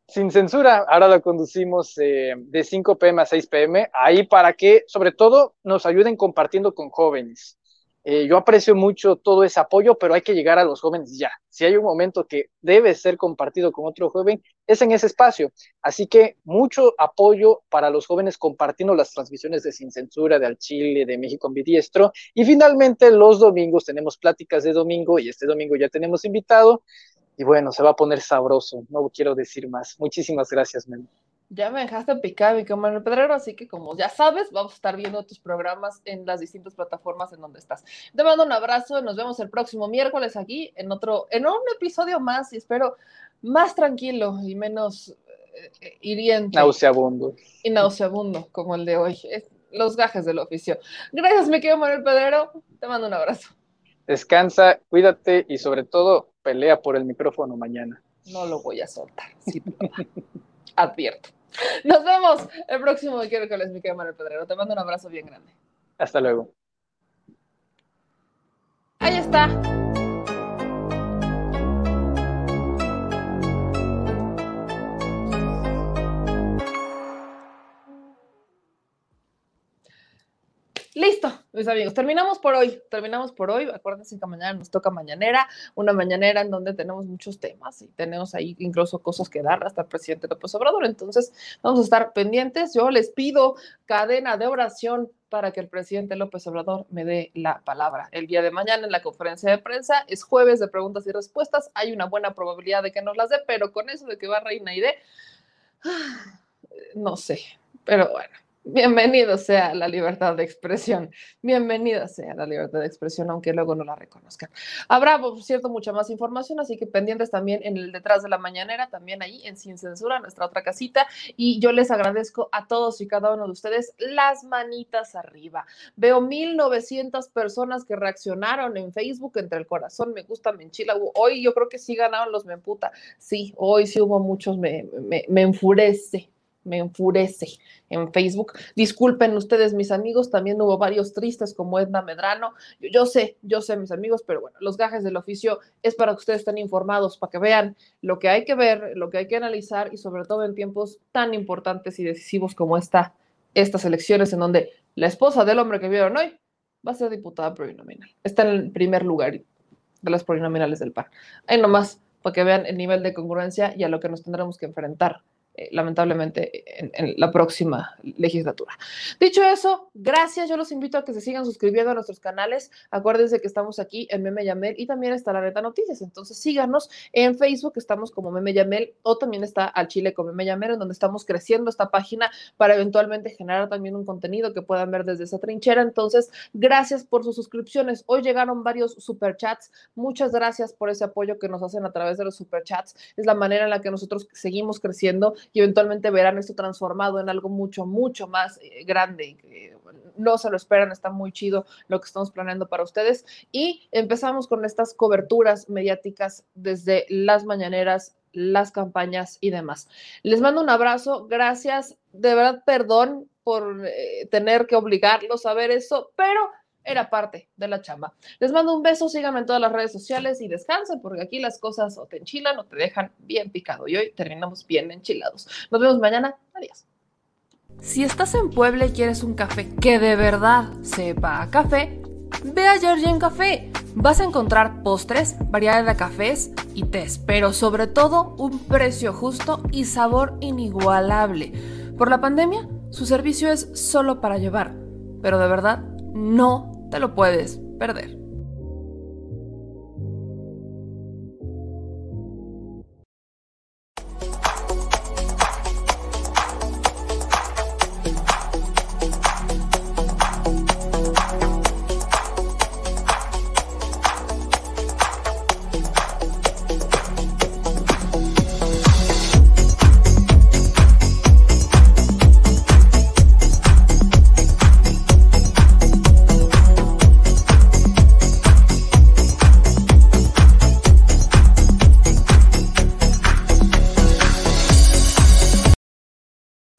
Sin censura, ahora lo conducimos eh, de 5 pm a 6 pm, ahí para que sobre todo nos ayuden compartiendo con jóvenes. Eh, yo aprecio mucho todo ese apoyo, pero hay que llegar a los jóvenes ya. Si hay un momento que debe ser compartido con otro joven, es en ese espacio. Así que mucho apoyo para los jóvenes compartiendo las transmisiones de Sin Censura, de Al Chile, de México Ambidiestro. Y finalmente los domingos tenemos pláticas de domingo y este domingo ya tenemos invitado. Y bueno, se va a poner sabroso, no quiero decir más. Muchísimas gracias, Memo. Ya me dejaste picar mi Manuel Pedrero, así que como ya sabes, vamos a estar viendo tus programas en las distintas plataformas en donde estás. Te mando un abrazo, nos vemos el próximo miércoles aquí en otro, en un episodio más y espero más tranquilo y menos eh, hiriente. Nauseabundo. Y nauseabundo, como el de hoy. los gajes del oficio. Gracias, mi querido Manuel Pedrero. Te mando un abrazo. Descansa, cuídate y sobre todo pelea por el micrófono mañana. No lo voy a soltar. Advierto. Nos vemos el próximo miércoles, mi querido Manuel Pedrero. Te mando un abrazo bien grande. Hasta luego. Ahí está. Listo, mis amigos, terminamos por hoy, terminamos por hoy. Acuérdense que mañana nos toca mañanera, una mañanera en donde tenemos muchos temas y tenemos ahí incluso cosas que dar hasta el presidente López Obrador. Entonces, vamos a estar pendientes. Yo les pido cadena de oración para que el presidente López Obrador me dé la palabra. El día de mañana en la conferencia de prensa es jueves de preguntas y respuestas. Hay una buena probabilidad de que nos las dé, pero con eso de que va Reina y de, no sé, pero bueno Bienvenido sea la libertad de expresión. Bienvenida sea la libertad de expresión, aunque luego no la reconozcan. Habrá, por cierto, mucha más información, así que pendientes también en el detrás de la mañanera, también ahí en Sin Censura, nuestra otra casita. Y yo les agradezco a todos y cada uno de ustedes las manitas arriba. Veo 1900 personas que reaccionaron en Facebook entre el corazón, me gusta, me enchila. Hoy yo creo que sí ganaron los me emputa. Sí, hoy sí hubo muchos, me, me, me enfurece me enfurece en Facebook. Disculpen ustedes, mis amigos, también hubo varios tristes como Edna Medrano. Yo, sé, yo sé, mis amigos, pero bueno, los gajes del oficio es para que ustedes estén informados, para que vean lo que hay que ver, lo que hay que analizar y sobre todo en tiempos tan importantes y decisivos como esta, estas elecciones en donde la esposa del hombre que vieron hoy va a ser diputada plurinominal. Está en el primer lugar de las plurinominales del PAN. Ahí nomás, para que vean el nivel de congruencia y a lo que nos tendremos que enfrentar eh, lamentablemente en, la próxima legislatura. Dicho eso, gracias. Yo los invito a que se sigan suscribiendo a nuestros canales. Acuérdense que estamos aquí en Meme Yamel y también está la Reta Noticias. Entonces síganos en Facebook, estamos como Meme Yamel o también está al Chile como Meme Yamel, en donde estamos creciendo esta página para eventualmente generar también un contenido que puedan ver desde esa trinchera. Entonces, gracias por sus suscripciones. Hoy llegaron varios superchats. Muchas gracias por ese apoyo que nos hacen a través de los superchats. Es la manera en la que nosotros seguimos creciendo y eventualmente verán esto transformado en algo mucho, mucho más eh, grande. no se lo esperan, está muy chido lo que estamos planeando para ustedes. Y empezamos con estas coberturas mediáticas desde las mañaneras, las campañas y demás. Les mando un abrazo, gracias, de verdad, perdón por eh, tener que obligarlos a ver eso, pero era parte de la chamba. Les mando un beso, síganme en todas las redes sociales y descansen porque aquí las cosas o te enchilan o te dejan bien picado. Y hoy terminamos bien enchilados. Nos vemos mañana. Adiós. Si estás en Puebla y quieres un café que de verdad sepa a café, ve a Georgian Café. Vas a encontrar postres, variedad de cafés y tés, pero sobre todo un precio justo y sabor inigualable. Por la pandemia, su servicio es solo para llevar, pero de verdad no te lo puedes perder.